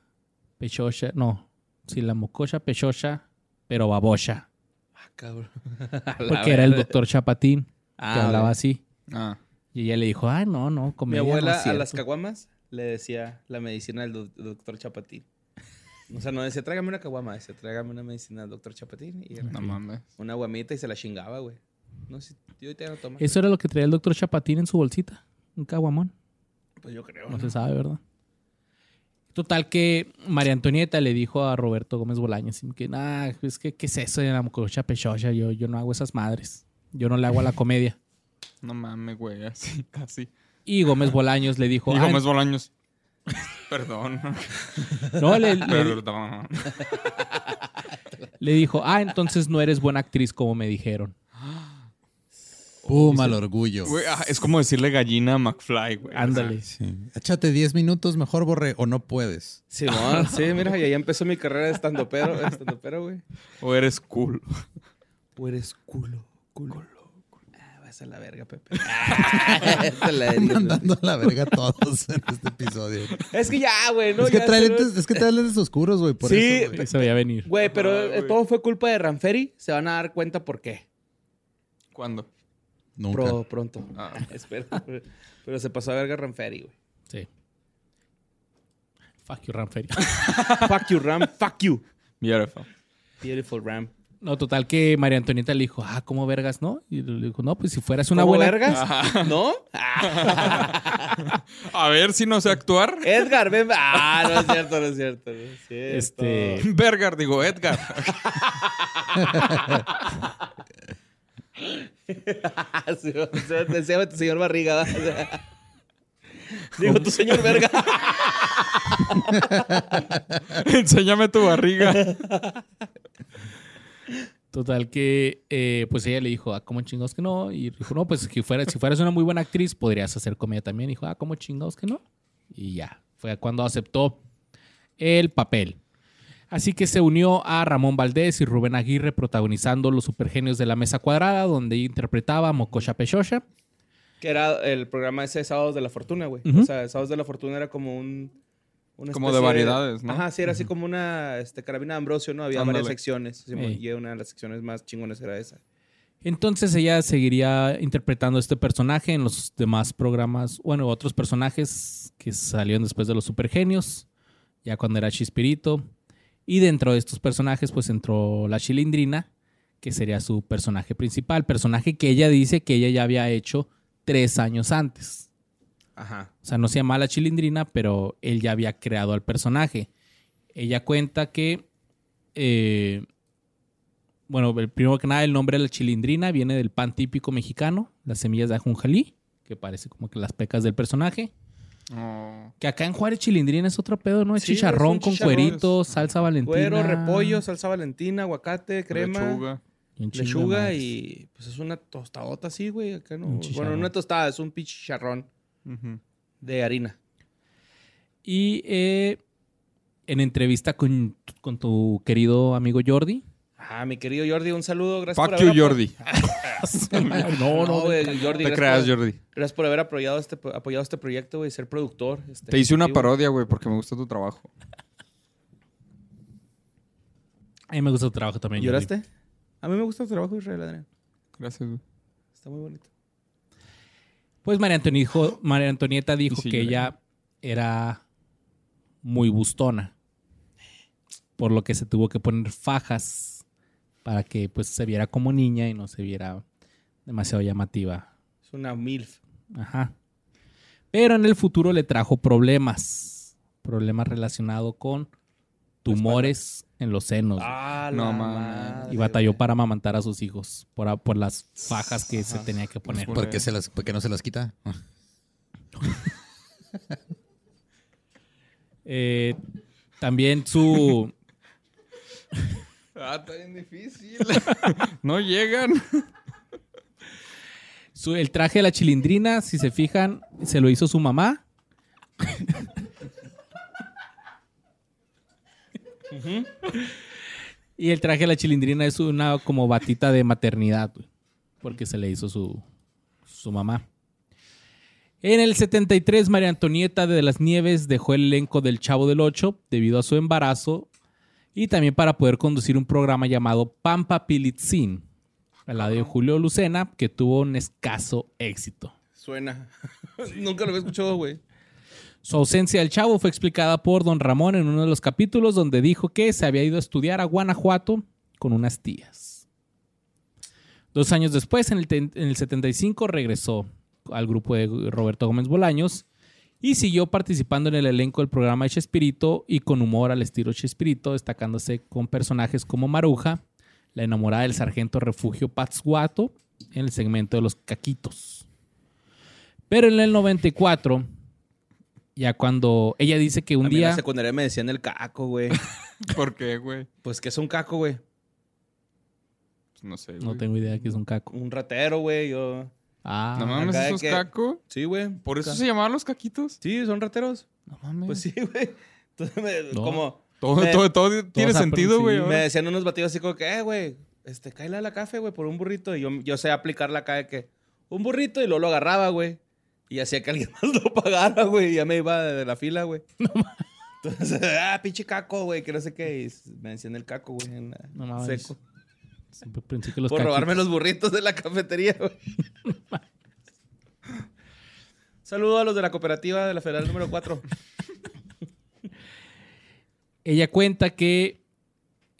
pechocha, no, sí, la mococha pechocha, pero babocha, cabrón. porque era el doctor Chapatín que Ah, hablaba ok. así. Ah, Y ella le dijo, ah, no, no, Mi comedia no abuela es a cierto". las caguamas le decía la medicina del doc- doctor Chapatín. O sea, no decía, tráigame una caguama, decía, tráigame una medicina del doctor Chapatín. Y era no mames. una guamita y se la chingaba, güey. No sé, yo ahorita ya no tomo. Eso era lo que traía el doctor Chapatín en su bolsita, un caguamón. Pues yo creo. No ¿no? se sabe, ¿verdad? Total que María Antonieta le dijo a Roberto Gómez Bolaños que, nah, es que, ¿qué es eso de la mococha pechocha? Yo, yo no hago esas madres. Yo no le hago a la comedia. No mames, güey. Así, casi. Y Gómez Bolaños le dijo, Y "Ah, Gómez Bolaños. Perdón. no, le, le- Perdón. le dijo, ah, entonces no eres buena actriz como me dijeron. Pum, al orgullo. Güey, ah, es como decirle gallina a McFly, güey. Ándale. Sí. Échate 10 minutos mejor, Borre, o no puedes. Simón, sí, mira, y ahí empezó mi carrera de estandopero, estandopero, güey. O eres cool. O eres culo, culo. Ah, vas a la verga, Pepe. La. Mandando a la verga todos en este episodio. es que ya, güey, ¿no? es, que Ya trae se- lentes, es que trae lentes oscuros, güey. Por Sí, eso, güey. Se veía venir. Güey, pero Ajá, eh, güey. todo fue culpa de Ranferi. Se van a dar cuenta por qué. ¿Cuándo? Nunca. Pro- pronto. Ah. Espero. Pero se pasó a verga Ranferi, güey. Sí. Fuck you, Ranferi. fuck you, Ram. Fuck you. Beautiful. Beautiful Ram. No, total que María Antonieta le dijo, ah, ¿cómo vergas, no? Y le dijo, no, pues si fueras una ¿Cómo buena... vergas? ¿No? A ver si no sé actuar. Edgar, ven. Ah, no es cierto, no es cierto. No es cierto. Este... Digo, Edgar. Sí, o sea, decía tu señor Barriga. O sea, Digo, tu señor verga. Enséñame tu barriga. Total que, eh, pues ella le dijo, ah, ¿cómo chingados que no? Y dijo, no, pues si fueras, si fueras una muy buena actriz, podrías hacer comedia también. Y dijo, ah, ¿cómo chingados que no? Y ya, fue cuando aceptó el papel. Así que se unió a Ramón Valdés y Rubén Aguirre protagonizando Los Supergenios de la Mesa Cuadrada, donde interpretaba a Mocosha Pechosha. Que era el programa ese de Sábados de la Fortuna, güey. O sea, Sábados de la Fortuna era como un... una Como de variedades, ¿no? Ajá, sí, era así como una este, carabina de Ambrosio, ¿no? Había varias secciones. sí, y una de las secciones más chingones era esa. Entonces ella seguiría interpretando este personaje en los demás programas, bueno, otros personajes que salieron después de los Supergenios, ya cuando era Chispirito. Y dentro de estos personajes, pues entró la Chilindrina, que sería su personaje principal, personaje que ella dice que ella ya había hecho tres años antes. Ajá. O sea, no se llama la Chilindrina, pero él ya había creado al personaje. Ella cuenta que, eh, bueno, el- primero que nada, el nombre de la Chilindrina viene del pan típico mexicano, las semillas de ajonjalí, que parece como que las pecas del personaje. Oh. Que acá en Juárez Chilindrina es otro pedo, ¿no? Es Sí, chicharrón es con chicharrón. cueritos, salsa valentina. Cuero, repollo, salsa valentina, aguacate, crema, Lechuga. lechuga y pues es una tostadota así, güey. Acá no. Un Bueno, una tostada, es un pinche chicharrón Ujú. de harina. Y eh, en entrevista con, con tu querido amigo Jordi. Ah, mi querido Jordi, un saludo. Gracias Fuck por you, Jordi. no, No, güey, Jordi, Te gracias creas, por- Jordi. Gracias por haber apoyado este, apoyado este proyecto, güey, ser productor. este, Te hice una parodia, güey, porque me gusta tu trabajo. A mí me gusta tu trabajo también. Jordi. ¿Lloraste? A mí me gusta tu trabajo, Israel Adrián. Gracias, güey. Está muy bonito. Pues María, María Antonieta dijo sí, que lloré. ella era muy bustona. Por lo que se tuvo que poner fajas para que pues se viera como niña y no se viera demasiado llamativa. Es una MILF. Ajá. Pero en el futuro le trajo problemas. Problemas relacionados con tumores en los senos. Ah, No la mames. madre, y batalló para amamantar a sus hijos por, por las fajas que se tenía que poner. Por- ¿Por qué, se las, por qué no se las quita? Eh, también su... Ah, está bien difícil. no llegan. Su- el traje de la chilindrina, si se fijan, se lo hizo su mamá. y el traje de la chilindrina es una como batita de maternidad, güey, porque se le hizo su, su mamá. En el 73, María Antonieta de las Nieves dejó el elenco del Chavo del Ocho debido a su embarazo y también para poder conducir un programa llamado Pampa Pilitzin, al lado de Julio Lucena, que tuvo un escaso éxito. Suena. Nunca lo había escuchado, güey. Su ausencia del chavo fue explicada por don Ramón en uno de los capítulos donde dijo que se había ido a estudiar a Guanajuato con unas tías. Dos años después, en el, en el 75, regresó al grupo de Roberto Gómez Bolaños y siguió participando en el elenco del programa de Chespirito y con humor al estilo Chespirito, destacándose con personajes como Maruja, la enamorada del sargento refugio Patzguato, en el segmento de los caquitos. Pero en el 94, ya cuando ella dice que un a mí en día... la secundaria me decían el caco, güey. ¿Por qué, güey? Pues que es un caco, güey. Pues no sé, No tengo idea que es un caco. Un ratero, güey. Yo. Ah, No mames, acá de ¿eso es que- caco? Sí, güey. ¿Por eso Ca- se llamaban los caquitos? Sí, son rateros. no mames. Pues sí, güey. Entonces, me- No. como. Todo, Me- todo, todo tiene se sentido, güey. sí, Me decían unos batidos así como que, eh, güey, este, cállale a la café, güey, por un burrito. Y yo, yo sé aplicarla acá de que un burrito y luego lo agarraba, güey. Y hacía que alguien más lo pagara, güey. Y ya me iba de la fila, güey. Entonces, ah, pinche caco, güey, que no sé qué. Y me decían el caco, güey, en la- No mames. seco. Siempre pensé que los Por caquitos- robarme los burritos de la cafetería, güey. Saludo a los de la cooperativa de la Federal número 4. Ella cuenta que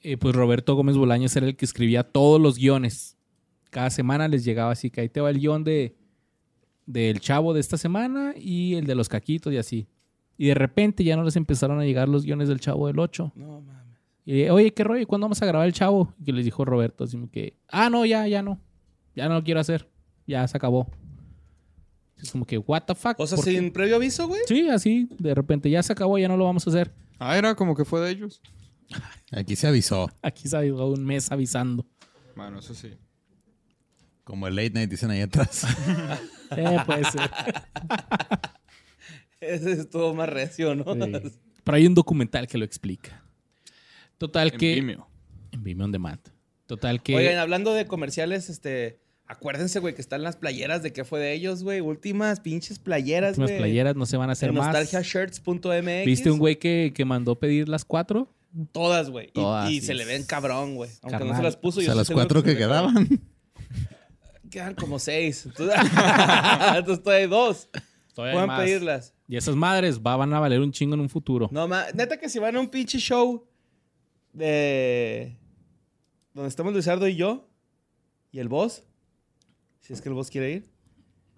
eh, pues Roberto Gómez Bolaños era el que escribía todos los guiones. Cada semana les llegaba así que ahí te va el guion de del chavo de esta semana y el de los caquitos y así. Y de repente ya no les empezaron a llegar los guiones del chavo del 8. No mames. Y oye, ¿qué rollo? ¿Cuándo vamos a grabar el chavo? Y que les dijo Roberto, así como que, ah, no, ya, ya no. Ya no lo quiero hacer. Ya se acabó. Es como que, what the fuck. O sea, sin previo aviso, güey. Sí, así, de repente, ya se acabó, ya no lo vamos a hacer. Ah, era como que fue de ellos. Aquí se avisó. Aquí se ha ido un mes avisando. Bueno, eso sí. Como el late night dicen ahí atrás. Eh, puede ser. Ese estuvo más recio, ¿no? Sí. Pero hay un documental que lo explica. Total En que... Vimeo. En Vimeo on Demand. Total que... Oigan, hablando de comerciales, este. Acuérdense, güey, que están las playeras de qué fue de ellos, güey. Últimas pinches playeras, últimas güey. playeras no se van a hacer En más. nostalgiashirts.mx. ¿Viste un güey que, que mandó pedir las cuatro? Todas, güey. Y- Todas, Y, sí. se le ven cabrón, güey. Aunque no se las puso. o sea, las cuatro que quedaban. Quedan como seis. Entonces, Entonces todavía hay dos. Todavía hay Pueden más. pedirlas. Y esas madres va- van a valer un chingo en un futuro. No, ma, neta que si van a un pinche show de. Donde estamos Luisardo y yo. Y el boss. Si es que el boss quiere ir.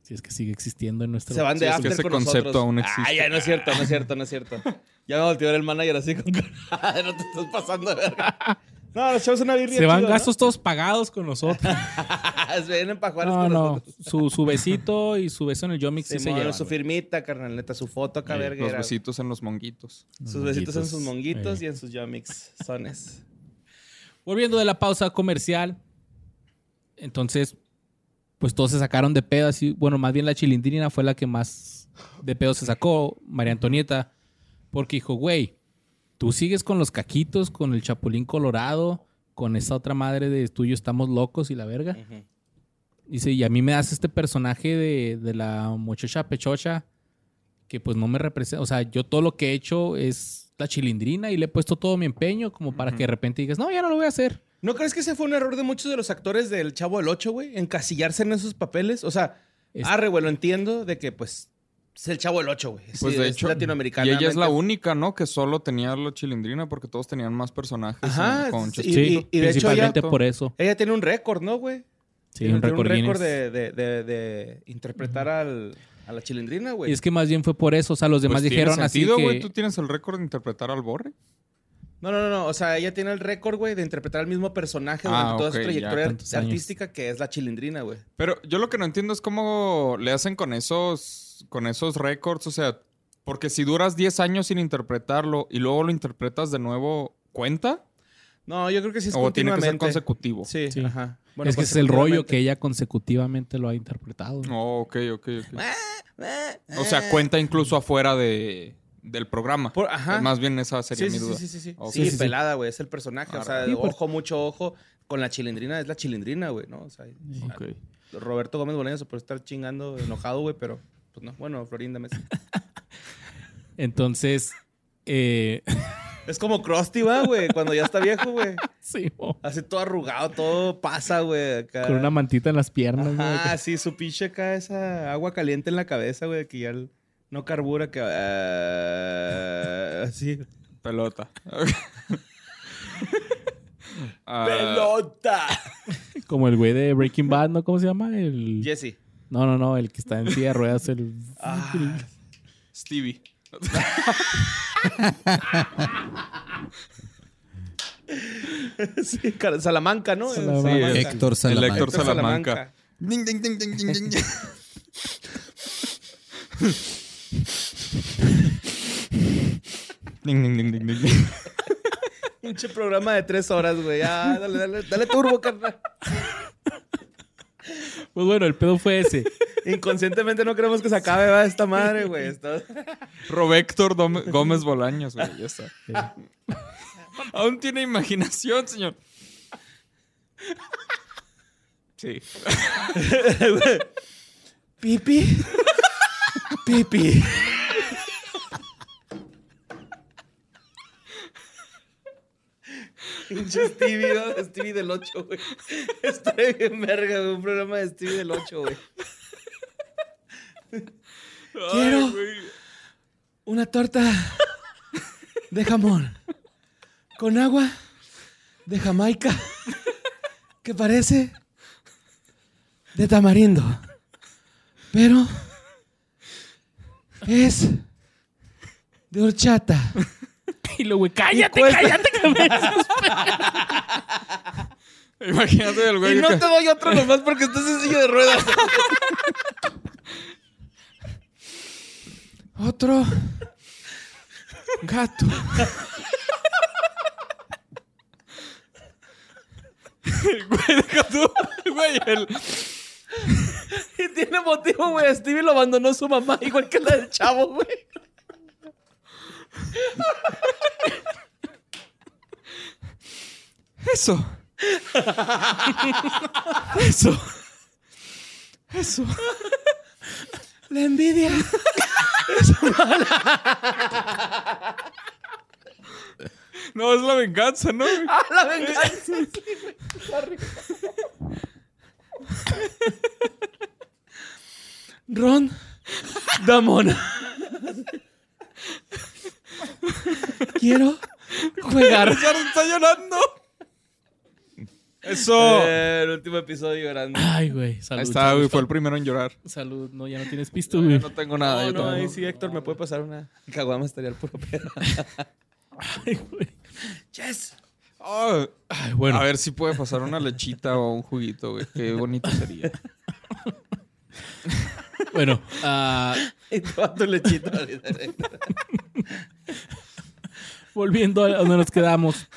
Si es que sigue existiendo en nuestro... Se van de es que after ese con concepto nosotros. aún existe. Ay, ya no es cierto, no es cierto, no es cierto. Ya me volteó el manager así con. No te estás pasando de verga. No, los chavos son una birria Se van chido, ¿no? gastos todos pagados con nosotros. Se vienen para jugar No, con no. nosotros. Su, su besito y su beso en el Yomix sí se Simón, llevan. su güey. firmita, carnal, neta, su foto acá, Los verguera. besitos en los monguitos. Sus besitos en sus monguitos Eh. y en sus yomix sones. Volviendo de la pausa comercial. Entonces, pues todos se sacaron de pedo así. Bueno, más bien la chilindrina fue la que más de pedo se sacó, María Antonieta. Porque dijo, güey, tú sigues con los caquitos, con el chapulín colorado, con esa otra madre de tuyo estamos locos y la verga. Dice, y a mí me das este personaje de, de la muchacha pechocha que pues no me representa. O sea, yo todo lo que he hecho es la chilindrina y le he puesto todo mi empeño como para que de repente digas, no, ya no lo voy a hacer. ¿No crees que ese fue un error de muchos de los actores del Chavo del 8, güey? Encasillarse en esos papeles. O sea, Es- arre, güey, lo entiendo de que, pues, es el Chavo del 8, güey. Pues Sí, de es hecho, latinoamericana. y ella es la única, ¿no? Que solo tenía la chilindrina porque todos tenían más personajes. Ajá, en- con sí. Y- y de hecho principalmente ella- por eso. Ella tiene un récord, ¿no, güey? Sí, Tiene- un récord de, de- de- de interpretar al, a la chilindrina, güey. Y es que más bien fue por eso. O sea, los demás Pues dijeron tiene así que... güey. ¿Tú tienes el récord de interpretar al Borre? No, no, no, no. O sea, ella tiene el récord, güey, de interpretar al mismo personaje durante Ah, toda su ya. trayectoria artística que es la chilindrina, güey. Pero yo lo que no entiendo es cómo le hacen con esos, con esos récords. O sea, porque si duras 10 años sin interpretarlo y luego lo interpretas de nuevo, ¿cuenta? No, yo creo que sí es o tiene que ser consecutivo. Sí, Sí. ajá. es que es el rollo que ella consecutivamente lo ha interpretado. Oh, ok, ok, ok. Eh, O sea, cuenta incluso afuera de, del programa. Por- ajá. Más bien esa sería Sí, mi sí, duda. sí, sí, sí. Ok. Sí, Sí, sí, sí. pelada, güey. Es el personaje. O sea, ojo, mucho ojo. Con la chilindrina es la chilindrina, güey, ¿no? O sea, Ok. Roberto Gómez Bolaños se puede estar chingando, enojado, güey, pero pues no. Bueno, Florinda Mesa. Entonces, eh, es como Krusty, va, güey, cuando ya está viejo, güey. sí, mo, Así todo arrugado, todo pasa, güey. con una mantita en las piernas. güey, que- sí, su pinche acá, esa agua caliente en la cabeza, güey, que ya el- no carbura, que... ah, así. Pelota. Ah, ¡Pelota! Como el güey de Breaking Bad, ¿no? ¿Cómo se llama? El... Jesse. No, no, no, el que está en silla de ruedas, el... Ah, Stevie. sí, Salamanca, ¿no? Salamanca. Salamanca. Sí, Héctor El Salamanca. Héctor Salamanca. Ding, ding, ding, ding, ding, ding, ding. Ding, ding, ding, ding. Pinche programa de tres horas, güey. Ya, dale, dale, dale turbo, carnal. Pues bueno, el pedo fue ese. Inconscientemente no queremos que se acabe, va, esta madre, güey. Está- Roberto Dome- Gómez Bolaños, güey. Ya está. Aún tiene imaginación, señor. Sí. Pipi. Pipi. Pinche Stevie, ¿no? Stevie del 8, güey. Está bien verga, güey. Un programa de Stevie del 8, güey. Quiero- güey. Una torta de jamón. Con agua de Jamaica que parece de tamarindo. Pero es de horchata. Y luego, güey, cállate, cuesta- cállate. Me- Imagínate el güey Y no que- te doy otro nomás porque estás en silla de ruedas. Otro gato. güey, deja tú. Güey, el... Y tiene motivo, güey. Stevie lo abandonó su mamá, igual que la del chavo, güey. Eso. Eso. Eso. La envidia. No, es la venganza, ¿no? Ah, la venganza. Ron Damona. Quiero jugar. Richard está llorando. Eso. Eh, el último episodio llorando. Ay, güey, salud. Ahí está, güey. Fue el primero en llorar. Salud, no, ya no tienes pisto, güey. No tengo nada. No, yo no, ahí sí, Héctor, me puede pasar una caguama, estaría el puro pedo. Ay, güey. Yes. Ah, Ay, bueno. A ver si puede pasar una lechita o un juguito, güey. Qué bonito sería. Bueno, ah, Y tu lechito. volviendo a donde nos quedamos.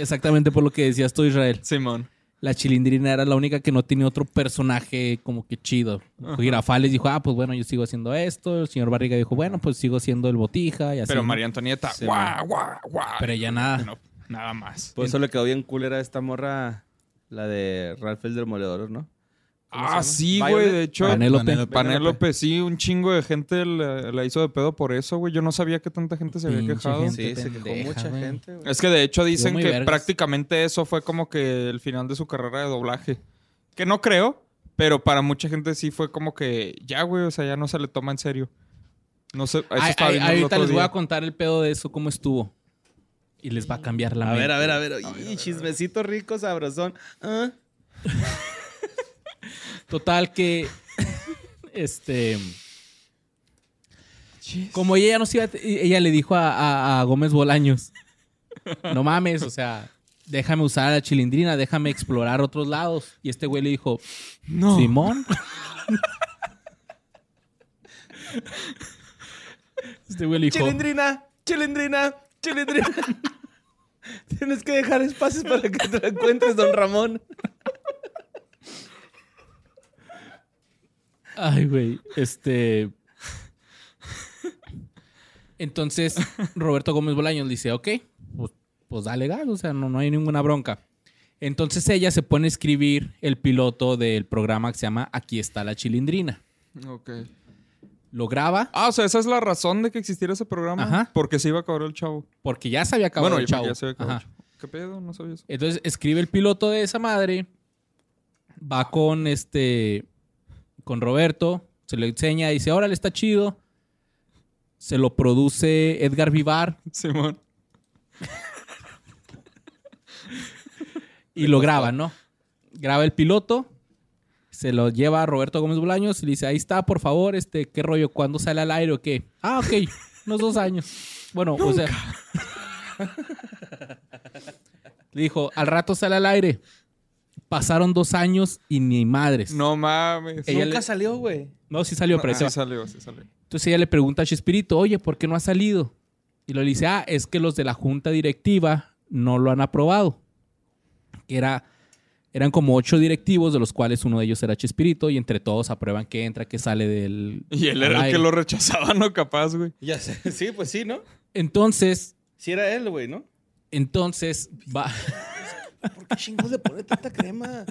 Exactamente por lo que decías tú, Israel. Simón. La chilindrina era la única que no tenía otro personaje como que chido. Girafales dijo, ah, pues bueno, yo sigo haciendo esto. El señor Barriga dijo, bueno, pues sigo siendo el botija y así. Pero. María Antonieta, Sí, guau, guau, guau. Pero ya nada. No, nada más. Por eso le quedó bien cool era esta morra, la de Ralph el Demoledor, ¿no? ¿Cómo se Ah, sí, güey. De hecho. Panélope. Panélope, sí, un chingo de gente la, la hizo de pedo por eso, güey. Yo no sabía que tanta gente se había Pinche quejado. gente. Sí, se quejó mucha gente, güey. Es que de hecho dicen que vergas. prácticamente eso fue como que el final de su carrera de doblaje. Que no creo, pero para mucha gente sí fue como que ya, güey, o sea, ya no se le toma en serio. No sé, eso Ay, estaba ay, ahorita les voy a contar el pedo de eso, cómo estuvo. Y les va a cambiar la A mente. ver, a ver, a ver. Y chismecito rico, sabrosón. Ah. Total que. este. Como ella ya no se iba. Ella le dijo a, a- a Gómez Bolaños. No mames, o sea, déjame usar la chilindrina, déjame explorar otros lados. Y este güey le dijo, No. Simón. este güey le dijo, Chilindrina, chilindrina, chilindrina. Tienes que dejar espacios para que te lo encuentres, don Ramón. Ay, güey. Este. Entonces, Roberto Gómez Bolaños le dice, ok, pues, pues dale gas, o sea, no, no hay ninguna bronca. Entonces ella se pone a escribir el piloto del programa que se llama Aquí está la chilindrina. Ok. Lo graba Ah, o sea, esa es la razón de que existiera ese programa. Ajá. Porque se iba a acabar el chavo. porque ya se había acabado bueno, el chavo. ya se había acabado Ajá. el chavo. ¿Qué pedo? No sabía eso. Entonces escribe el piloto de esa madre, va con este, con Roberto, se lo enseña, dice, órale, está chido. Se lo produce Edgar Vivar Simón. y lo graba, ¿no? Graba el piloto, se lo lleva a Roberto Gómez Bolaños y le dice, ahí está, por favor, este, ¿qué rollo? ¿Cuándo sale al aire o qué? Ah, ok, unos dos años. Bueno, o sea... Le dijo, al rato sale al aire. Pasaron dos años y ni madres. No mames. Ella Nunca le- salió, güey. No, sí salió, pero ahí se sí va. salió, sí salió. Entonces ella le pregunta a Chespirito, oye, ¿por qué no ha salido? Y lo dice, ah, es que los de la junta directiva no lo han aprobado. Que era, eran como ocho directivos, de los cuales uno de ellos era Chespirito, y entre todos aprueban que entra, que sale del... Y él era el aire. que lo rechazaba, ¿no? Capaz, güey. Ya sé. Sí, pues sí, ¿no? Entonces, Sí era él, güey, ¿no? entonces va... ¿Por qué chingos le pone tanta crema?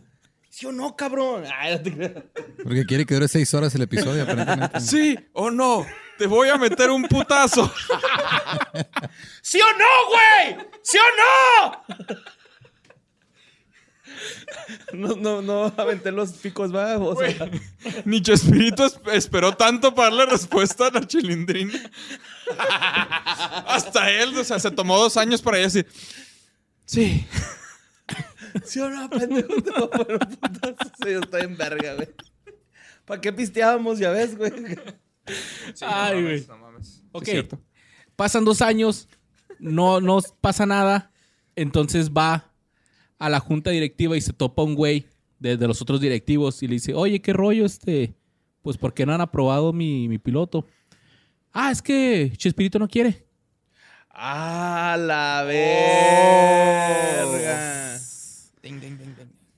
¿Sí o no, cabrón? Ay, no te creas. Porque quiere que dure seis horas el episodio, aparentemente. Sí o no. Te voy a meter un putazo. ¿Sí o no, güey? ¿Sí o no? No, no, no aventé los picos, va. O sea, Ni Chespirito es- esperó tanto para darle respuesta a la chilindrina. Hasta él, o sea, se tomó dos años para decir. Sí. ¿Sí o no, pendejo? Te voy a poner. Sí, estoy en verga, güey. ¿Para qué pisteábamos? Ya ves, güey. Sí, Ay, no güey. mames, no mames. Ok. Pasan dos años, no, no pasa nada. Entonces va a la junta directiva y se topa un güey de, de los otros directivos y le dice, oye, ¿qué rollo este? Pues ¿por qué no han aprobado mi, mi piloto? Ah, es que Chespirito no quiere. ¡Ah, la verga!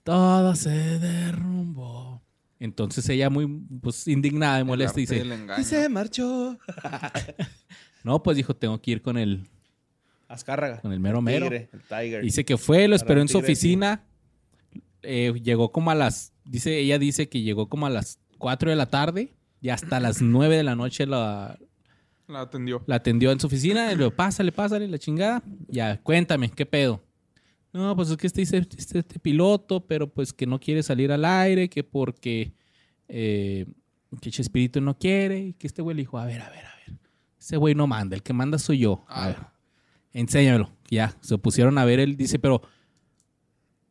Todo se derrumbó. Entonces ella muy pues, indignada y molesta dice. Y se marchó. no, pues dijo, tengo que ir con el, Azcárraga. con el mero El mero. tigre, el tiger. Dice que fue, lo esperó en su oficina. Eh, llegó como a las. Dice, ella dice que llegó como a las 4 de la tarde y hasta las 9 de la noche la, La atendió. la atendió en su oficina. Y le dijo, pásale, pásale, la chingada. Ya, cuéntame, ¿qué pedo? No, pues es que este este, este piloto, pero pues que no quiere salir al aire, que porque eh, que Chespirito no quiere, y que este güey le dijo, a ver, a ver, a ver. Ese güey no manda, el que manda soy yo. A Ah. ver, enséñamelo. Ya, se pusieron a ver, él dice, pero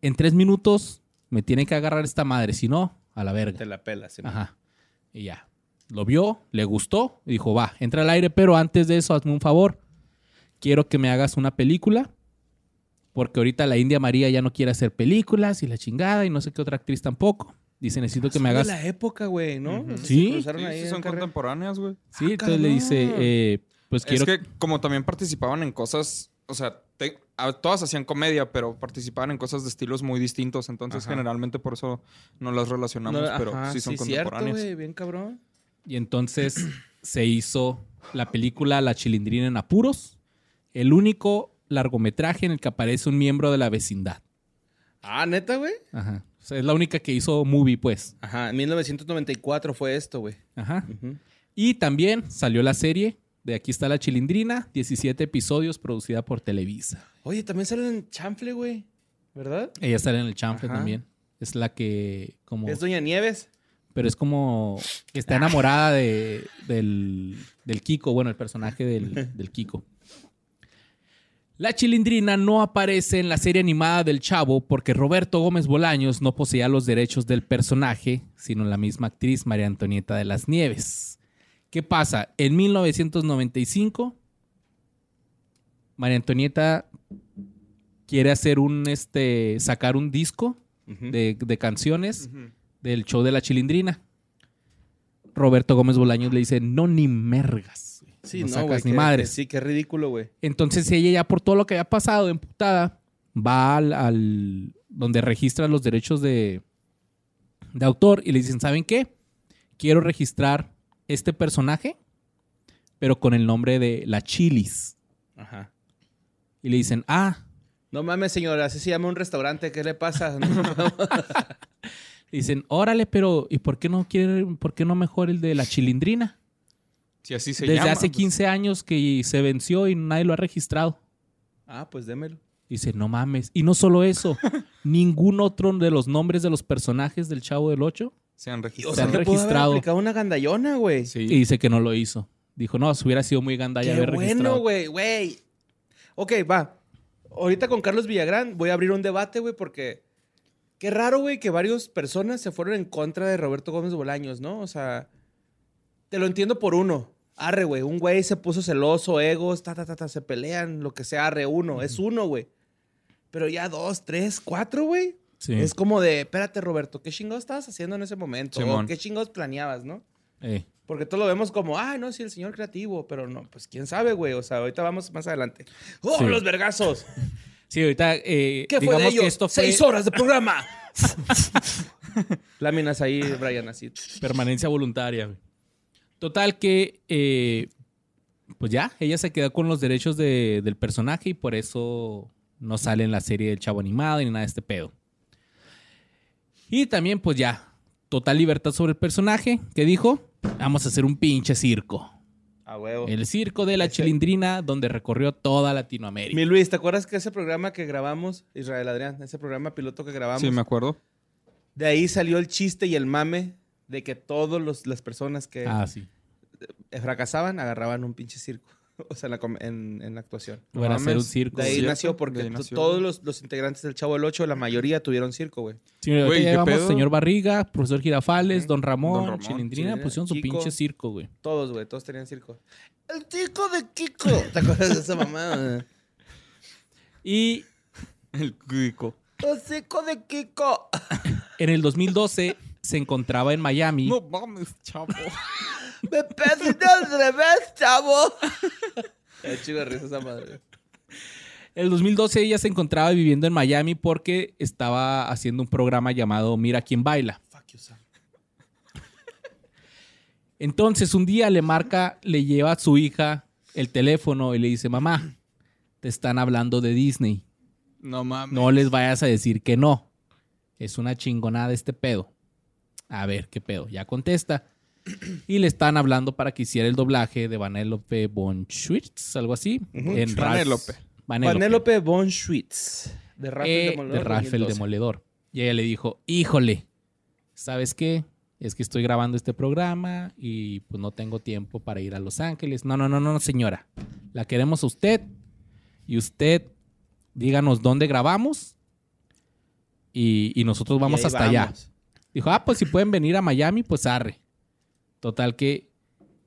en tres minutos me tiene que agarrar esta madre, si no, a la verga. Te la pela, sí. Ajá. Y ya. Lo vio, le gustó, y dijo, va, entra al aire, pero antes de eso, hazme un favor. Quiero que me hagas una película, porque ahorita la India María ya no quiere hacer películas y la chingada, y no sé qué otra actriz tampoco. Dice, necesito que me de hagas... la época, güey, ¿no? Sea, Sí. Sí, ahí sí en son contemporáneas, güey. Sí, Ah, entonces le dice, eh, pues quiero... Es que como también participaban en cosas, o sea, te- a- todas hacían comedia, pero participaban en cosas de estilos muy distintos, entonces Ajá. generalmente por eso no las relacionamos, No, pero ajá, sí son cierto, contemporáneas. güey, bien cabrón. Y entonces se hizo la película La Chilindrina en Apuros, el único largometraje en el que aparece un miembro de la vecindad. Ah, ¿neta, güey? Ajá. O sea, es la única que hizo movie, pues. Ajá, en 1994 fue esto, güey. Ajá. Y también salió la serie de Aquí está la Chilindrina, 17 episodios, producida por Televisa. Oye, también sale en Chanfle, güey. ¿Verdad? Ella sale en el chanfle Ajá. también. Es la que como... Es Doña Nieves. Pero es como... Está enamorada de, del, del Kiko, bueno, el personaje del, del Kiko. La Chilindrina no aparece en la serie animada del Chavo porque Roberto Gómez Bolaños no poseía los derechos del personaje, sino la misma actriz María Antonieta de las Nieves. ¿Qué pasa? En 1995, María Antonieta quiere hacer un, este, sacar un disco de, de canciones del show de la Chilindrina. Roberto Gómez Bolaños le dice, no ni mergas. Sí, no no, sacas güey. ni que- madres. que Sí, qué ridículo, güey. Entonces ella ya por todo lo que había pasado, emputada, va al, al- donde registra los derechos de, de autor y le dicen, ¿saben qué? Quiero registrar este personaje, pero con el nombre de La Chilis. Ajá. Y le dicen, ah, No mames, señora, así se llama un restaurante. ¿Qué le pasa? dicen, órale, pero ¿y por qué no quiere, por qué no mejor el de La Chilindrina? Si así se Desde llama, hace pues. 15 años que se venció y nadie lo ha registrado. ah, pues démelo. Dice, no mames. Y no solo eso, ningún otro de los nombres de los personajes del Chavo del Ocho. Se han O registrado. Se han sea, pudo haber registrado. aplicado una gandallona, güey. Sí. Y dice que no lo hizo. Dijo, no, si hubiera sido muy gandalla Qué haber bueno, registrado. güey, güey. Ok, va. Ahorita con Carlos Villagrán voy a abrir un debate, güey, porque qué raro, güey, que varias personas se fueron en contra de Roberto Gómez Bolaños, ¿no? O sea, te lo entiendo por uno. Arre, güey, un güey se puso celoso, egos, ta, ta, ta, ta, se pelean, lo que sea, arre, uno. Es uno, güey. Pero ya dos, tres, cuatro, güey. Sí. Es como de, espérate, Roberto, ¿qué chingados estabas haciendo en ese momento? Simón. ¿O qué chingados planeabas, no? Porque todos lo vemos como, ay, no, sí, el señor creativo, pero no, pues quién sabe, güey. O sea, ahorita vamos más adelante. ¡Oh, Sí. los vergazos! Sí, ahorita, eh, ¿Qué fue digamos de ellos? que esto fue ¡Seis horas de programa! Láminas ahí, Brian, así. permanencia voluntaria. güey. Total que, eh, pues ya, ella se quedó con los derechos de- del personaje y por eso no sale en la serie del Chavo Animado ni nada de este pedo. Y también, pues ya, total libertad sobre el personaje. que dijo? Vamos a hacer un pinche circo. A huevo. El circo de la Ese- Chilindrina, donde recorrió toda Latinoamérica. Mi Luis, ¿te acuerdas que ese programa que grabamos, Israel Adrián, ese programa piloto que grabamos, Sí, me acuerdo. de ahí salió el chiste y el mame de que todas las personas que Ah, sí. fracasaban agarraban un pinche circo. O sea, en la, en, en la actuación. O era hacer un circo. De ahí Cierto, nació porque ahí nació, todos los, los integrantes del Chavo del Ocho, la mayoría tuvieron circo, güey. Sí, Güey, ya ¿qué llevamos pedo? señor Barriga, profesor Girafales, don Ramón, Don Ramón, Chilindrina, Chilindrina, pusieron su Kiko. pinche circo, güey. Todos, güey, todos tenían circo. El circo de Kiko. ¿Te acuerdas de esa mamá? Y El cuico. El circo de Kiko. en el 2012 se encontraba en Miami. No mames, chavo. Me perdí al revés, chavo. Es chido de risa esa madre. En el 2012 ella se encontraba viviendo en Miami porque estaba haciendo un programa llamado Mira quién baila. Fuck you, Sam. Entonces un día le marca, le lleva a su hija el teléfono y le dice, mamá, te están hablando de Disney. No mames. No les vayas a decir que no. Es una chingonada este pedo. A ver qué pedo. Ya contesta. Y le están hablando para que hiciera el doblaje de Vanellope von Schwitz, algo así. Ujú. en Ralph- Vanellope. Vanellope. Von Schwitz. De Ralph Eh, el Demoledor. de Ralph el 2012. Demoledor. Y ella le dijo, híjole, ¿sabes qué? Es que estoy grabando este programa y pues no tengo tiempo para ir a Los Ángeles. No, no, no, no, señora. La queremos a usted y usted díganos dónde grabamos y, y nosotros Y vamos ahí hasta allá. Dijo, ah, pues si pueden venir a Miami, pues arre. Total que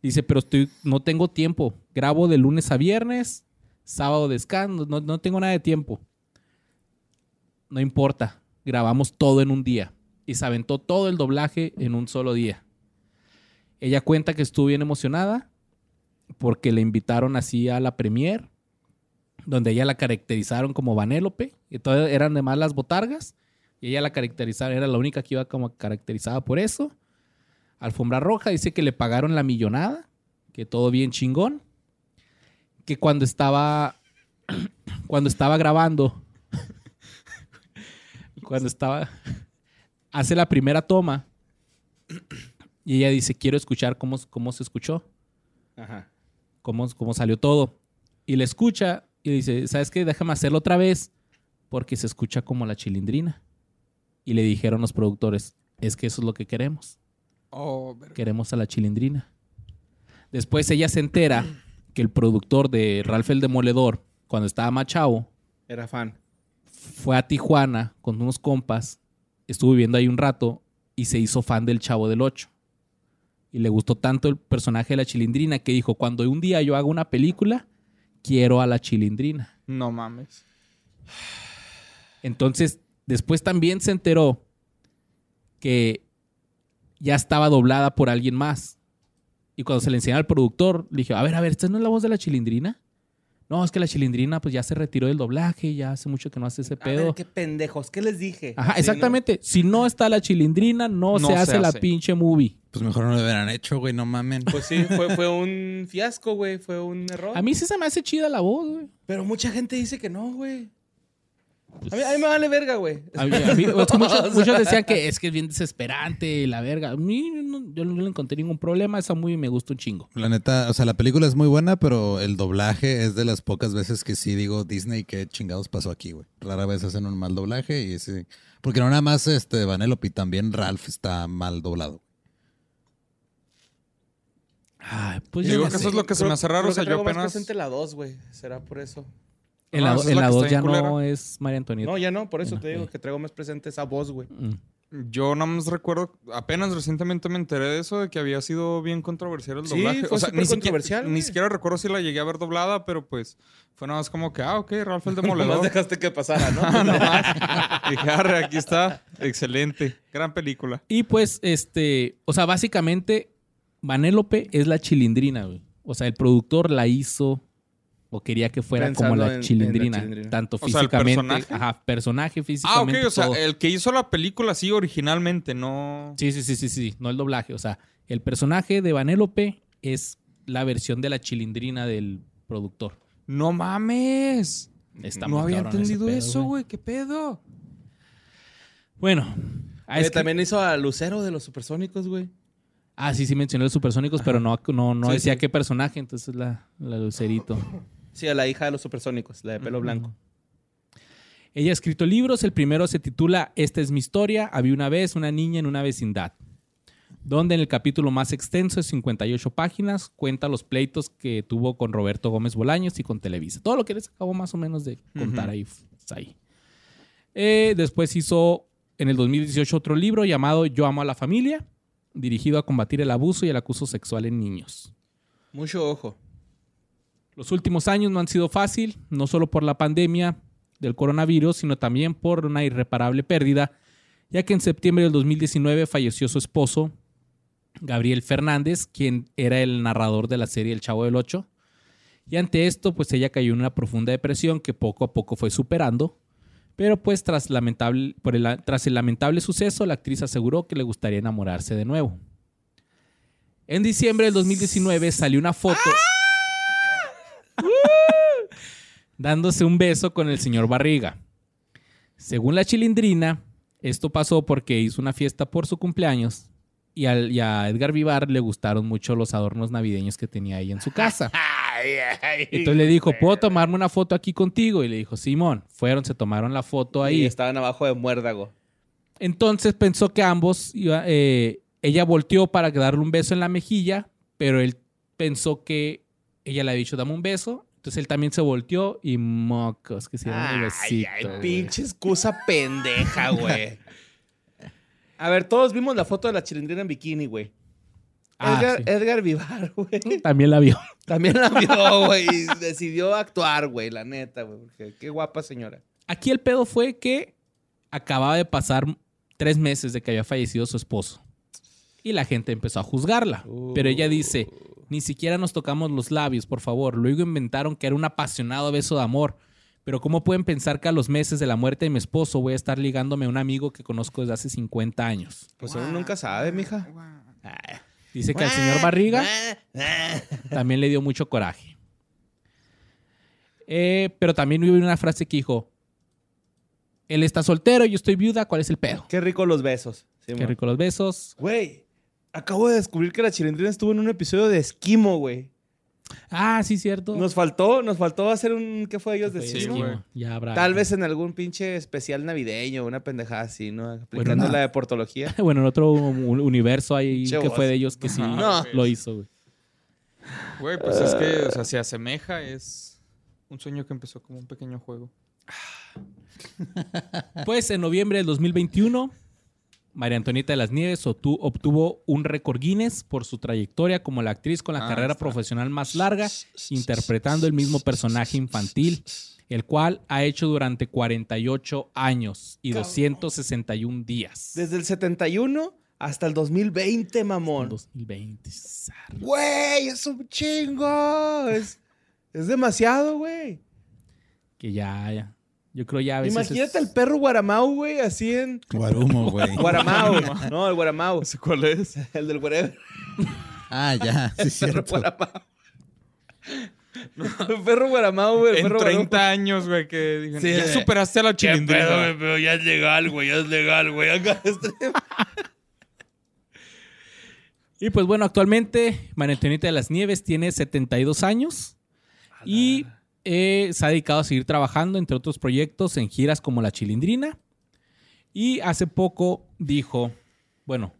dice, pero estoy, no tengo tiempo. Grabo de lunes a viernes, sábado descanso, no, no tengo nada de tiempo. No importa, grabamos todo en un día. Y se aventó todo el doblaje en un solo día. Ella cuenta que estuvo bien emocionada porque le invitaron así a la premier, donde ella la caracterizaron como Vanélope, y todas eran de malas botargas. Y ella la caracterizaron, era la única que iba como caracterizada por eso. Alfombra roja, dice que le pagaron la millonada, que todo bien chingón. Que cuando estaba, cuando estaba grabando, cuando estaba, hace la primera toma y ella dice, quiero escuchar cómo, cómo se escuchó, Ajá. cómo, cómo salió todo. Y le escucha y dice, ¿sabes qué? Déjame hacerlo otra vez porque se escucha como la chilindrina. Y le dijeron los productores, es que eso es lo que queremos. Oh. Queremos a la chilindrina. Después ella se entera que el productor de Ralph el Demoledor, cuando estaba más chavo, Era fan. fue a Tijuana con unos compas, estuvo viviendo ahí un rato y se hizo fan del Chavo del Ocho. Y le gustó tanto el personaje de la chilindrina que dijo, cuando un día yo haga una película, quiero a la chilindrina. No mames. Entonces, después también se enteró que ya estaba doblada por alguien más. Y cuando se le enseñó al productor, le dije, a ver, a ver, ¿esta no es la voz de la chilindrina? No, es que la chilindrina pues ya se retiró del doblaje, ya hace mucho que no hace ese A pedo. ver, qué pendejos. ¿Qué les dije? Ajá, exactamente. Si no está la chilindrina, no, No se se hace la pinche movie. Pues mejor no lo hubieran hecho, güey, no mamen. Pues sí, fue, fue un fiasco, güey. Fue un error. A mí sí se me hace chida la voz, güey. Pero mucha gente dice que no, güey. A mí, a mí me vale verga, güey. A mí- a mí- es que muchos, decían que es que es bien desesperante, la verga. A mí no- yo no le encontré ningún problema. Esa movie me gusta un chingo. La neta, o sea, la película es muy buena, pero el doblaje es de las pocas veces que sí digo Disney, ¿qué chingados pasó aquí, güey? Rara vez hacen un mal doblaje y sí. Porque no nada más este Vanellope, también Ralph está mal doblado. Ay, pues Digo yo no que eso es lo que se me hace raro. creo O sea, que yo apenas. presente la 2, güey. Será por eso. En Ah, la, esa es en la la que 2 está ya bien no culera. es María Antonieta. No, ya no. Por eso te digo que traigo más presente esa voz, güey. Mm. Yo nada más recuerdo, apenas recientemente me enteré de eso, de que había sido bien controversial el Sí, doblaje. fue o sea, ni siquiera, controversial, ni güey. siquiera recuerdo si la llegué a ver doblada, pero pues fue nada más como que, ah, ok, Ralph el Nomás Demoledor. dejaste que pasara, ¿no? Dije, arre, aquí está. Excelente. Gran película. Y pues, este, o sea, básicamente, Vanélope es la chilindrina, güey. O sea, el productor la hizo o quería que fuera Pensando como la, en- en la chilindrina. Tanto O sea, ¿el físicamente. personaje? Ajá, personaje, Ah, ok, físicamente. o sea, todo. el que hizo la película sí originalmente, no. Sí, sí, sí, sí, sí, no el doblaje. O sea, el personaje de Vanélope es la versión de la chilindrina del productor. No mames. Está no había entendido pedo, eso, güey. ¿Qué pedo? Bueno. Oye, es que- también hizo a Lucero de los Supersónicos, güey. ah, sí, sí mencioné los supersónicos, pero no, no, no Sí, decía sí. qué personaje, entonces la, la Lucerito. Sí, a la hija de los Supersónicos, la de pelo blanco. Ella ha escrito libros. El primero se titula Esta es mi historia. Había una vez una niña en una vecindad. donde en el capítulo más extenso de 58 páginas cuenta los pleitos que tuvo con Roberto Gómez Bolaños y con Televisa. Todo lo que les acabo más o menos de contar ahí. está ahí. Eh, después hizo en el 2018 otro libro llamado Yo amo a la familia, dirigido a combatir el abuso y el acoso sexual en niños. Mucho ojo. Los últimos años no han sido fácil, no solo por la pandemia del coronavirus, sino también por una irreparable pérdida, ya que en septiembre del 2019 falleció su esposo, Gabriel Fernández, quien era el narrador de la serie El Chavo del Ocho. Y ante esto, pues ella cayó en una profunda depresión que poco a poco fue superando. Pero pues tras, lamentable, el, tras el lamentable suceso, la actriz aseguró que le gustaría enamorarse de nuevo. En diciembre del 2019 salió una foto dándose un beso con el señor Barriga. Según la chilindrina, esto pasó porque hizo una fiesta por su cumpleaños y, al- y a Edgar Vivar le gustaron mucho los adornos navideños que tenía ahí en su casa. Entonces le dijo, ¿puedo tomarme una foto aquí contigo? Y le dijo, Simón. Fueron, se tomaron la foto Ahí ahí. estaban abajo de muérdago. Entonces pensó que ambos, iba- eh, ella volteó para darle un beso en la mejilla, pero él pensó que ella le había dicho, dame un beso. Entonces él también se volteó y mocos, que se dieron el Ay, besito. ay, güey. pinche excusa pendeja, güey. A ver, todos vimos la foto de la chilindrina en bikini, güey. Ah, Edgar, sí. Edgar Vivar, güey. También la vio. También la vio, güey. y decidió actuar, güey, la neta, güey. Qué guapa señora. Aquí el pedo fue que acababa de pasar tres meses de que había fallecido su esposo. Y la gente empezó a juzgarla. Pero ella dice, ni siquiera nos tocamos los labios, por favor. Luego inventaron que era un apasionado beso de amor. Pero ¿cómo pueden pensar que a los meses de la muerte de mi esposo voy a estar ligándome a un amigo que conozco desde hace 50 años? Pues uno nunca sabe, mija. Dice que al señor Barriga también le dio mucho coraje. Eh, pero también hubo una frase que dijo, él está soltero, yo estoy viuda, ¿cuál es el pedo? Qué rico los besos. Sí, Qué rico los besos. Güey, acabo de descubrir que la chilindrina estuvo en un episodio de Esquimo, güey. Ah, sí, cierto. Nos faltó, nos faltó hacer un... ¿Qué fue ellos de Sí, Esquimo? güey. Ya habrá. Tal vez en algún pinche especial navideño, una pendejada así, ¿no? Aplicando no. la de portología. Bueno, en otro un- universo ahí Che, que vos. fue de ellos que sí No. lo hizo, güey. Güey, pues es que, o sea, se asemeja, es un sueño que empezó como un pequeño juego. Pues en noviembre del 2021, María Antonieta de las Nieves obtu- obtuvo un récord Guinness por su trayectoria como la actriz con la Ah, carrera está. profesional más larga, interpretando el mismo personaje infantil, el cual ha hecho durante 48 años y 261 días. Desde el 71 hasta el 2020, mamón. 2020. zar. Güey, es un chingo. Es, es demasiado, güey. Que ya, ya. Yo creo ya a veces. Imagínate es- el perro Guaramau, güey, así en. Guarumo, güey. Guaramau. no, el Guaramau. ¿Cuál es? El del wherever. Ah, ya, sí, Perro cierto. Guaramau. El perro Guaramau, güey. El En perro 30 años, güey, que dijeron, Sí, ya superaste a la chilindrina. pero ya es legal, güey. Ya es legal, güey. Acá Y pues bueno, actualmente María Antonieta de las Nieves tiene 72 años y eh, se ha dedicado a seguir trabajando, entre otros proyectos, en giras como La Chilindrina. Y hace poco dijo, bueno,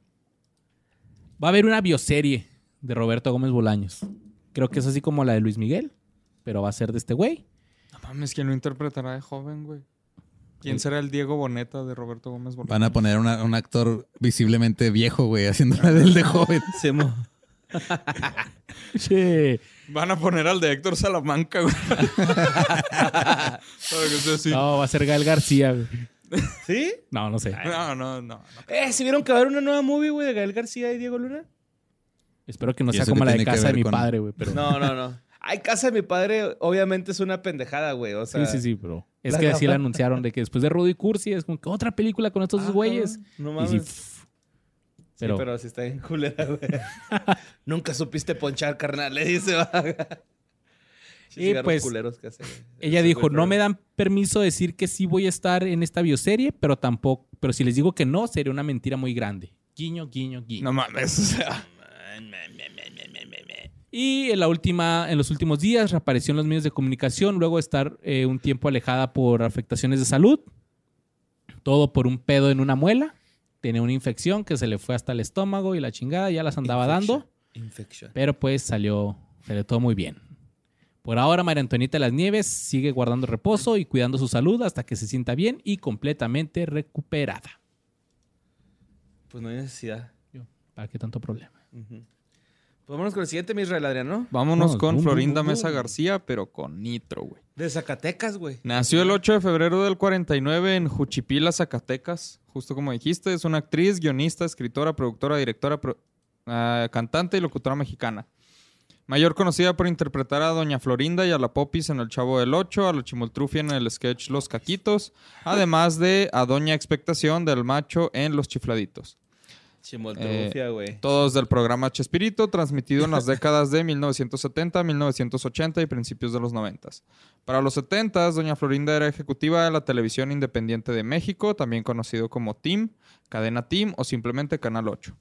va a haber una bioserie de Roberto Gómez Bolaños. Creo que es así como la de Luis Miguel, pero va a ser de este güey. No mames, ¿quién lo interpretará de joven, güey? ¿Quién será el Diego Boneta de Roberto Gómez Bolaños? Van a poner una- un actor visiblemente viejo, güey, haciéndola del de joven. Van a poner al de Héctor Salamanca, güey. Para que sea así. No, va a ser Gael García. güey. ¿Sí? No, no sé. No, no, no. no. Eh, ¿se vieron que va a haber una nueva movie, güey, de Gael García y Diego Luna? Espero que no ¿Y sea como la de casa de mi con- padre, güey. Pero... No, no, no. Ay, Casa de mi padre, obviamente es una pendejada, güey. O sea, Sí, sí, sí, pero es que así la anunciaron de que después de Rudy Cursi es como que otra película con estos Ah, dos güeyes. No Y mames. Sí, Sí, pero, pero, sí está bien culera, güey. Nunca supiste ponchar, carnal, le dice. Y pues, culeros que hace, ella dijo, no pero- me dan permiso de decir que sí voy a estar en esta bioserie, pero tampoco, pero si les digo que no, sería una mentira muy grande. Guiño, guiño, guiño. No mames, o sea. Y en la última, en los últimos días reapareció en los medios de comunicación luego de estar eh, un tiempo alejada por afectaciones de salud. Todo por un pedo en una muela. Tenía una infección que se le fue hasta el estómago y la chingada, ya las andaba dando, Infection. pero pues salió, salió todo muy bien. Por ahora, María Antonieta de las Nieves sigue guardando reposo y cuidando su salud hasta que se sienta bien y completamente recuperada. Pues no hay necesidad. ¿Para qué tanto problema? Pues vámonos con el siguiente, mi Israel Adriano. Vámonos No, con Florinda. Mesa García, pero con nitro, güey. De Zacatecas, güey. Nació el 8 de febrero del 49 en Juchipila, Zacatecas. Justo como dijiste, es una actriz, guionista, escritora, productora, directora, pro- ah, cantante y locutora mexicana. Mayor conocida por interpretar a Doña Florinda y a la Popis en El Chavo del Ocho, a la Chimoltrufia en el sketch Los Caquitos, además de a Doña Expectación del Macho en Los Chifladitos. Chimoltrufia, güey. Todos del programa Chespirito, transmitido en las décadas de 1970, 1980 y principios de los 90. Para los 70, Doña Florinda era ejecutiva de la Televisión Independiente de México, también conocido como TIM, Cadena TIM o simplemente Canal 8,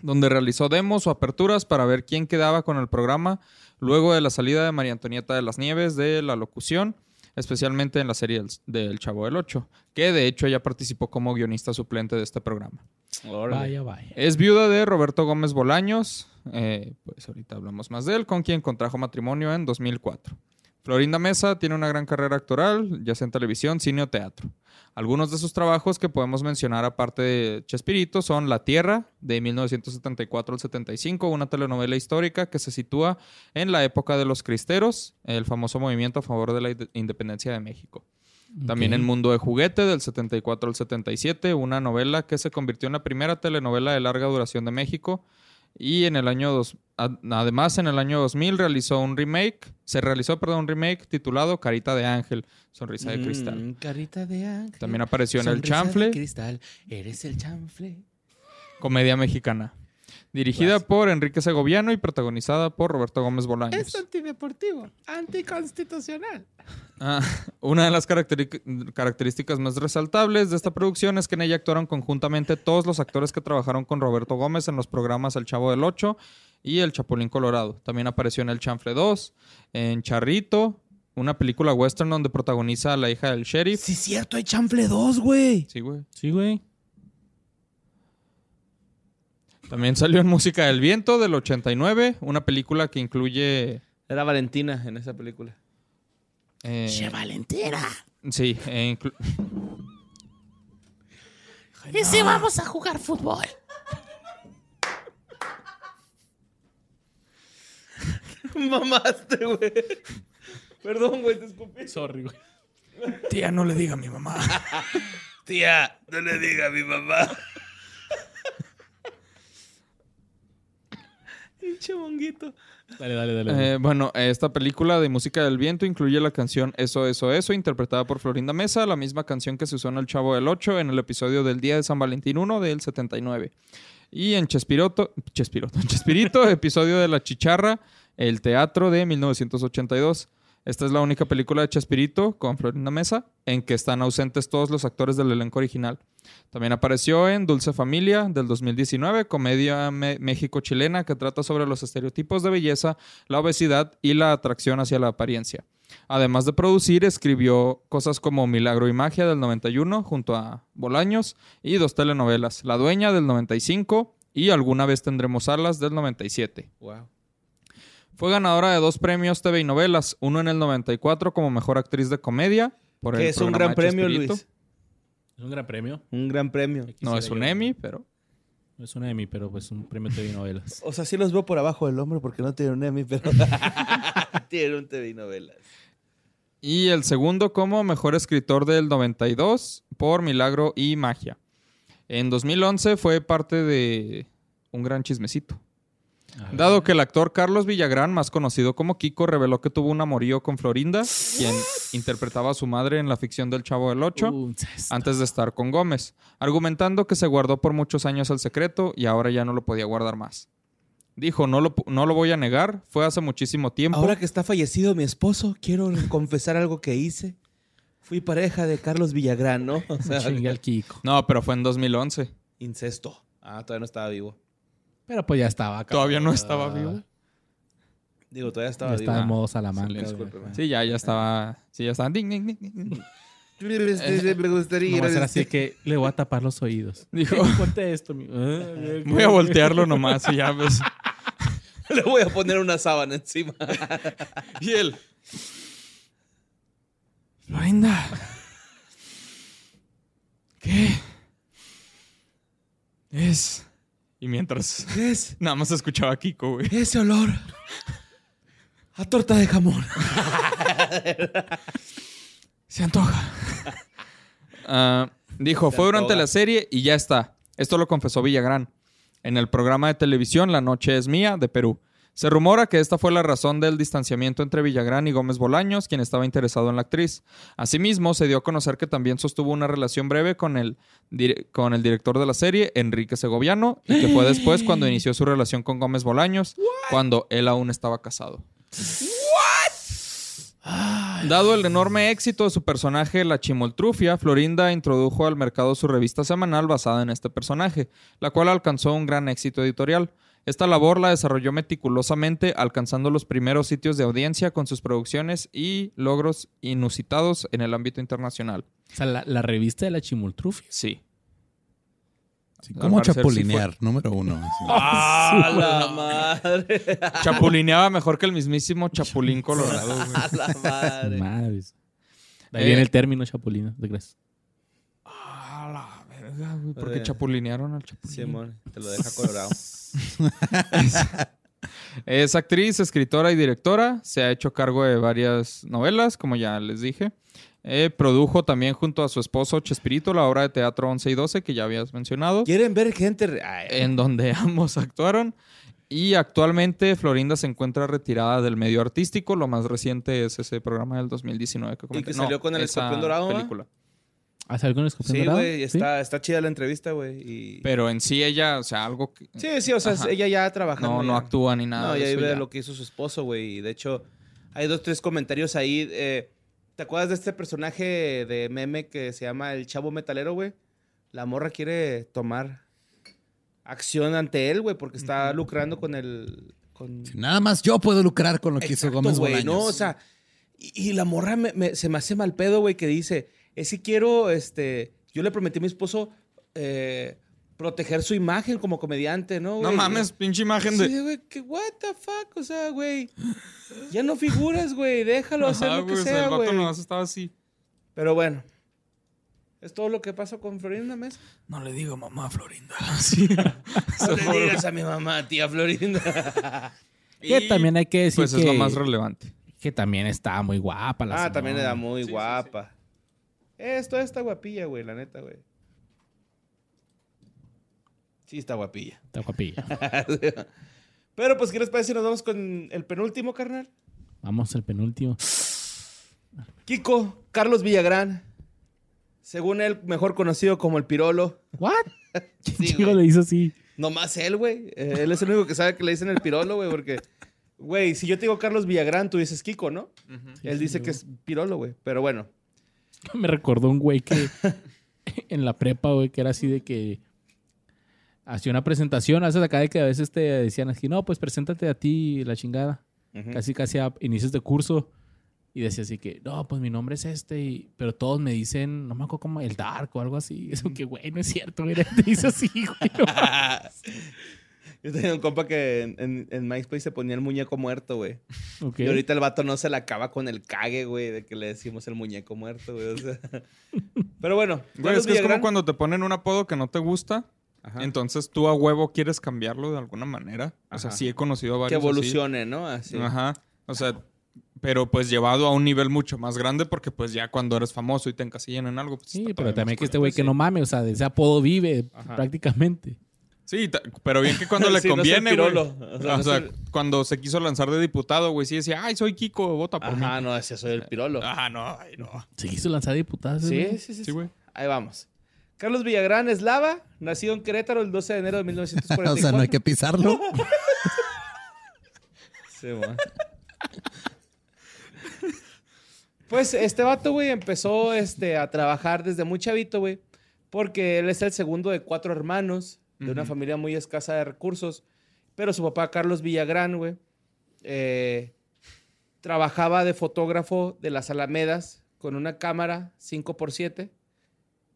donde realizó demos o aperturas para ver quién quedaba con el programa luego de la salida de María Antonieta de las Nieves de la locución, especialmente en la serie del, del Chavo del 8, que de hecho ella participó como guionista suplente de este programa. Órale. Vaya, vaya. Es viuda de Roberto Gómez Bolaños, eh, pues ahorita hablamos más de él, con quien contrajo matrimonio en 2004. Florinda Mesa tiene una gran carrera actoral, ya sea en televisión, cine o teatro. Algunos de sus trabajos que podemos mencionar aparte de Chespirito son La Tierra, de 1974 al 75, una telenovela histórica que se sitúa en la época de los cristeros, el famoso movimiento a favor de la inde- independencia de México. También Ok. El Mundo de Juguete del 74 al 77, una novela que se convirtió en la primera telenovela de larga duración de México. Y en el año dos, ad- además en el año 2000 realizó un remake, se realizó, perdón, un remake titulado Carita de Ángel, Sonrisa de Cristal. Mm, carita de ángel. También apareció en El de Chanfle, cristal. Eres el chanfle. comedia mexicana. Dirigida por Enrique Segoviano y protagonizada por Roberto Gómez Bolaños. antideportivo, anticonstitucional. Ah, una de las características más resaltables de esta producción es que en ella actuaron conjuntamente todos los actores que trabajaron con Roberto Gómez en los programas El Chavo del Ocho y El Chapulín Colorado. También apareció en El Chanfle 2, en Charrito, una película western donde protagoniza a la hija del sheriff. Sí, cierto, hay chanfle 2, güey. Sí, güey. Sí, güey. También salió en Música del Viento del 89, una película que incluye... Era Valentina en esa película. eh, Valentina! sí, eh, inclu- ¿Y si vamos a jugar fútbol? Mamaste, güey. Perdón, güey, te escupí. Sorry, güey. Tía, no le diga a mi mamá. Tía, no le diga a mi mamá. Pinche monguito. Dale, dale, dale. Eh, bueno, esta película de música del viento incluye la canción Eso, Eso, Eso, interpretada por Florinda Mesa, la misma canción que se usó en El Chavo del 8 en el episodio del Día de San Valentín 1 del 79. Y en Chespiroto, Chespiroto, en Chespirito, episodio de La Chicharra, El Teatro de 1982. Esta es la única película de Chespirito con Florinda Mesa en que están ausentes todos los actores del elenco original. También apareció en Dulce Familia del 2019, comedia me- México-chilena que trata sobre los estereotipos de belleza, la obesidad y la atracción hacia la apariencia. Además de producir, escribió cosas como Milagro y Magia del 91 junto a Bolaños y dos telenovelas, La Dueña del 95 y Alguna vez tendremos alas del 97. Wow. Fue ganadora de dos premios TV y novelas, uno en el 94 como Mejor Actriz de Comedia. Por Que el es un gran premio. Luis. Es un gran premio. Un gran premio. No es un yo. Emmy, pero... No es un Emmy, pero pues un premio TV novelas. O sea, sí los veo por abajo del hombro porque no tienen un Emmy, pero tienen un TV y novelas. Y el segundo como mejor escritor del 92 por Milagro y Magia. En 2011 fue parte de un gran chismecito. Dado que el actor Carlos Villagrán, más conocido como Kiko, reveló que tuvo un amorío con Florinda, quien interpretaba a su madre en la ficción del Chavo del Ocho, Uh, antes de estar con Gómez, argumentando que se guardó por muchos años el secreto y ahora ya no lo podía guardar más. Dijo, no lo, no lo voy a negar, fue hace muchísimo tiempo. Ahora que está fallecido mi esposo, quiero confesar algo que hice. Fui pareja de Carlos Villagrán, ¿no? O sea, Chingue al Kiko. No, pero fue en 2011. incesto. Ah, todavía no estaba vivo. Pero pues ya estaba. cabrón. Todavía no estaba vivo. Digo, todavía estaba Ya vivo. está en modo Salamanca. sí, güey. discúlpeme. Sí, ya, ya estaba. Sí, ya estaba. ding, ding, ding, ding. Me gustaría a ir al- así que le voy a tapar los oídos. Dijo, Ponte esto. mi- Ah, voy a voltearlo nomás y ya ves. Le voy a poner una sábana encima. Y él. Florinda. ¿Qué? Es. Y mientras. ¿Qué es? Nada más escuchaba a Kiko, güey. Ese olor a torta de jamón. Se antoja. Ah, dijo, Se fue durante antoja. la serie y ya está. Esto lo confesó Villagrán. En el programa de televisión La Noche es Mía de Perú. Se rumora que esta fue la razón del distanciamiento entre Villagrán y Gómez Bolaños, quien estaba interesado en la actriz. Asimismo, se dio a conocer que también sostuvo una relación breve con el, con el director de la serie, Enrique Segoviano, y que fue después cuando inició su relación con Gómez Bolaños, cuando él aún estaba casado. Dado el enorme éxito de su personaje, la Chimoltrufia, Florinda introdujo al mercado su revista semanal basada en este personaje, la cual alcanzó un gran éxito editorial. Esta labor la desarrolló meticulosamente, alcanzando los primeros sitios de audiencia con sus producciones y logros inusitados en el ámbito internacional. O sea, la, la revista de la Chimultrufia. Sí. Al ¿Cómo sí chapulinear? Número uno. así. ¡A la madre! Chapulineaba mejor que el mismísimo Chapulín Colorado. güey. ¡A la madre! Madres. De ahí Eh. viene el término chapulina. ¿de crees? Verga, güey. ¿Por qué Eh. chapulinearon al Chapulín? Simón, te lo deja colorado. Es actriz, escritora y directora. Se ha hecho cargo de varias novelas, como ya les dije. Eh, produjo también junto a su esposo Chespirito la obra de teatro 11 y 12 que ya habías mencionado, ¿Quieren ver gente? Ay, en donde ambos actuaron. Y actualmente Florinda se encuentra retirada del medio artístico. Lo más reciente es ese programa del 2019 que comenté. que salió con el escorpión dorado, película. ¿Ah, salió con el escorpión Sí, dorado? güey, está, está chida la entrevista, güey. y- Pero en sí ella, o sea, algo que Sí, sí, o sea, Ajá. ella ya trabajando. no, no ya. actúa ni nada. No, eso vive de lo que hizo su esposo, güey. Y de hecho, hay dos, tres comentarios ahí. eh, ¿Te acuerdas de este personaje de meme que se llama el chavo metalero, güey? La morra quiere tomar acción ante él, güey, porque está lucrando con el. Con... Nada más yo puedo lucrar con lo que hizo Exacto, Gómez güey, Bolaños. ¿no? O sea, y, y la morra me- me- se me hace mal pedo, güey, que dice, es que quiero, este, yo le prometí a mi esposo eh, proteger su imagen como comediante, ¿no? No mames, pinche imagen de. Sí, güey, que what the fuck, o sea, güey. Ya no figuras, güey, déjalo hacer Ajá, lo que güey, sea, el vato güey. nomás estaba así. Pero bueno. Es todo lo que pasa con Florinda Mesa. No le digo mamá Florinda. No le digas a mi mamá, tía Florinda. Que Y, también hay que decir Pues que, es lo más relevante. que también está muy guapa la ah, también era muy guapa. Esto está guapilla, güey, la neta, güey. Sí, está guapilla. Está guapilla. Pero pues, ¿qué les parece si nos vamos con el penúltimo, carnal? Vamos al penúltimo. Kiko, Carlos Villagrán. Según él, mejor conocido como el Pirolo. ¿What? Sí, ¿Quién chico le hizo así? Nomás él, güey. Eh, él es el único que sabe que le dicen el Pirolo, güey, porque... Güey, si yo te digo Carlos Villagrán, tú dices Kiko, ¿no? él dice que es Pirolo, güey. Pero bueno. Me recordó un güey que en la prepa, güey, que era así de que hacía una presentación, haces acá de que a veces te decían así, no, pues preséntate a ti la chingada. Casi, casi a inicios de curso. Y decía así que, no, pues mi nombre es este, y... pero todos me dicen, no me acuerdo como el Dark o algo así. Eso que, güey, no es cierto, güey. Te dice así, güey. no. Yo tenía un compa que en, en- en MySpace se ponía el muñeco muerto, güey. Y ahorita el vato no se la acaba con el cague, güey, de que le decimos el muñeco muerto, güey. o sea. Pero bueno, Güey, es que es como cuando te ponen un apodo que no te gusta. Ajá. Entonces tú a huevo quieres cambiarlo de alguna manera. O sea, Ajá. sí he conocido que varios. así. evolucione, ¿no? Así. Ajá. O sea, pero pues llevado a un nivel mucho más grande porque pues ya cuando eres famoso y te encasillan en algo. Pues, Sí, pero también que este güey que no mame, o sea, de ese apodo vive Ajá. prácticamente. Sí, pero bien que cuando le Sí, no conviene, güey. pirolo. O O sea, no el- cuando se quiso lanzar de diputado, güey, sí decía, ay, soy Kiko, vota por Ajá, mí. no, ese soy el pirolo. Ajá, no, ay, no. Se quiso lanzar. Sí, güey. sí, sí, Sí, sí. güey. Ahí vamos. Carlos Villagrán Eslava, nacido en Querétaro el 12 de enero de o 1944. sea, no hay que pisarlo. Sí, man. Pues este vato, güey, empezó este, a trabajar desde muy chavito, güey, porque él es el segundo de cuatro hermanos, de una familia muy escasa de recursos, pero su papá, Carlos Villagrán, güey, eh, trabajaba de fotógrafo de las Alamedas con una cámara 5x7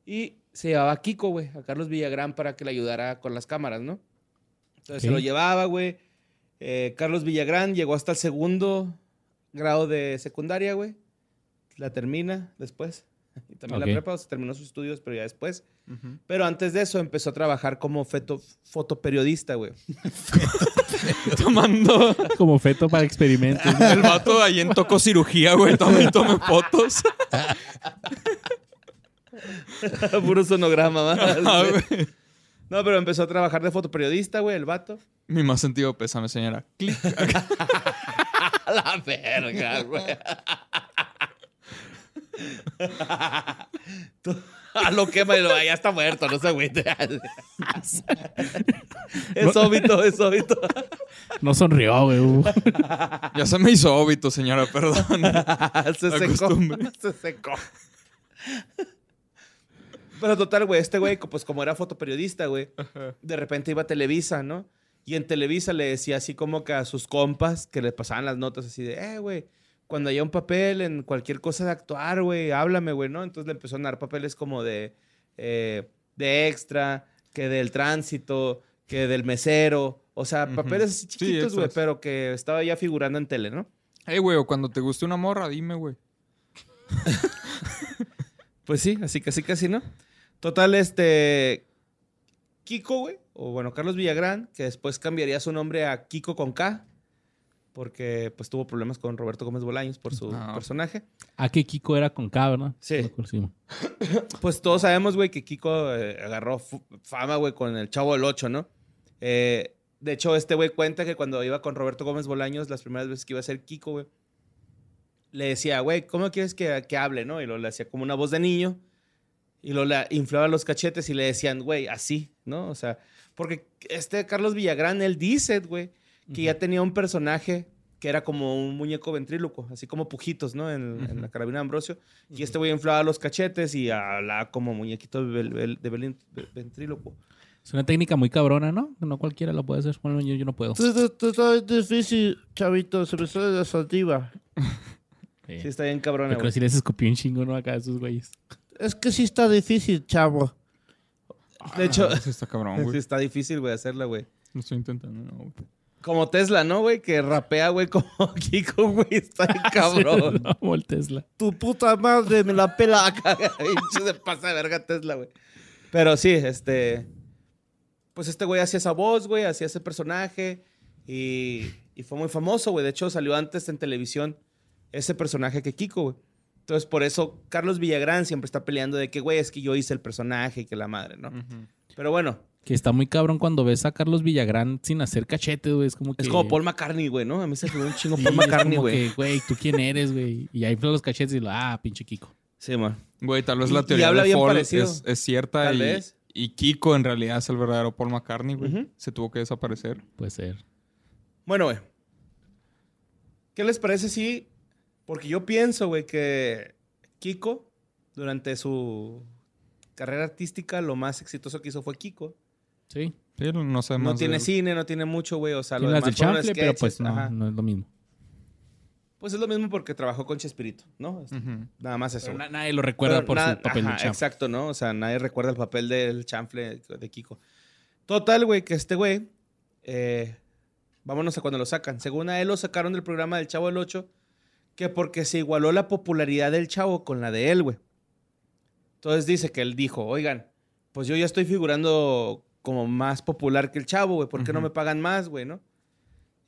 y se llevaba a Kiko, güey, a Carlos Villagrán para que le ayudara con las cámaras, ¿no? Entonces se lo llevaba, güey. Eh, Carlos Villagrán llegó hasta el segundo grado de secundaria, güey. La termina después. Y también la prepa, o sea, terminó sus estudios, pero ya después. Pero antes de eso empezó a trabajar como feto- fotoperiodista, güey. Tomando Como feto para experimentos. el vato ahí en tocó cirugía, güey. Y tome fotos. Puro sonograma. Ah, güey. No, pero empezó a trabajar de fotoperiodista, güey, el vato. Mi más sentido pésame, señora. Clic. La verga, güey. Tú- A lo que ya está muerto, no se agüite. es óbito, es óbito. No sonrió, güey. uh. Ya se me hizo óbito, señora, perdón. se La secó. costumbre. Se secó. Pero total, güey, este güey, pues como era fotoperiodista, güey, de repente iba a Televisa, ¿no? Y en Televisa le decía así como que a sus compas que le pasaban las notas así de, eh, güey, cuando haya un papel en cualquier cosa de actuar, güey, háblame, güey, ¿no? Entonces le empezó a dar papeles como de, eh, de extra, que del tránsito, que del mesero, o sea, papeles así Sí, chiquitos, güey, pero que estaba ya figurando en tele, ¿no? Ey, güey, o cuando te guste una morra, dime, güey. Pues sí, así casi casi, ¿no? Total, este. Kiko, güey. O bueno, Carlos Villagrán, que después cambiaría su nombre a Kiko con K. Porque pues tuvo problemas con Roberto Gómez Bolaños por su personaje. Ah, que Kiko era con K, ¿verdad? Sí. Pues todos sabemos, güey, que Kiko eh, agarró fama, güey, con el Chavo del 8, ¿no? Eh, de hecho, este güey cuenta que cuando iba con Roberto Gómez Bolaños, las primeras veces que iba a ser Kiko, güey, le decía, güey, ¿cómo quieres que, que hable, no? Y lo le hacía como una voz de niño. Y lo le inflaba los cachetes y le decían, güey, así, ¿no? O sea, porque este Carlos Villagrán, él dice, güey, que ya tenía un personaje que era como un muñeco ventríloco, así como pujitos, ¿no? En, en la carabina de Ambrosio. Y este güey inflaba los cachetes y hablaba como muñequito de, de ventríloco. Es una técnica muy cabrona, ¿no? No cualquiera lo puede hacer. Bueno, yo, yo no puedo. Está difícil, chavito. Se me sale la saliva. Sí. Sí, está bien cabrona, Yo creo güey. que sí les escupió un chingo, ¿no? Acá a esos güeyes. Es que sí está difícil, chavo. De hecho, Ah, sí está cabrón, sí güey. está difícil, güey, hacerla, güey. Lo estoy intentando, no, güey. Como Tesla, ¿no, güey? Que rapea, güey, como Kiko, güey. Está bien cabrón. no, como el Tesla. Tu puta madre me la pela acá. Se pasa de verga Tesla, güey. Pero sí, este. Pues este güey hacía esa voz, güey, hacía ese personaje. Y, y fue muy famoso, güey. De hecho, salió antes en televisión ese personaje que Kiko, güey. Entonces, por eso Carlos Villagrán siempre está peleando de que, güey, es que yo hice el personaje y que la madre, ¿no? Pero bueno, Que está muy cabrón cuando ves a Carlos Villagrán sin hacer cachete, güey. Es como que... es como Paul McCartney, güey, ¿no? A mí se me un chingo Sí, Paul es McCartney, como güey. que, Güey, ¿tú quién eres, güey? Y ahí infla los cachetes y lo... Ah, pinche Kiko. Sí, man. Güey, tal vez Y- la y teoría habla de Paul es, es cierta Tal y, vez. y Kiko en realidad es el verdadero Paul McCartney, güey. Se tuvo que desaparecer. Puede ser. Bueno, güey. ¿Qué les parece si... Porque yo pienso, güey, que Kiko, durante su carrera artística, lo más exitoso que hizo fue Kiko. Sí. Sí, no sé más No tiene cine, no tiene mucho, güey. O sea, lo demás del chanfle, pero pues sketches, no, es lo mismo. Pues es lo mismo porque trabajó con Chespirito, ¿no? Nada más eso. Na- nadie lo recuerda Pero por nada- su papel ajá, de champ. Exacto, ¿no? O sea, nadie recuerda el papel del chanfle de Kiko. Total, güey, que este güey, eh, vámonos a cuando lo sacan. Según a él lo sacaron del programa del Chavo del 8, que porque se igualó la popularidad del Chavo con la de él, güey. Entonces dice que él dijo, oigan, pues yo ya estoy figurando como más popular que el Chavo, güey, ¿por qué no me pagan más, güey, no?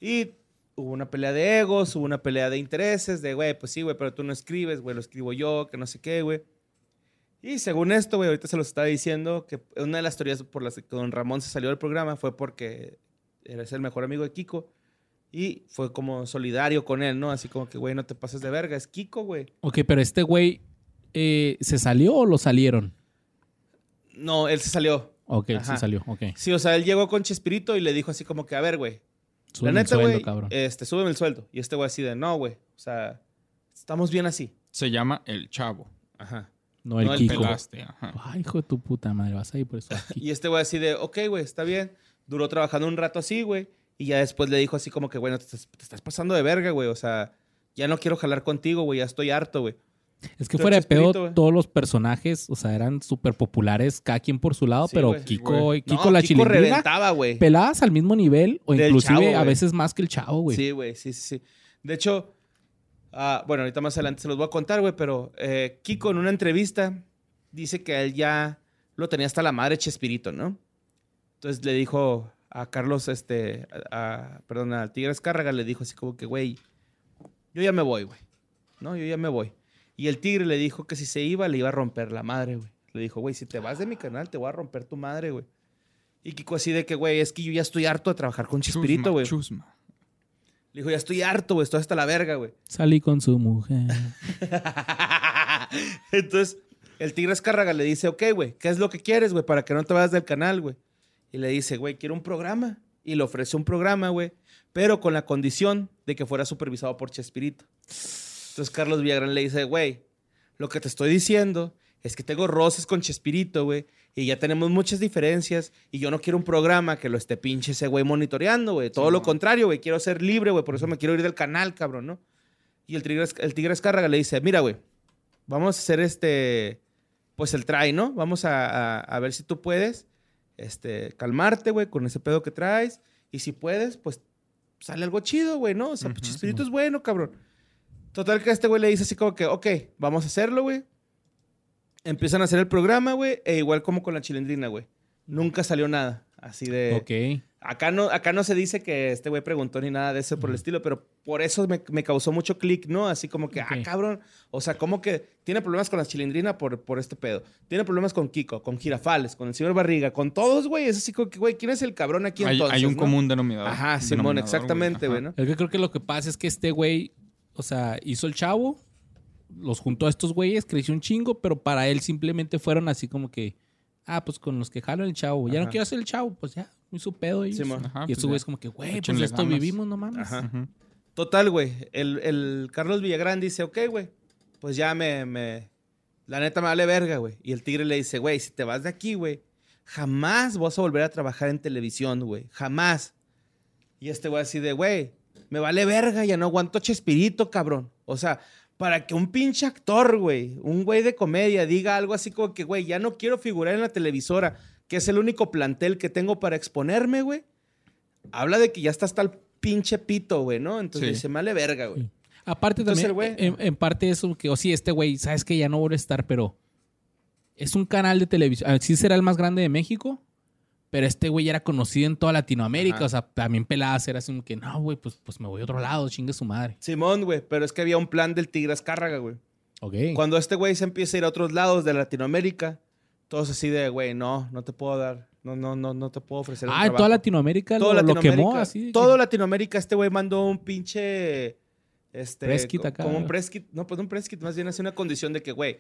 Y hubo una pelea de egos, hubo una pelea de intereses, de, güey, pues sí, güey, pero tú no escribes, güey, lo escribo yo, que no sé qué, güey. Y según esto, güey, ahorita se los estaba diciendo que una de las teorías por las que don Ramón se salió del programa fue porque eres el mejor amigo de Kiko y fue como solidario con él, ¿no? Así como que, güey, no te pases de verga, es Kiko, güey. Ok, pero este güey, eh, ¿se salió o lo salieron? No, él se salió. Ok, Ajá. salió, ok. Sí, o sea, él llegó con Chespirito y le dijo así como que, a ver, güey, la Súbeme el neta, sueldo, güey, cabrón. este, súbeme el sueldo. Y este güey así de, no, güey, o sea, estamos bien así. Se llama El Chavo. Ajá. no, el no el Kiko. Pelaste, ajá. Ay, hijo de tu puta madre, vas a ir por eso. Y este güey así de, ok, güey, está bien. Duró trabajando un rato así, güey. Y ya después le dijo así como que, bueno, te estás, te estás pasando de verga, güey. O sea, ya no quiero jalar contigo, güey. Ya estoy harto, güey. Es que fuera de pedo, todos los personajes, o sea, eran súper populares, cada quien por su lado, Sí, pero. Kiko, Güey. Kiko No, la Kiko reventaba, güey. peladas al mismo nivel o Del inclusive Chavo, a veces más que el chavo, güey. Sí, güey, sí, sí, sí. De hecho, ah, bueno, ahorita más adelante se los voy a contar, güey, pero eh, Kiko en una entrevista dice que él ya lo tenía hasta la madre Chespirito, ¿no? Entonces le dijo a Carlos, este, a, a- perdón, al Tigre Escárraga, le dijo así como que, güey, yo ya me voy, güey. No, yo ya me voy. Y el Tigre le dijo que si se iba, le iba a romper la madre, güey. Le dijo, güey, si te vas de mi canal, te voy a romper tu madre, güey. Y Kiko así de que, güey, es que yo ya estoy harto de trabajar con Chespirito, Chusma, güey. chusma. Le dijo, ya estoy harto, güey, estoy hasta la verga, güey. Salí con su mujer. Entonces, el Tigre Escárraga le dice, ok, güey, ¿qué es lo que quieres, güey, para que no te vayas del canal, güey? Y le dice, güey, quiero un programa. Y le ofrece un programa, güey, pero con la condición de que fuera supervisado por Chespirito. Entonces, Carlos Villagrán le dice, güey, lo que te estoy diciendo es que tengo roces con Chespirito, güey, y ya tenemos muchas diferencias, y yo no quiero un programa que lo esté pinche ese güey monitoreando, güey. Todo lo contrario, güey, quiero ser libre, güey, por eso me quiero ir del canal, cabrón, ¿no? Y el Tigre, el tigre Escárraga le dice, mira, güey, vamos a hacer este, pues el try, ¿no? Vamos a, a- a ver si tú puedes, este, calmarte, güey, con ese pedo que traes. Y si puedes, pues sale algo chido, güey, ¿no? O sea, pues. Chespirito es bueno, cabrón. Total que este güey le dice así como que, ok, vamos a hacerlo, güey. Empiezan a hacer el programa, güey, e igual como con la chilindrina, güey. Nunca salió nada, así de... ok. Acá no, acá no se dice que este güey preguntó ni nada de eso por el estilo, pero por eso me, me causó mucho clic, ¿no? Así como que, ah, cabrón. O sea, como que tiene problemas con la chilindrina por, por este pedo. Tiene problemas con Kiko, con Girafales, con el señor Barriga, con todos, güey. Es así como que, güey, ¿quién es el cabrón aquí Hay, entonces? hay un no? común denominador. Ajá, Simón, denominador, exactamente, güey. ¿no? Es que creo que lo que pasa es que este güey, o sea, hizo el chavo, los juntó a estos güeyes, creció un chingo, pero para él simplemente fueron así como que, ah, pues con los que jalo el chavo, ya Ajá. no quiero hacer el chavo, pues ya, muy su pedo ellos. Simón. Ajá, y pues estos güeyes como que, güey, pues esto ganas. vivimos, no mames. Ajá. Total, güey. El, el Carlos Villagrán dice, ok, güey, pues ya me, me... La neta me vale verga, güey. Y el tigre le dice, güey, si te vas de aquí, güey, jamás vas a volver a trabajar en televisión, güey. Jamás. Y este güey así de, güey, me vale verga, ya no aguanto Chespirito, cabrón. O sea, para que un pinche actor, güey, un güey de comedia diga algo así como que, güey, ya no quiero figurar en la televisora, que es el único plantel que tengo para exponerme, güey. Habla de que ya está hasta el pinche pito, güey, ¿no? Entonces Sí. dice, me vale verga, güey. Sí. Aparte Entonces, también, güey- en, en parte eso, que, o sí, este güey, sabes que ya no vuelve a estar, pero es un canal de televisión, ah, sí será el más grande de México, pero este güey era conocido en toda Latinoamérica, Ajá. o sea, también peladas era así como que, no, güey, pues, pues me voy a otro lado, chingue su madre. Simón, güey, pero es que había un plan del Tigre Azcárraga, güey. Ok. Cuando este güey se empieza a ir a otros lados de Latinoamérica, todos así de, güey, no, no te puedo dar, no, no, no, no te puedo ofrecer un Ah, en trabajo. toda Latinoamérica Todo lo, lo Latinoamérica, quemó así. que- Todo Latinoamérica, este güey mandó un pinche. Este, Press kit co- acá, Como un ¿no? press kit. No, pues un press kit, más bien hace una condición de que, güey,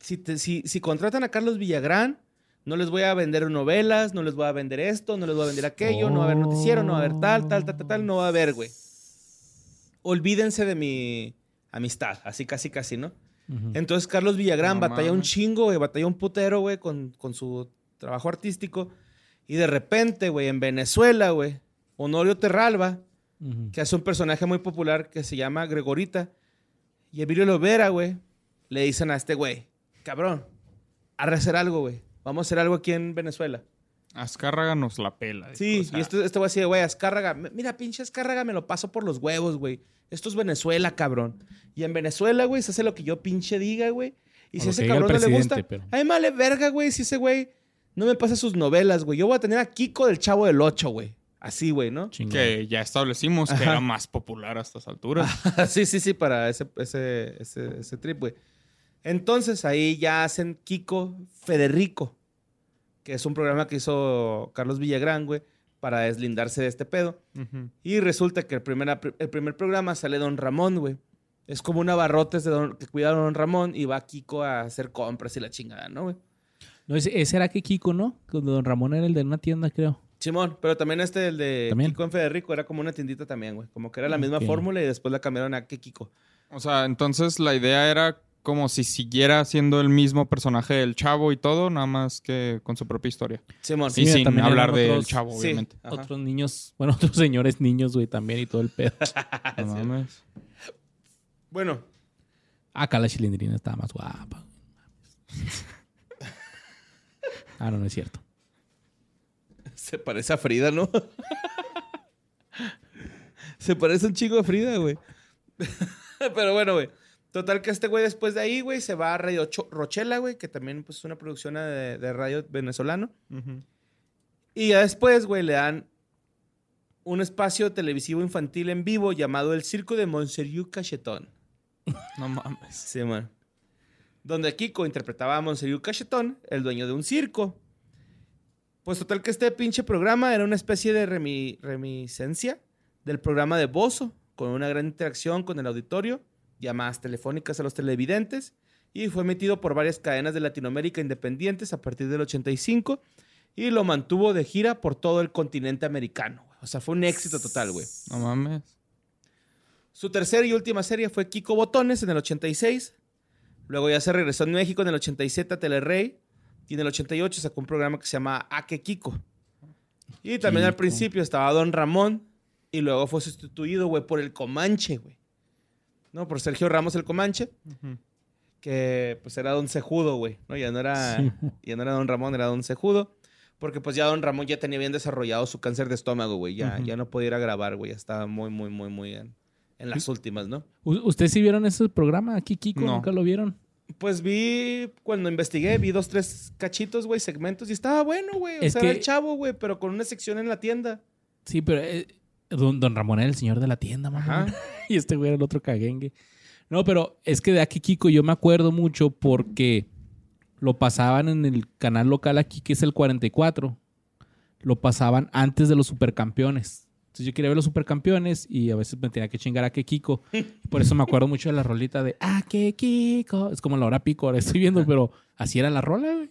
si, te- si, si contratan a Carlos Villagrán, no les voy a vender novelas, no les voy a vender esto, no les voy a vender aquello, no va a haber noticiero, no va a haber tal, tal, tal, tal, tal, no va a haber, güey. Olvídense de mi amistad, así casi, casi, ¿no? Entonces Carlos Villagrán No batalla un chingo, güey, batalla un putero, güey, con, con su trabajo artístico. Y de repente, güey, en Venezuela, güey, Honorio Terralba, que hace un personaje muy popular que se llama Gregorita, y Emilio Lovera, güey, le dicen a este güey, cabrón, a hacer algo, güey. Vamos a hacer algo aquí en Venezuela. Azcárraga nos la pela. Sí, dijo, o sea, y este, este güey así de, güey, Azcárraga, mira, pinche Azcárraga, me lo paso por los huevos, güey. Esto es Venezuela, cabrón. Y en Venezuela, güey, se hace lo que yo pinche diga, güey. Y si lo ese cabrón no le gusta, pero- a mí me vale verga, güey, si ese güey no me pasa sus novelas, güey. Yo voy a tener a Kiko del Chavo del Ocho, güey. Así, güey, ¿no? Chingón. Que ya establecimos que Ajá. era más popular a estas alturas. sí, sí, sí, para ese, ese, ese, ese trip, güey. Entonces ahí ya hacen Kiko Federico, que es un programa que hizo Carlos Villagrán, güey, para deslindarse de este pedo. Y resulta que el primer, el primer programa sale Don Ramón, güey. Es como un abarrotes de don, que cuida a Don Ramón y va Kiko a hacer compras y la chingada, ¿no, güey? No, ese, ese era que Kiko, ¿no? Cuando Don Ramón era el de una tienda, creo. Simón, pero también este, el de También. Kiko en Federico, era como una tiendita también, güey. Como que era la misma fórmula y después la cambiaron a que Kiko. O sea, entonces la idea era como si siguiera siendo el mismo personaje del chavo y todo, nada más que con su propia historia. Simón. Sí, y mira, sin también hablar del otros- chavo, sí. obviamente. Ajá. Otros niños, bueno, otros señores niños, güey, también y todo el pedo. No mames. Bueno, Acá la chilindrina estaba más guapa. Ah, no, no es cierto. Se parece a Frida, ¿no? Se parece un chico a Frida, güey. Pero bueno, güey. Total que este güey después de ahí, güey, se va a Radio Cho- Rochela, güey, que también pues, es una producción de, de radio venezolano. Y ya después, güey, le dan un espacio televisivo infantil en vivo llamado El Circo de Montseriu Cachetón. No mames. Sí, man. Donde Kiko interpretaba a Montseriu Cachetón, el dueño de un circo. Pues total que este pinche programa era una especie de remi- reminiscencia del programa de Bozo, con una gran interacción con el auditorio, llamadas telefónicas a los televidentes, y fue emitido por varias cadenas de Latinoamérica independientes a partir del 85, y lo mantuvo de gira por todo el continente americano. güey. O sea, fue un éxito total, güey. No mames. Su tercera y última serie fue Kiko Botones en el 86. Luego ya se regresó en México en el 87 a Telerrey. Y en el 88 sacó un programa que se llama Ake Kiko. Y también al principio estaba Don Ramón. Y luego fue sustituido, güey, por el Comanche, güey. No, por Sergio Ramos el Comanche. Que pues era Don Cejudo, güey. ¿no? Ya, no era, Sí. ya no era Don Ramón, era Don Cejudo. Porque pues ya Don Ramón ya tenía bien desarrollado su cáncer de estómago, güey. Ya, ya no podía ir a grabar, güey. Ya estaba muy, muy, muy, muy en, en las últimas, ¿no? ¿Ustedes sí vieron ese programa aquí, Kiko? No. ¿Nunca lo vieron? Pues vi, cuando investigué, vi dos, tres cachitos, güey, segmentos. Y estaba bueno, güey. O Es sea, que- era el chavo, güey, pero con una sección en la tienda. Sí, pero eh, don, don Ramón era el señor de la tienda, mamá. Y este güey era el otro caguengue. No, pero es que de aquí, Kiko, yo me acuerdo mucho porque lo pasaban en el canal local aquí, que es el 44. Lo pasaban antes de los supercampeones. Entonces yo quería ver los supercampeones y a veces me tenía que chingar a que Kiko. Por eso me acuerdo mucho de la rolita de Ah, que Kiko. Es como la hora pico, ahora estoy viendo, pero así era la rola, güey.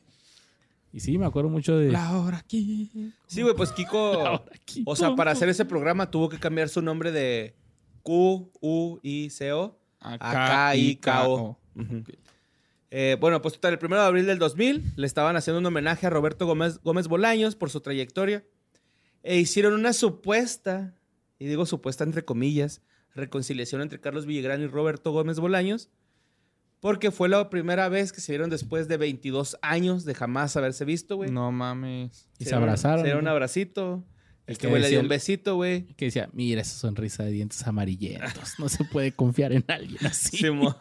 Y sí, me acuerdo mucho de. La hora aquí. Sí, güey, pues Kiko. La hora Kiko. o sea, para hacer ese programa tuvo que cambiar su nombre de Q, U, I, C, O. a K, I, K, O. Ujú. Eh, bueno, pues total, el 1 de abril del 2000 le estaban haciendo un homenaje a Roberto Gómez, Gómez Bolaños por su trayectoria. E hicieron una supuesta, y digo supuesta entre comillas, reconciliación entre Carlos Villagrán y Roberto Gómez Bolaños, porque fue la primera vez que se vieron después de 22 años de jamás haberse visto, güey. No mames. Y se abrazaron. Se dieron un abracito. El Este que güey le dio un besito, güey. Que decía, mira esa sonrisa de dientes amarillentos. No se puede confiar en alguien así. Simón.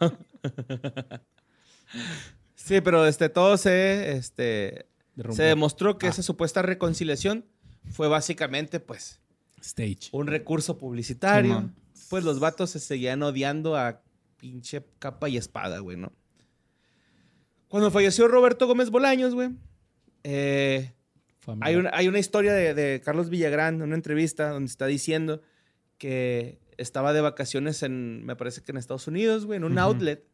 sí, pero este, todo se, este, Derrumbó. se demostró que Ah. esa supuesta reconciliación fue básicamente, pues, Stage. un recurso publicitario. Pues los vatos se seguían odiando a pinche capa y espada, güey, ¿no? Cuando falleció Roberto Gómez Bolaños, güey, eh, hay, una, hay una historia de, de Carlos Villagrán, una entrevista donde está diciendo que estaba de vacaciones en, me parece que en Estados Unidos, güey, en un outlet.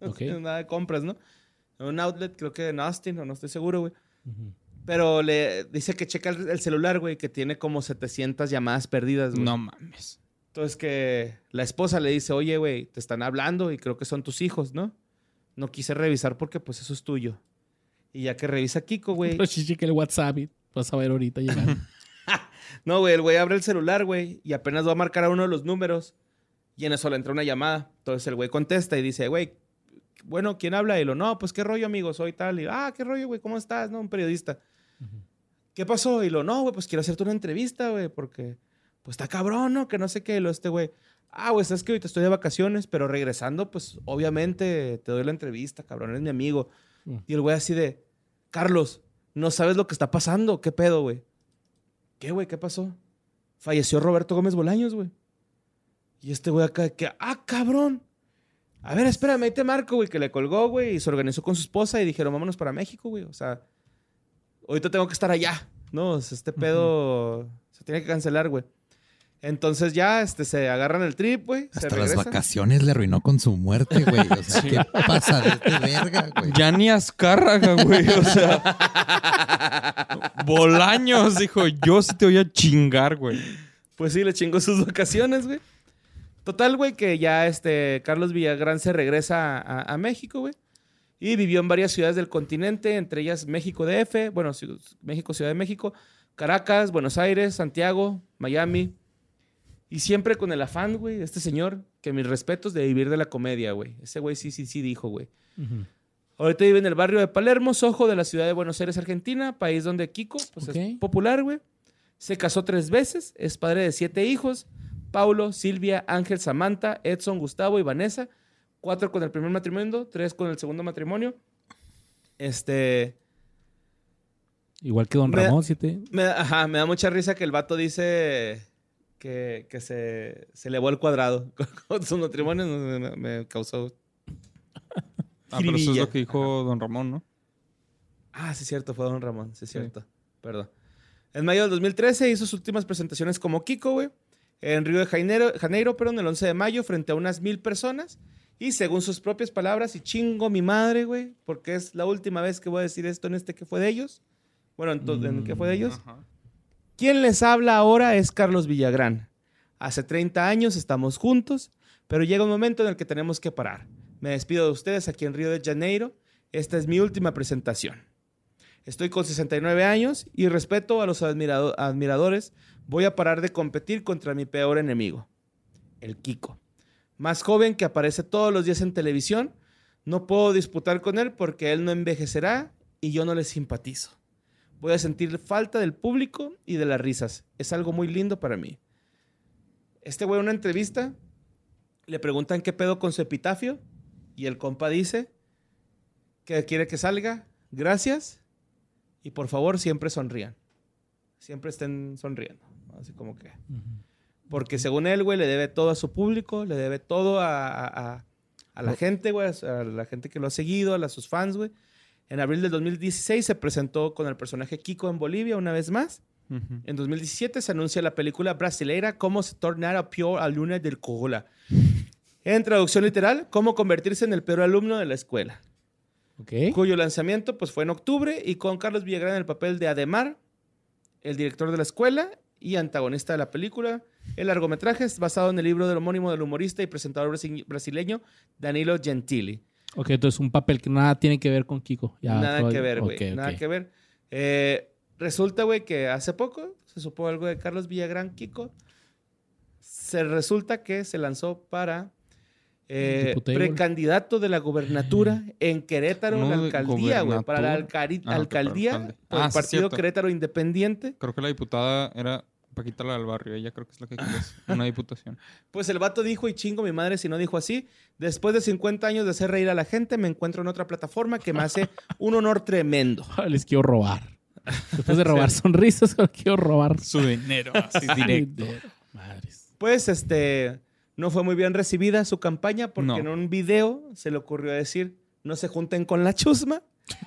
Ok. Nada de compras, ¿no? En un outlet, creo que en Austin, o no estoy seguro, güey. Pero le dice que checa el, el celular, güey, que tiene como 700 llamadas perdidas, güey. No mames. Entonces que la esposa le dice, oye, güey, te están hablando y creo que son tus hijos, ¿no? No quise revisar porque pues eso es tuyo. Y ya que revisa Kiko, güey. Pero chichi que el WhatsApp vas a ver ahorita llegar. No, güey, el güey abre el celular, güey, y apenas va a marcar a uno de los números. Y en eso le entra una llamada. Entonces el güey contesta y dice, güey, bueno, ¿quién habla? Y lo, no, pues qué rollo, amigo, soy tal. Y, ah, qué rollo, güey, ¿cómo estás? No, un periodista. ¿Qué pasó? Y lo, no, güey, pues quiero hacerte una entrevista, güey, porque, pues está cabrón, ¿no? Que no sé qué. Lo, este güey, ah, güey, sabes que ahorita estoy de vacaciones, pero regresando, pues obviamente te doy la entrevista, cabrón, eres mi amigo. Mm. Y el güey así de, Carlos, no sabes lo que está pasando, ¿qué pedo, güey? ¿Qué, güey? ¿Qué pasó? Falleció Roberto Gómez Bolaños, güey. Y este güey acá, que, ah, cabrón. A ver, espérame, ahí te marco, güey, que le colgó, güey, y se organizó con su esposa y dijeron, vámonos para México, güey. O sea, ahorita tengo que estar allá, ¿no? Este pedo se tiene que cancelar, güey. Entonces ya, este, se agarran el trip, güey. se Hasta las vacaciones le arruinó con su muerte, güey. O sea, ¿qué pasa de este verga, güey? Ya ni Azcárraga, güey. O sea. Bolaños, dijo. Yo sí te voy a chingar, güey. Pues sí, le chingó sus vacaciones, güey. Total, güey, que ya este Carlos Villagrán se regresa a, a México, güey. Y vivió en varias ciudades del continente, entre ellas México DF, bueno, México, Ciudad de México, Caracas, Buenos Aires, Santiago, Miami. Y siempre con el afán, güey, de este señor, que mis respetos de vivir de la comedia, güey. Ese güey sí, sí, sí dijo, güey. Ahorita vive en el barrio de Palermo, Sojo, de la ciudad de Buenos Aires, Argentina, país donde Kiko pues, es popular, güey. Se casó tres veces, es padre de siete hijos. Paulo, Silvia, Ángel, Samantha, Edson, Gustavo y Vanessa. Cuatro con el primer matrimonio, tres con el segundo matrimonio. Este... Igual que Don Me- Ramón, siete. Me, da- ajá, me da mucha risa que el vato dice que, que se, se elevó al cuadrado con su matrimonio. Me, me- causó... Ah, pero eso es lo que dijo Don Ramón, ¿no? Ah, sí, es cierto, fue Don Ramón, sí, es cierto. Perdón. En mayo del 2013 hizo sus últimas presentaciones como Kiko, güey. En Río de Janeiro, Janeiro, perdón, el 11 de mayo, frente a unas mil personas. Y según sus propias palabras, y chingo mi madre, güey, porque es la última vez que voy a decir esto en este que fue de ellos. Bueno, en, to- en que fue de ellos. Ajá. Quien les habla ahora es Carlos Villagrán. Hace 30 años estamos juntos, pero llega un momento en el que tenemos que parar. Me despido de ustedes aquí en Río de Janeiro. Esta es mi última presentación. Estoy con 69 años y respeto a los admirado- admiradores. Voy a parar de competir contra mi peor enemigo, el Kiko. Más joven que aparece todos los días en televisión. No puedo disputar con él porque él no envejecerá y yo no le simpatizo. Voy a sentir falta del público y de las risas. Es algo muy lindo para mí. Este güey en una entrevista le preguntan qué pedo con su epitafio y el compa dice que quiere que salga. Gracias y por favor siempre sonrían. Siempre estén sonriendo. Así como que... Porque según él, güey, le debe todo a su público, le debe todo a, a- a- a la gente, güey, a la gente que lo ha seguido, a las- sus fans, güey. En abril del 2016 se presentó con el personaje Kiko en Bolivia una vez más. En 2017 se anuncia la película brasileira Cómo se tornar a peor alumno del Cola. En traducción literal, Cómo convertirse en el peor alumno de la escuela. Cuyo lanzamiento pues, fue en octubre y con Carlos Villagrán en el papel de Ademar, el director de la escuela y antagonista de la película. El largometraje es basado en el libro del homónimo del humorista y presentador brasi- brasileño Danilo Gentili. Ok, entonces un papel que nada tiene que ver con Kiko. Ya, nada todo- que ver, güey. ok. Nada que ver. Eh, resulta, güey, que hace poco se supo algo de Carlos Villagrán Kiko. Se resulta que se lanzó para eh, precandidato de la gubernatura en Querétaro, No, la alcaldía, güey. Para la gobernatura. Ah, alcaldía alcalde. por Ah, el partido. Querétaro Independiente. Creo que la diputada era Paquita la del barrio. Ella creo que es la que quieres. Una diputación. Pues el vato dijo, y chingo mi madre si no dijo así, después de 50 años de hacer reír a la gente, me encuentro en otra plataforma que me hace un honor tremendo. Les quiero robar. Después de robar sonrisas, quiero robar Su dinero. Así directo. Madres. Pues este no fue muy bien recibida su campaña porque No. en un video se le ocurrió decir no se junten con la chusma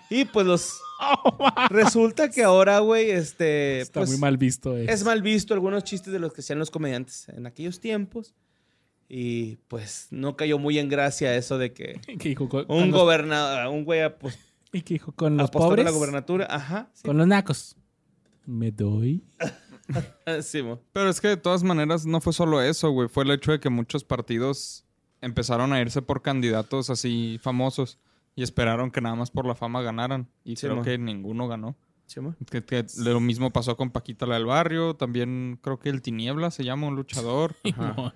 y pues los resulta que ahora güey este Está pues, muy mal visto. eso. es mal visto algunos chistes de los que hacían los comediantes en aquellos tiempos y pues no cayó muy en gracia eso de que ¿Qué dijo con, un con los, gobernador un güey apos- ¿Y qué dijo con los apostó a pobres? la gubernatura ajá sí, Con los nacos. Me doy. sí, mo. Pero es que de todas maneras no fue solo eso, güey. Fue el hecho de que muchos partidos empezaron a irse por candidatos así famosos y esperaron que nada más por la fama ganaran. Y Sí, creo que ninguno ganó. Sí. Que, que lo mismo pasó con Paquita la del barrio. También creo que el Tiniebla se llama un luchador. Ajá.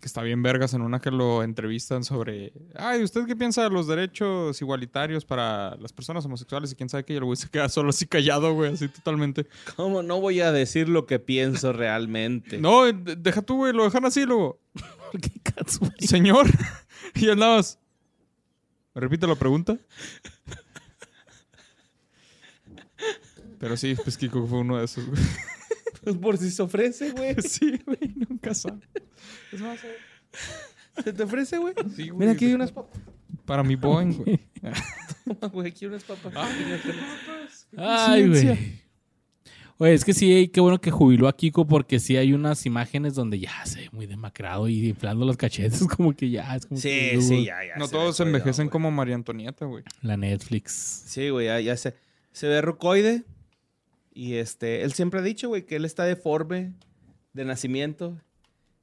Que está bien vergas en una que lo entrevistan sobre... Ay, ¿usted qué piensa de los derechos igualitarios para las personas homosexuales? Y quién sabe qué. Y el güey se queda solo así callado, güey. Así totalmente. cómo no voy a decir lo que pienso realmente No, de- deja tú, güey. Lo dejan así luego. ¿Por qué Katsu? Señor. y él nada más. ¿Me repite la pregunta? Pero sí, pues Kiko fue uno de esos, güey. Pues por si se ofrece, güey. Sí, güey, nunca sabe. Es más, ¿Se te ofrece, güey? sí, güey. Mira, aquí hay unas papas. Para mi Boeing, güey. Toma, güey, aquí hay unas papas. Ay, güey. Oye, es que sí, qué bueno que jubiló a Kiko porque sí hay unas imágenes donde ya se ve muy demacrado y inflando los cachetes, como que ya es como Sí, que, sí, ya, ya. No se todos jodido, envejecen como María Antonieta, güey. La Netflix. Sí, güey, ya, ya se, se ve rucoide. Y este, él siempre ha dicho, güey, que él está deforme de nacimiento.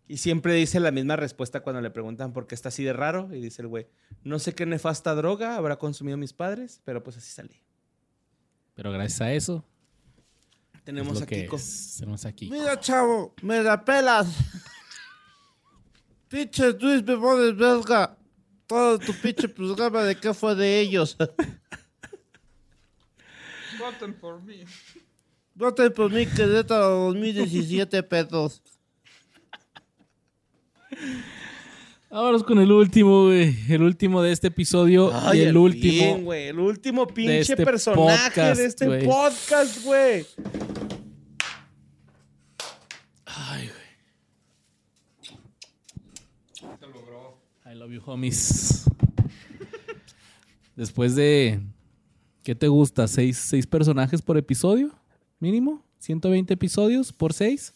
Y siempre dice la misma respuesta cuando le preguntan por qué está así de raro. Y dice el güey, no sé qué nefasta droga habrá consumido mis padres, pero pues así salí. Pero gracias a eso, Tenemos a Kiko. es. tenemos aquí. Mira, chavo, me la pelas. Pinche Luis me pones verga. Todo tu pinche programa de qué fue de ellos. Voten por mí. Voten por mí, Querétaro 2017 pedos. Vámonos con el último, güey. El último de este episodio. Ay, y el al último. fin, güey. El último pinche este personaje podcast, de este güey. podcast, güey. I love you, homies. Después de. ¿Qué te gusta? ¿Seis, seis personajes por episodio? ¿Mínimo? ¿120 episodios por seis?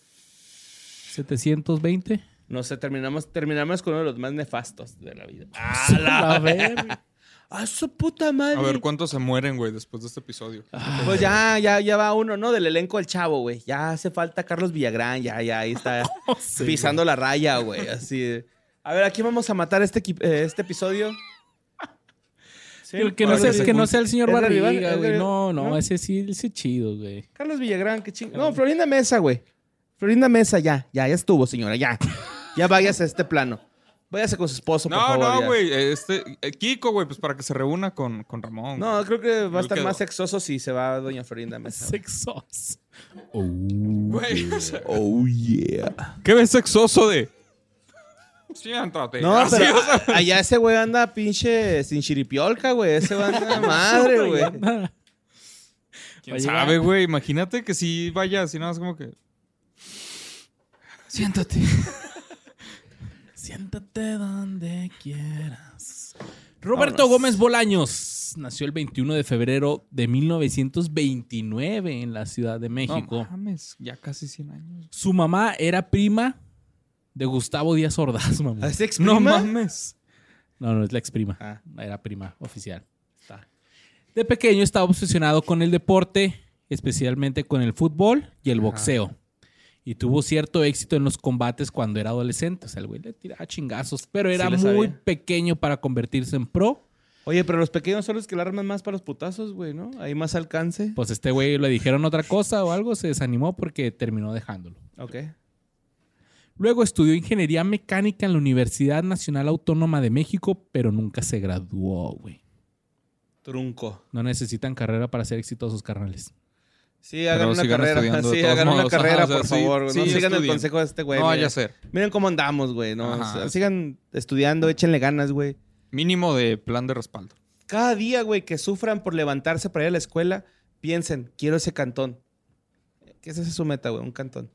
¿720? No sé, terminamos, terminamos con uno de los más nefastos de la vida. A la verga. ¡A su puta madre! A ver, ¿cuántos se mueren, güey, después de este episodio? Pues ya, ya, ya va uno, ¿no? Del elenco del chavo, güey. Ya hace falta Carlos Villagrán, ya, ya, ahí está pisando la raya, güey. Así. de- A ver, aquí vamos a matar este, eh, este episodio. Sí, Que, que no sea, que no sea el señor. Barriga, ¿Es de- güey. No, no, no? ese sí, ese chido, güey. Carlos Villagrán, qué ching. No, Florinda Mesa, güey. Florinda Mesa, ya, ya, ya estuvo, señora, ya. Ya váyase a este plano. Váyase con su esposo, por No, favor. no, güey. Este, eh, Kiko, güey, pues para que se reúna con, con Ramón. No, creo que va a estar más sexoso si se va doña Florinda Mesa. güey. Sexos. Güey, o sea, Oh, yeah. ¿qué ves sexoso de? Siéntate. No, Así, pero o sea, a- allá ese güey anda pinche sin chiripiolca, güey. Ese güey anda madre, güey. ¿Quién sabe, güey? Imagínate que si vaya así nada más como que... Siéntate. Siéntate donde quieras. Roberto Gómez Bolaños nació el 21 de febrero de 1929 en la Ciudad de México. No mames, ya casi 100 años. Su mamá era prima de Gustavo Díaz Ordaz, mamá. ¿Es ex No prima? mames. No, no es la ex prima. Ah. Era prima oficial. Está. De pequeño estaba obsesionado con el deporte, especialmente con el fútbol y el boxeo. Y tuvo cierto éxito en los combates cuando era adolescente. O sea, el güey le tiraba chingazos, pero era muy sabía. pequeño para convertirse en pro. Oye, pero los pequeños son los que la arman más para los putazos, güey, ¿no? Hay más alcance. Pues este güey le dijeron otra cosa o algo, se desanimó porque terminó dejándolo. Ok. Luego estudió ingeniería mecánica en la Universidad Nacional Autónoma de México, pero nunca se graduó, güey. Trunco. No necesitan carrera para ser exitosos, carnales. Sí, hagan una carrera. Sí, hagan una. Ajá, carrera, o sea, por sí, favor. no sí, sigan el consejo de este güey. no vaya a ser. Miren cómo andamos, güey. ¿no? Ajá. O sea, sigan estudiando, échenle ganas, güey. Mínimo de plan de respaldo. Cada día, güey, que sufran por levantarse para ir a la escuela, piensen, quiero ese cantón. Esa es su meta, güey, un cantón.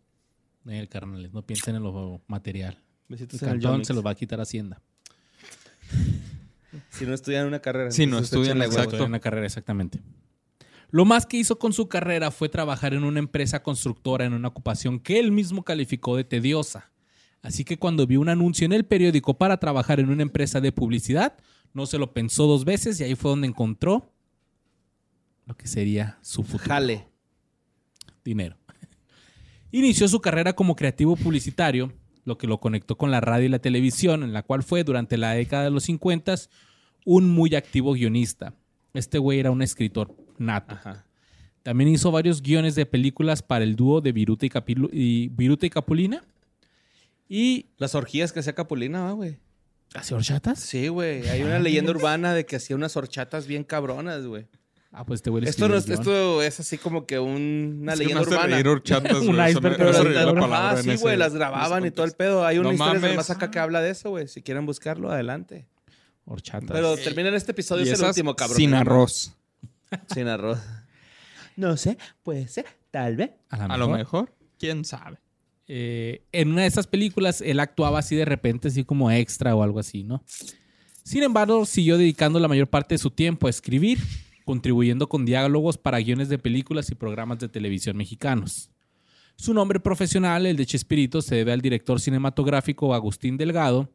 Eh, carnales, no piensen en lo material. El Besitos el cantón se los va a quitar Hacienda. Si no estudian una carrera. Si no estudian, exacto. en una carrera, exactamente. Lo más que hizo con su carrera fue trabajar en una empresa constructora en una ocupación que él mismo calificó de tediosa. Así que cuando vio un anuncio en el periódico para trabajar en una empresa de publicidad, no se lo pensó dos veces y ahí fue donde encontró lo que sería su futuro. Jale. dinero. Inició su carrera como creativo publicitario, lo que lo conectó con la radio y la televisión, en la cual fue durante la década de los 50 un muy activo guionista. Este güey era un escritor nato. Ajá. También hizo varios guiones de películas para el dúo de Viruta y, Capilu- y, Viruta y Capulina. Y... Las orgías que hacía Capulina, ¿va, güey. ¿Hace horchatas? Sí, güey. Hay una leyenda urbana de que hacía unas horchatas bien cabronas, güey. Ah, pues este güey le Esto, no esto es así como que un- una Es que me leyenda hace urbana. reír horchatas, Un iceberg, pero las- la palabra ah, en sí, güey, las grababan y todo el pedo. Hay una No historia más acá que habla de eso, güey. Si quieren buscarlo, adelante. Horchatas. Pero termina este episodio, Y es el último, cabrón. Sin arroz. Sin arroz. No sé, puede ser, tal vez. A lo mejor. ¿Quién sabe? eh, en una de esas películas él actuaba así de repente, así como extra o algo así, ¿no? Sin embargo, siguió dedicando la mayor parte de su tiempo a escribir, contribuyendo con diálogos para guiones de películas y programas de televisión mexicanos. Su nombre profesional, el de Chespirito, se debe al director cinematográfico Agustín Delgado,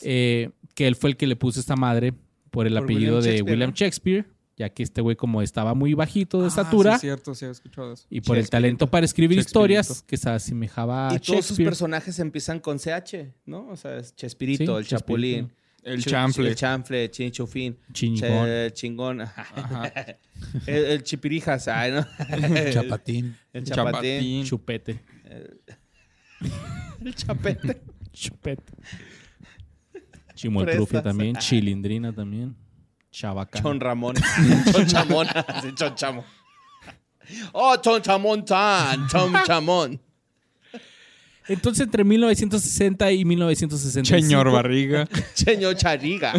eh, que él fue el que le puso esta madre por el Por apellido William de William. Shakespeare, ya que este güey como estaba muy bajito de Ah, estatura. Sí, es cierto, sí, he escuchado eso. Y por el talento para escribir historias que se asemejaba a y todos sus personajes empiezan con CH, ¿no? O sea, es Chespirito, Sí, el Chapulín. El Chu- chamfle. El chanfle, chinchufín. Chingón. El chingón. ajá. El, el chipirijas, ay, ¿no? Chapatín. El chapatín. Chupete. El chapete. Chupeta. Chimoltrufia también. Chilindrina también. Chavaca. Chon Ramón. Chon Chamón. Sí, Chon Chamón. Oh, Chon Chamón Tan. Chon Chamón. Entonces, entre 1960 y 1965. Señor Barriga. Señor Chariga.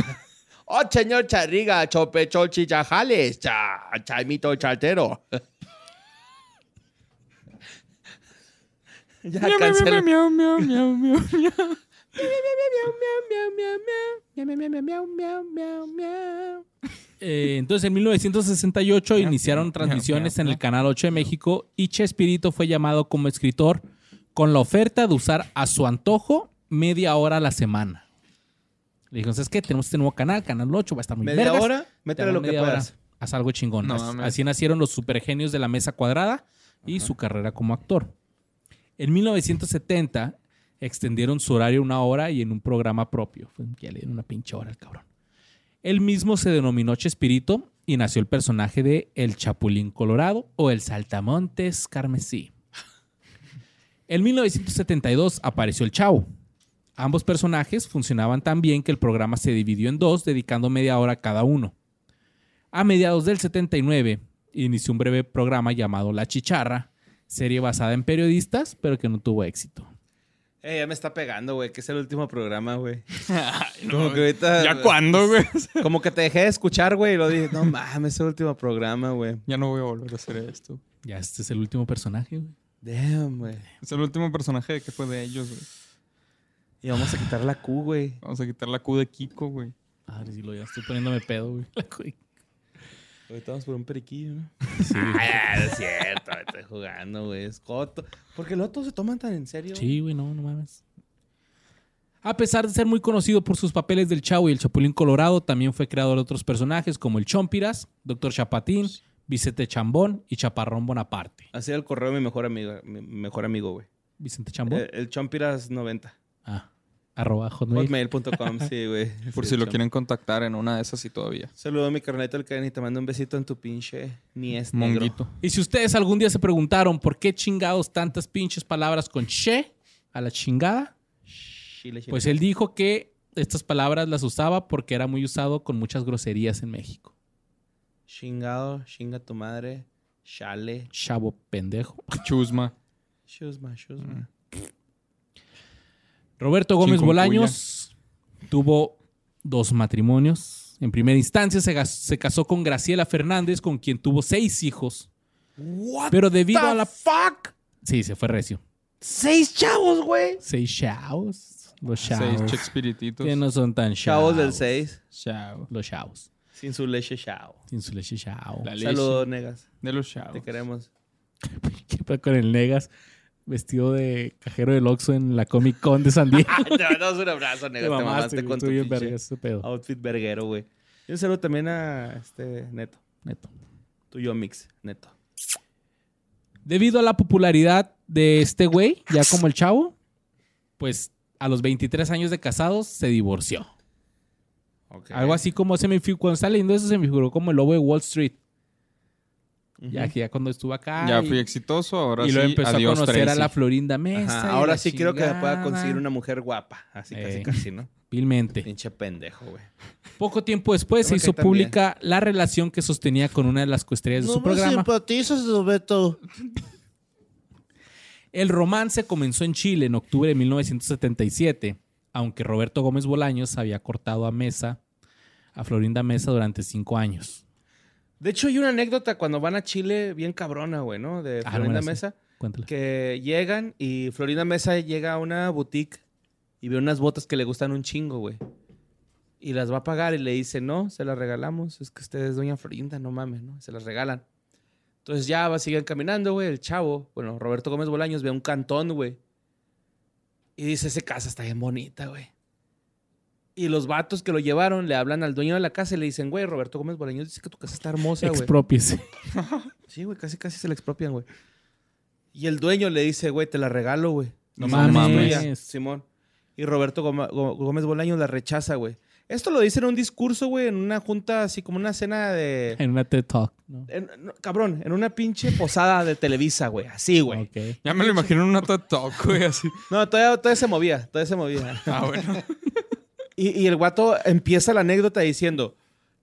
Oh, señor Chariga. Chope Chochi Chajales. Cha, Chaimito Chartero. Ya cancela. Miau, miau, miau, miau, miau. Eh, entonces, en 1968 iniciaron transmisiones en el. Canal 8 de México y Chespirito fue llamado como escritor con la oferta de usar a su antojo media hora a la semana. Le dijeron, ¿sabes qué? Tenemos este nuevo canal, Canal 8, va a estar muy Media vergas. hora. Te Métele lo que media hora. puedas. Haz algo chingón. No Así- mames. Así nacieron los supergenios de la mesa cuadrada y su carrera como actor. En 1970 extendieron su horario una hora y en un programa propio. Ya le dieron una pinche hora al cabrón. Él mismo se denominó Chespirito y nació el personaje de El Chapulín Colorado o El Saltamontes Carmesí. En 1972 apareció El Chavo. Ambos personajes funcionaban tan bien que el programa se dividió en dos, dedicando media hora a cada uno. A mediados del 79 inició un breve programa llamado La Chicharra, serie basada en periodistas, pero que no tuvo éxito. Eh, ya me está pegando, güey, que es el último programa, güey. Como que ahorita. ¿Ya cuándo, güey? Como que te dejé de escuchar, güey, y lo dije, no mames, es el último programa, güey. Ya no voy a volver a hacer esto. Ya este es el último personaje, güey. Damn, güey. Es el último personaje que fue de ellos, güey. Y vamos a quitar la Q, güey. Vamos a quitar la Q de Kiko, güey. Madre, si lo ya estoy poniéndome pedo, güey. Ahorita vamos por un periquillo, ¿no? Ah, es cierto, estoy jugando, güey. Es coto. Porque luego todos se toman tan en serio. Sí, güey, no, no mames. A pesar de ser muy conocido por sus papeles del Chavo y el Chapulín Colorado, también fue creador de otros personajes como el Chompiras, Doctor Chapatín, Vicente Chambón y Chaparrón Bonaparte. Así el correo de mi mejor amigo, mi mejor amigo, güey. Vicente Chambón. El, el Chompiras 90. ah, arroba hotmail. Hotmail.com, sí, güey. Por Sí, si lo quieren contactar en una de esas y todavía. Saludo a mi carneta el Ken y te mando un besito en tu pinche ni es. Monguito. Y si ustedes algún día se preguntaron por qué chingados tantas pinches palabras con che a la chingada, Chile, chile. pues él dijo que estas palabras las usaba porque era muy usado con muchas groserías en México. Chingado, chinga tu madre. Chale. Chavo pendejo. Chusma. Shuzma, shuzma. Roberto Gómez. Bolaños tuvo dos matrimonios. En primera instancia se, se casó con Graciela Fernández, con quien tuvo seis hijos. Pero debido a la... fuck? Sí, se fue recio. Seis chavos, güey. Seis chavos. Los Seis chavos. Chespirititos. pues. Que no son tan chavos. Chavos del 6. Chao. Los chavos. Sin su leche chavo. Sin su leche chao. Saludos, negas. de los chavos. Te queremos. ¿Qué pedo con el Negas? Vestido de cajero del Oxxo en la Comic Con de San Diego. Te mandamos un abrazo, negas. Te, mamaste, mamaste güey, con tu bien verga ese pedo. outfit verguero, güey. Y un saludo también a este Neto. Neto. Tuyo mix, Neto. Debido a la popularidad de este güey, ya como el chavo, pues a los 23 años de casados se divorció. Ok. Algo así como se me figuró, cuando estaba leyendo eso, se me figuró como el lobo de Wall Street. Ya que ya cuando estuvo acá. Ya y, fui exitoso, ahora y sí. luego empezó adiós, a conocer a la Florinda Mesa. Ajá, Ahora sí quiero que pueda conseguir una mujer guapa. Así, casi, Eh. casi, ¿no? Vilmente. Pinche pendejo, güey. Poco tiempo después se Creo hizo también. pública la relación que sostenía con una de las coestrellas de No su me programa. simpatizas, Roberto. El romance comenzó en Chile en octubre de 1977, aunque Roberto Gómez Bolaños había cortado a Mesa, a Florinda Mesa durante cinco años. De hecho, hay una anécdota cuando van a Chile bien cabrona, güey, ¿no? De Ah, Florinda. Mesa. Cuéntala. Que llegan y Florinda Mesa llega a una boutique y ve unas botas que le gustan un chingo, güey. Y las va a pagar y le dice, no, se las regalamos. Es que usted es doña Florinda, no mames, ¿no? Se las regalan. Entonces ya va, siguen caminando, güey. El chavo, bueno, Roberto Gómez Bolaños ve un cantón, güey. Y dice, esa casa está bien bonita, güey. Y los vatos que lo llevaron le hablan al dueño de la casa y le dicen, güey, Roberto Gómez Bolaños dice que tu casa está hermosa, güey. Expropiese. Sí, güey, casi casi se la expropian, güey. Y el dueño le dice, güey, te la regalo, güey. No mames. "Es tuya, Simón. Y Roberto Goma- Gómez Bolaños la rechaza, güey. Esto lo dice en un discurso, güey, en una junta, así como una cena de... En una TED Talk, ¿no? en- no, cabrón, en una pinche posada de Televisa, güey. Así, güey. Ya me lo imagino en una TED Talk, güey, así. No, todavía, todavía se movía, todavía se movía. Ah, bueno. Y, y el guato empieza la anécdota diciendo,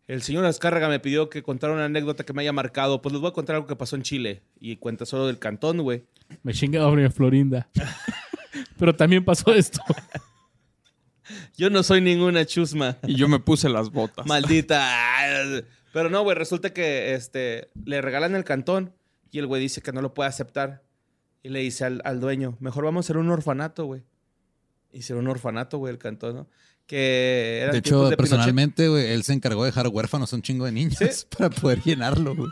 el señor Azcárraga me pidió que contara una anécdota que me haya marcado. Pues les voy a contar algo que pasó en Chile. Y cuenta solo del cantón, güey. Me chinga doble Florinda. Pero también pasó esto. Yo no soy ninguna chusma. Y yo me puse las botas. Maldita. Pero no, güey, resulta que este, le regalan el cantón y el güey dice que no lo puede aceptar. Y le dice al, al dueño, mejor vamos a hacer un orfanato, güey. Hicieron un orfanato, güey, el cantón, ¿no? Que era De hecho, de personalmente, güey, él se encargó de dejar huérfanos a un chingo de niños ¿Sí? para poder llenarlo, güey.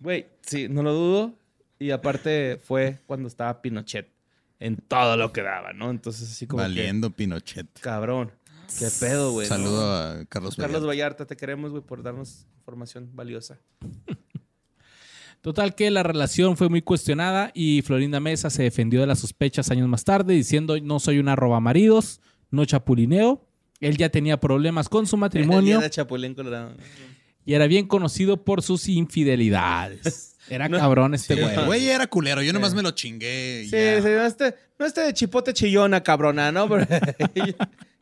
Güey, sí, no lo dudo. Y aparte fue cuando estaba Pinochet en todo lo que daba, ¿no? Entonces así como Valiendo Pinochet. cabrón, qué pedo, güey. ¿no? Saludo a Carlos Carlos Vallarta. Vallarta, te queremos, güey, por darnos información valiosa. Total que la relación fue muy cuestionada y Florinda Mesa se defendió de las sospechas años más tarde diciendo no soy una roba maridos, no chapulineo. Él ya tenía problemas con su matrimonio de Chapulín Colorado. y era bien conocido por sus infidelidades. Era cabrón este Sí, güey. el güey era culero, yo nomás me lo chingué. y Sí, ya. sí, no esté, no esté de chipote chillona, cabrona, ¿no? Pero yo,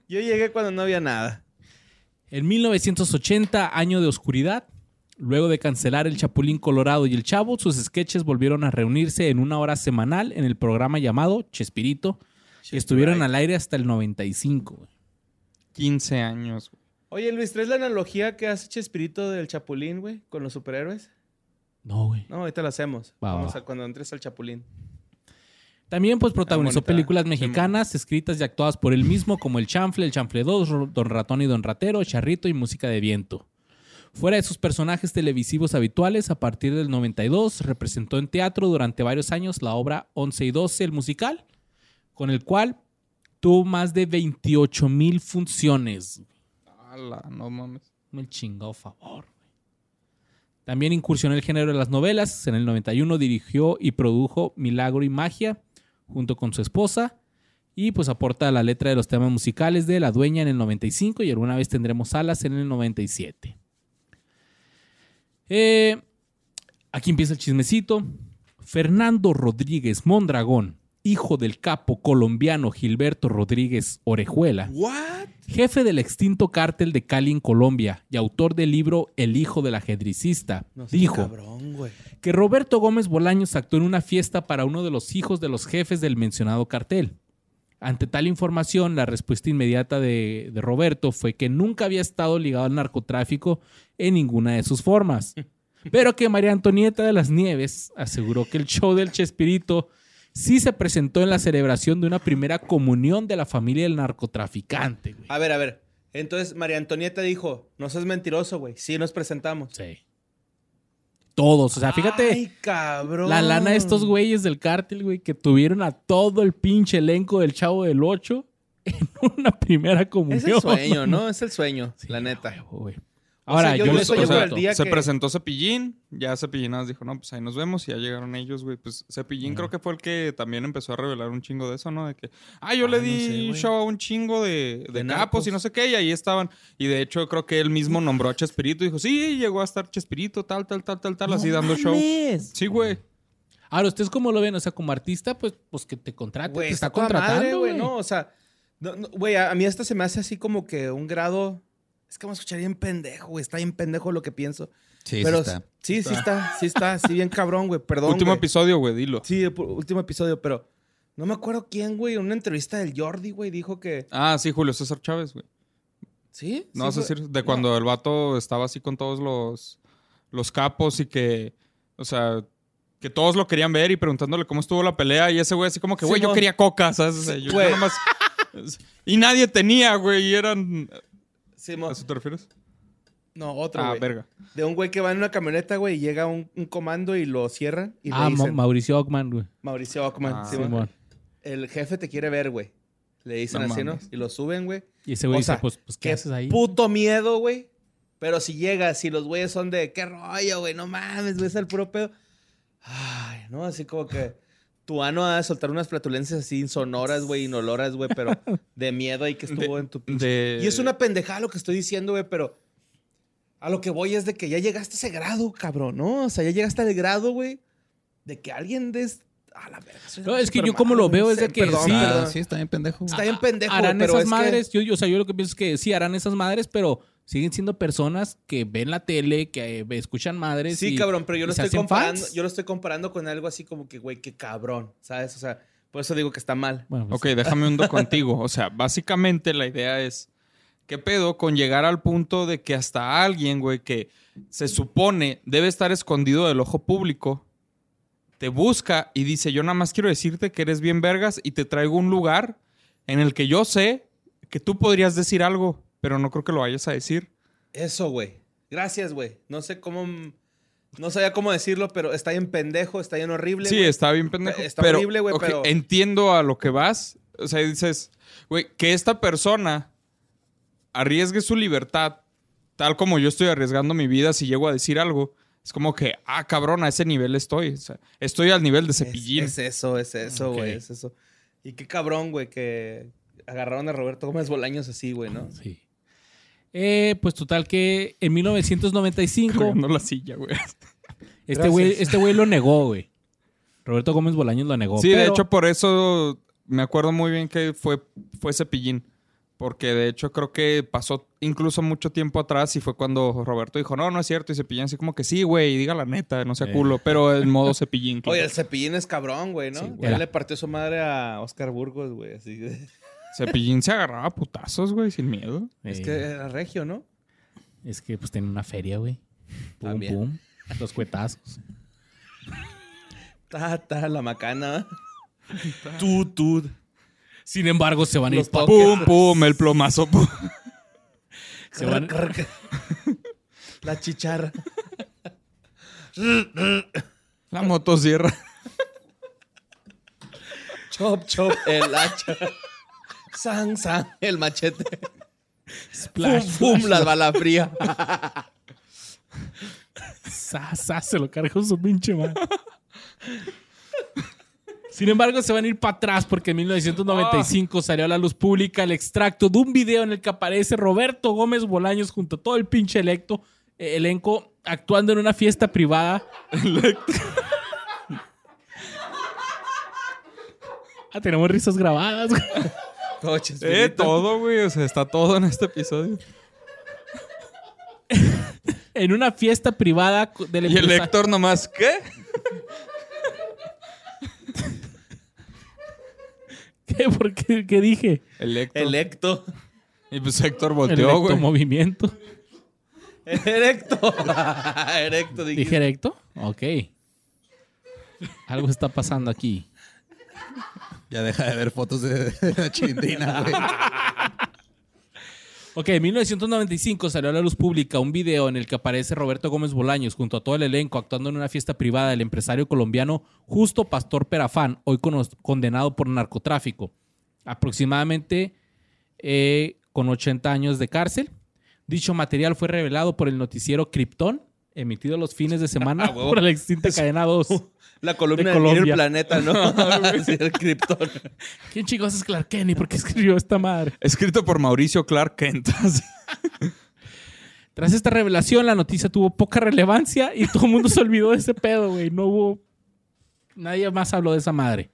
yo llegué cuando no había nada. En 1980, año de oscuridad, luego de cancelar El Chapulín Colorado y El Chavo, sus sketches volvieron a reunirse en una hora semanal en el programa llamado Chespirito y estuvieron al aire hasta el 95. güey. 15 años, güey. Oye, Luis, ¿traes la analogía que hace Chespirito del Chapulín, güey, con los superhéroes? No, güey. No, ahorita la hacemos. Va, Vamos va. a cuando entres al Chapulín. También pues protagonizó películas mexicanas escritas y actuadas por él mismo como El Chanfle, El Chanfle 2, Ro- Don Ratón y Don Ratero, Charrito y Música de Viento. Fuera de sus personajes televisivos habituales, a partir del 92 representó en teatro durante varios años la obra 11 y 12, el musical, con el cual tuvo más de 28 mil funciones. Ala, no mames. Me chingado favor. También incursionó en el género de las novelas. En el 91 dirigió y produjo Milagro y Magia junto con su esposa. Y pues aporta la letra de los temas musicales de La Dueña en el 95 y alguna vez tendremos Alas en el 97. Eh, aquí empieza el chismecito. Fernando Rodríguez Mondragón, hijo del capo colombiano Gilberto Rodríguez Orejuela, ¿What? jefe del extinto cártel de Cali en Colombia y autor del libro El hijo del No seas dijo cabrón, que Roberto Gómez Bolaños actuó en una fiesta para uno de los hijos de los jefes del mencionado cartel. Ante tal información, la respuesta inmediata de, de Roberto fue que nunca había estado ligado al narcotráfico en ninguna de sus formas, pero que María Antonieta de las Nieves aseguró que el show del Chespirito sí se presentó en la celebración de una primera comunión de la familia del narcotraficante. güey. A ver, a ver. Entonces María Antonieta dijo, no seas mentiroso, güey. Sí, nos presentamos. Sí. Todos, o sea, fíjate. Ay, cabrón. La lana de estos güeyes del cártel, güey, que tuvieron a todo el pinche elenco del Chavo del 8 en una primera comunión. Es el sueño, ¿no? Es el sueño, Sí, la neta. huevo, güey. O Ahora, sea, yo yo, no les o sea, el día se que- presentó Cepillín, ya Cepillín nos dijo, no, pues ahí nos vemos y ya llegaron ellos, güey. Pues Cepillín creo que fue el que también empezó a revelar un chingo de eso, ¿no? De que, ah, yo Ah, le no di sé, güey. show a un chingo de, de, De capos y no sé qué, y ahí estaban. Y de hecho creo que él mismo nombró a Chespirito y dijo, sí, llegó a estar Chespirito, tal, tal, tal, tal, tal, así dando show. Sí, güey. Ahora, ¿ustedes cómo lo ven? O sea, como artista, pues, pues que te contrate, Güey, te está, toda contratando, madre, güey. ¿no? O sea, no, no, güey, a, a mí esto se me hace así como que un grado... Es que vamos a escuchar bien pendejo, güey. Está bien pendejo lo que pienso. Sí, Pero sí está. sí, sí está. Sí está, sí bien cabrón, güey. Perdón, Último güey. episodio, güey, dilo. Sí, último episodio, pero... No me acuerdo quién, güey. En una entrevista del Jordi, güey, dijo que... Ah, sí, Julio César Chávez, güey. ¿Sí? No sí vas a fue- decir, de no. cuando el vato estaba así con todos los, los capos y que, o sea, que todos lo querían ver y preguntándole cómo estuvo la pelea y ese güey así como que, güey, yo quería coca, ¿sabes? O sea, yo, yo Güey. nomás- y nadie tenía, güey, y eran... Sí, mo- ¿A eso te refieres? No, otro, Ah, güey. verga. De un güey que va en una camioneta, güey, y llega un, un comando y lo cierran y ah, le Ma- dicen... Mauricio Ockman, güey. Mauricio Ockman. Ah, sí, mo- Simón. El jefe te quiere ver, güey. Le dicen No así, ¿no? mames. Y lo suben, güey. Y ese güey O dice, sea, pues, pues, ¿qué, haces ahí? Puto miedo, güey. Pero si llegas, si los güeyes son de qué rollo, güey, no mames, güey, es el puro pedo. Ay, no, así como que tu ano a soltar unas flatulencias así insonoras, güey, inoloras, güey, pero de miedo ahí que estuvo De- en tu pinche. de- Y es una pendejada lo que estoy diciendo, güey, pero a lo que voy es de que ya llegaste a ese grado, cabrón, ¿no? O sea, ya llegaste al grado, güey, de que alguien des. A la verga. No, es que yo como lo veo es de que perdón, sí, perdón. Ah, sí, está bien pendejo. Está bien pendejo, harán pero esas es que- madres, yo, yo- o sea, yo lo que pienso es que sí harán esas madres, pero siguen siendo personas que ven la tele, que eh, escuchan madres. Sí, y- cabrón, pero yo lo estoy comparando, fans. yo lo estoy comparando con algo así como que, güey, qué cabrón, ¿sabes? O sea, por eso digo que está mal. Bueno, pues, Ok, déjame hundo contigo. O sea, básicamente la idea es, ¿qué pedo con llegar al punto de que hasta alguien, güey, que se supone debe estar escondido del ojo público, te busca y dice, yo nada más quiero decirte que eres bien vergas y te traigo un lugar en el que yo sé que tú podrías decir algo, pero no creo que lo vayas a decir. Eso, güey. Gracias, güey. No sé cómo. No sabía cómo decirlo, pero está bien pendejo, está bien horrible. Sí, está bien pendejo. Está pero, horrible, güey, pero- Entiendo a lo que vas. O sea, dices, güey, que esta persona arriesgue su libertad, tal como yo estoy arriesgando mi vida si llego a decir algo. Es como que, ah, cabrón, a ese nivel estoy. O sea, estoy al nivel de cepillín. es eso, es eso, güey. Es eso. Y qué cabrón, güey, que agarraron a Roberto Gómez Bolaños así, güey, ¿no? sí. Eh, pues total que en 1995 Cargando la silla, güey. este güey este güey lo negó, güey. Roberto Gómez Bolaños lo negó. Sí, de hecho, por eso me acuerdo muy bien que fue, fue cepillín. Porque de hecho creo que pasó incluso mucho tiempo atrás y fue cuando Roberto dijo, no, no es cierto. Y cepillín así como que sí, güey, diga la neta, no sea Eh. culo. Pero en modo cepillín. claro. Oye, el cepillín es cabrón, güey, ¿no? Sí, Ya era. le partió su madre a Oscar Burgos, güey, así. Cepillín se agarraba a putazos, güey, sin miedo. Es Eh, que era regio, ¿no? es que pues tiene una feria, güey. Pum, También. pum. Los cuetazos. Ta, ta, la macana. Tú, tú. Sin embargo, se van a ir pa- toques. Pum, pum, el plomazo. pum. se van- La chicharra. La motosierra. Chop, chop, el hacha. Sang, sang, el machete. Splash, Pum, pum, splash, la bala fría. Sa, sa, se lo cargó su pinche madre. Sin embargo, se van a ir para atrás porque en 1995 salió a la luz pública el extracto de un video en el que aparece Roberto Gómez Bolaños junto a todo el pinche electo, eh, elenco actuando en una fiesta privada. ah, tenemos risas grabadas. Coches, Eh, todo, güey. O sea, está todo en este episodio. en una fiesta privada del Y el empresa- Héctor nomás, ¿qué? ¿Qué? ¿Por qué? ¿Qué dije? El Héctor. Electo. Y pues Héctor El volteó, electo güey. movimiento. Erecto. Erecto, ¿Dije dije. erecto? Ok. Algo está pasando aquí. Ya deja de ver fotos de, la chilindrina, güey. Ok, en 1995 salió a la luz pública un video en el que aparece Roberto Gómez Bolaños junto a todo el elenco actuando en una fiesta privada del empresario colombiano Justo Pastor Perafán, hoy condenado por narcotráfico. Aproximadamente eh, con 80 años de cárcel. Dicho material fue revelado por el noticiero Krypton, emitido los fines de semana Ah, por la extinta cadena 2. La columna De el Colombia. planeta, ¿no? sí, el Krypton. ¿Quién chicos es Clark Kenny? ¿Por qué escribió esta madre? Escrito por Mauricio Clark Kent. Tras esta revelación, la noticia tuvo poca relevancia y todo el mundo se olvidó de ese pedo, güey. No hubo. Nadie más habló de esa madre.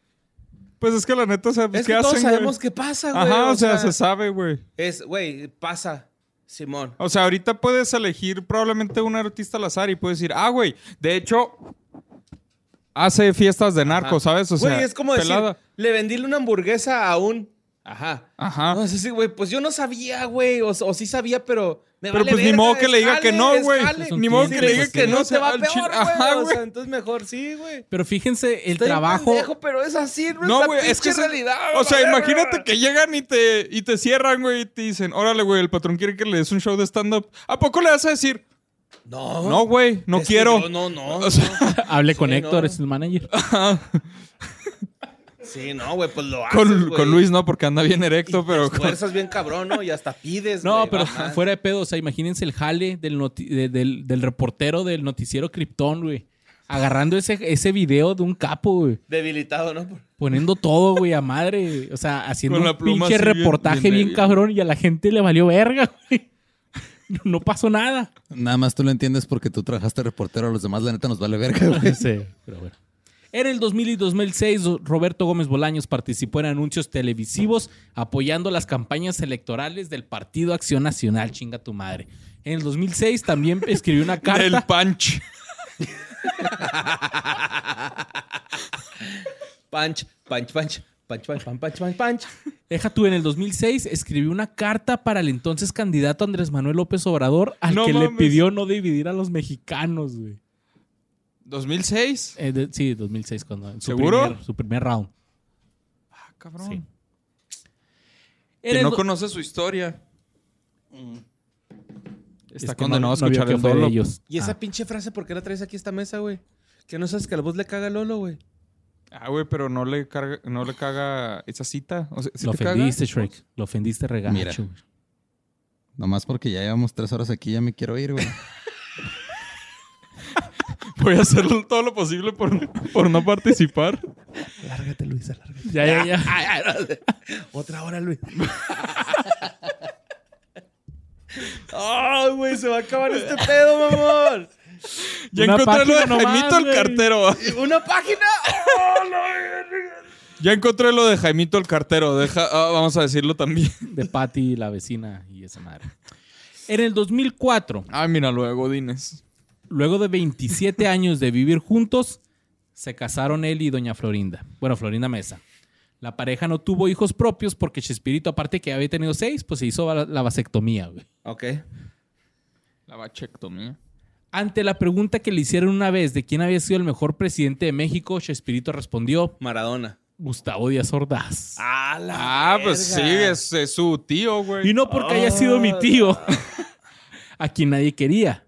pues es que la neta, o sea, pues, Es ¿qué que todos güey? sabemos qué pasa, güey. Ajá, o sea, se sabe, güey. Es, güey, pasa, Simón. O sea, ahorita puedes elegir probablemente un artista al azar y puedes decir, ah, güey, de hecho, hace fiestas de narco, Ajá. ¿sabes? O sea, Güey, es como pelada. decir, le vendí una hamburguesa a un... Ajá. Ajá. No, sí, sí, güey, pues yo no sabía, güey, o, o sí sabía, pero me Pero vale pues ni modo que es le diga que no, es güey. Es Ni modo que le diga pues, que que no no se va al peor, güey. Ajá, o güey. sea, entonces mejor sí, güey. Pero fíjense, el bien trabajo. pendejo, pero es así, no, No, es güey, es que se- realidad. O sea, verga. imagínate que llegan y te, y te cierran, güey, y te dicen, órale, güey, el patrón quiere que le des un show de stand-up. ¿A poco le vas a decir? No, No, güey, no es quiero. yo no, no. O sea, Hablé con Sí, Héctor, no. es el manager. Sí, no, güey, pues lo haces, con, Luis no, porque anda bien Y erecto, te pero... con- esfuerzas bien cabrón, ¿no? Y hasta pides, No, pero fuera de pedo, o sea, imagínense el jale del, noti- de- del, del reportero del noticiero Krypton, güey. agarrando ese, ese video de un capo, güey. Debilitado, ¿no? Poniendo todo, güey, a madre. O sea, haciendo un pinche bien- reportaje bien cabrón y a la gente le valió verga, güey. No pasó nada. Nada más tú lo entiendes porque tú trabajaste reportero. A los demás, la neta, nos vale verga, güey. Sí, pero bueno. En el 2000 y 2006, Roberto Gómez Bolaños participó en anuncios televisivos apoyando las campañas electorales del Partido Acción Nacional, chinga tu madre. En el 2006 también escribió una carta. Del Punch. punch, punch, punch. Punch, punch, punch, punch, punch. Deja tú, en el 2006 escribió una carta para el entonces candidato Andrés Manuel López Obrador al que le pidió no dividir a los mexicanos, güey. 2006. Eh, de- sí, 2006, cuando, en su ¿Seguro? Primer, su primer round. Ah, cabrón. Sí. Que no do- conoce su historia. es Está que no- condenado no a escuchar que el fue de dolo. ellos. ¿Y esa Ah. pinche frase por qué la traes aquí a esta mesa, güey? Que no sabes que al voz le caga a Lolo, güey. Ah, güey, pero no le, carga, no le caga esa cita. O sea, ¿sí Lo te caga? ofendiste, Shrek. Lo ofendiste. Mira. güey. Nomás porque ya llevamos tres horas aquí, ya me quiero ir, güey. Voy a hacer todo lo posible por, por no participar. Lárgate, Luis, lárgate. Ya, ya, ya. Ay, ay, no. Otra hora, Luis. Ay, güey, se va a acabar este pedo, mamón. Ya Una encontré lo de nomás, Jaimito el cartero. ¿Una página? Oh, verga. Ya encontré lo de Jaimito el cartero. Deja, ah, vamos a decirlo también. De Patty, la vecina y esa madre. En el 2004, Ah, mira, luego, Dines. Luego de 27 años de vivir juntos, se casaron él y doña Florinda. Bueno, Florinda Mesa. La pareja no tuvo hijos propios porque Chespirito, aparte que había tenido seis, pues se hizo la, la vasectomía, güey. Ok. La bachectomía. Ante la pregunta que le hicieron una vez de quién había sido el mejor presidente de México, Chespirito respondió, Maradona. Gustavo Díaz Ordaz. Ah, la Ah, pues sí, es su tío, güey. Y no porque haya sido mi tío, a quien nadie quería.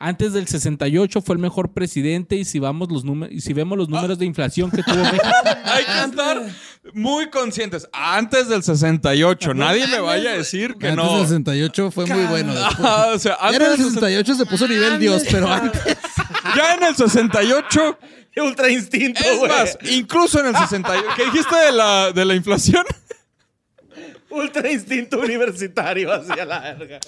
Antes del 68 fue el mejor presidente y si, vamos los números, y si vemos los números de inflación que tuvo México, Hay que estar muy conscientes. Antes del 68. Nadie me vaya a decir que antes no. del 68 fue muy bueno. Ah, o sea, Ya en el antes del 68 se puso nivel Dios, pero antes... Ya en el 68. Ultra instinto, Es güey. más, incluso en el 68. ¿Qué dijiste de la, de la inflación? Ultra instinto universitario hacia la verga.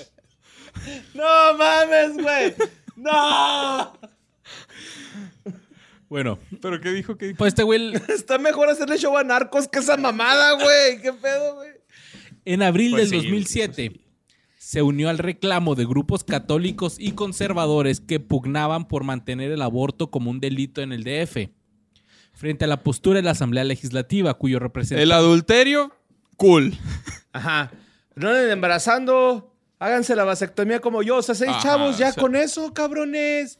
No mames, güey. No. bueno, ¿Pero qué dijo? ¿Qué dijo? pues este güey Está mejor hacerle show a narcos que esa mamada, güey. ¿Qué pedo, güey? en abril Pues del sí, 2007 se unió al reclamo de grupos católicos y conservadores que pugnaban por mantener el aborto como un delito en el DF. Frente a la postura de la Asamblea Legislativa, cuyo representante... El adulterio, cool. Ajá. No anden embarazando. Háganse la vasectomía como yo. O sea, seis Ajá, chavos ya o sea- con eso, cabrones.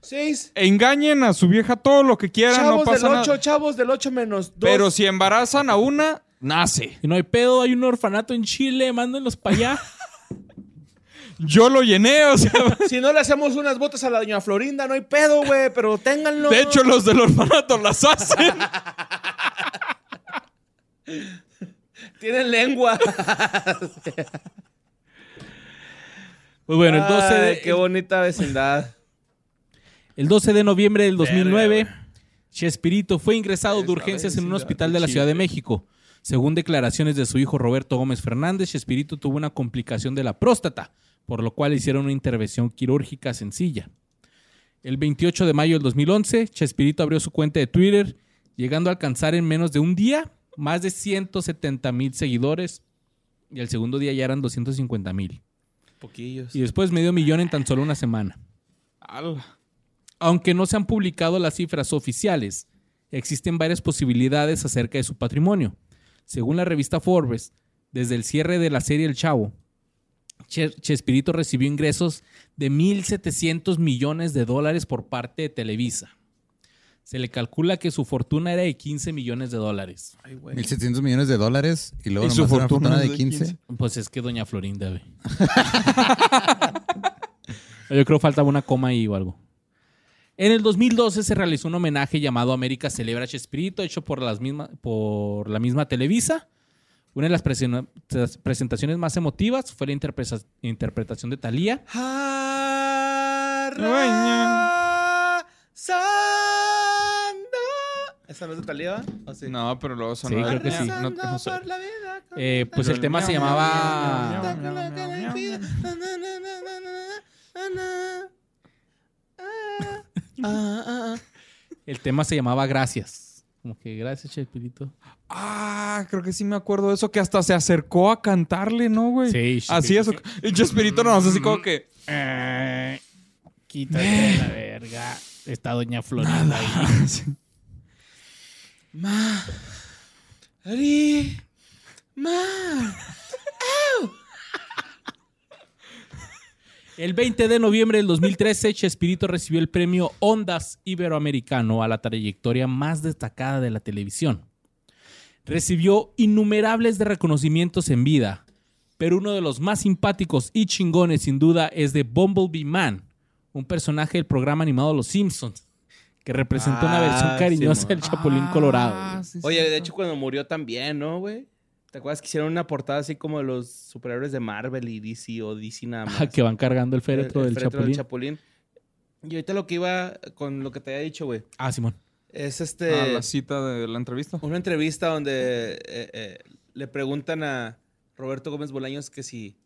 Seis. Engañen a su vieja todo lo que quieran, Chavos no pasa del nada. 8, chavos del 8 menos 2. Pero si embarazan a una, nace. Y no hay pedo, hay un orfanato en Chile, mándenlos para allá. Yo lo llené, o sea. Si no le hacemos unas botas a la doña Florinda, no hay pedo, güey. Pero ténganlo. De hecho, los del orfanato las hacen. Tienen lengua. Pues bueno, el 12 de, Ay, qué bonita vecindad. el 12 de noviembre del 2009, Chespirito fue ingresado de urgencias en un hospital de la Ciudad de México. Según declaraciones de su hijo Roberto Gómez Fernández, Chespirito tuvo una complicación de la próstata, por lo cual hicieron una intervención quirúrgica sencilla. El 28 de mayo del 2011, Chespirito abrió su cuenta de Twitter, llegando a alcanzar en menos de un día más de 170 mil seguidores y el segundo día ya eran 250 mil. Poquillos. Y después medio millón en tan solo una semana. Ala. Aunque no se han publicado las cifras oficiales, existen varias posibilidades acerca de su patrimonio. Según la revista Forbes, desde el cierre de la serie El Chavo, Che- Chespirito recibió ingresos de 1.700 millones de dólares por parte de Televisa. Se le calcula que su fortuna era de 15 millones de dólares. Ay, güey. 1.700 millones de dólares y luego Y su fortuna fortuna de de 15. 15. Pues es que Doña Florinda, güey. Yo creo que faltaba una coma ahí o algo. En el 2012 se realizó un homenaje llamado América Celebra a Chespirito, hecho por, las misma- por la misma Televisa. Una de las presen- las presentaciones más emotivas fue la interpretación de Thalía. ¿Esa no es de Talía? ¿O sí? No, pero luego sonó. Sí, creo que sí. No, no sé. por la vida con Eh, pues el tema se llamaba... El tema se llamaba Gracias. Como que gracias, Chespirito. Ah, creo que sí me acuerdo de eso, que hasta se acercó a cantarle, ¿no, güey? Sí, Así eso. Y Chespirito no, así como que. Eh, quítate la verga. Está doña Florinda ahí. Ma. Ari. Ma. El 20 de noviembre del 2013, Chespirito recibió el premio Ondas Iberoamericano a la trayectoria más destacada de la televisión. Recibió innumerables de reconocimientos en vida, pero uno de los más simpáticos y chingones sin duda es de Bumblebee Man, un personaje del programa animado Los Simpsons, que representó una Ah, versión cariñosa del Chapulín Colorado. Ah, güey. sí, sí, Oye, de hecho, cuando murió también, ¿no, güey? ¿Te acuerdas que hicieron una portada así como de los superhéroes de Marvel y DC o DC nada más? Ah, que van cargando el féretro el del féretro Chapulín. Chapulín. Y ahorita lo que iba con lo que te había dicho, güey, ah, Simón. es este... Ah, la cita de la entrevista. Una entrevista donde eh, eh, le preguntan a Roberto Gómez Bolaños que si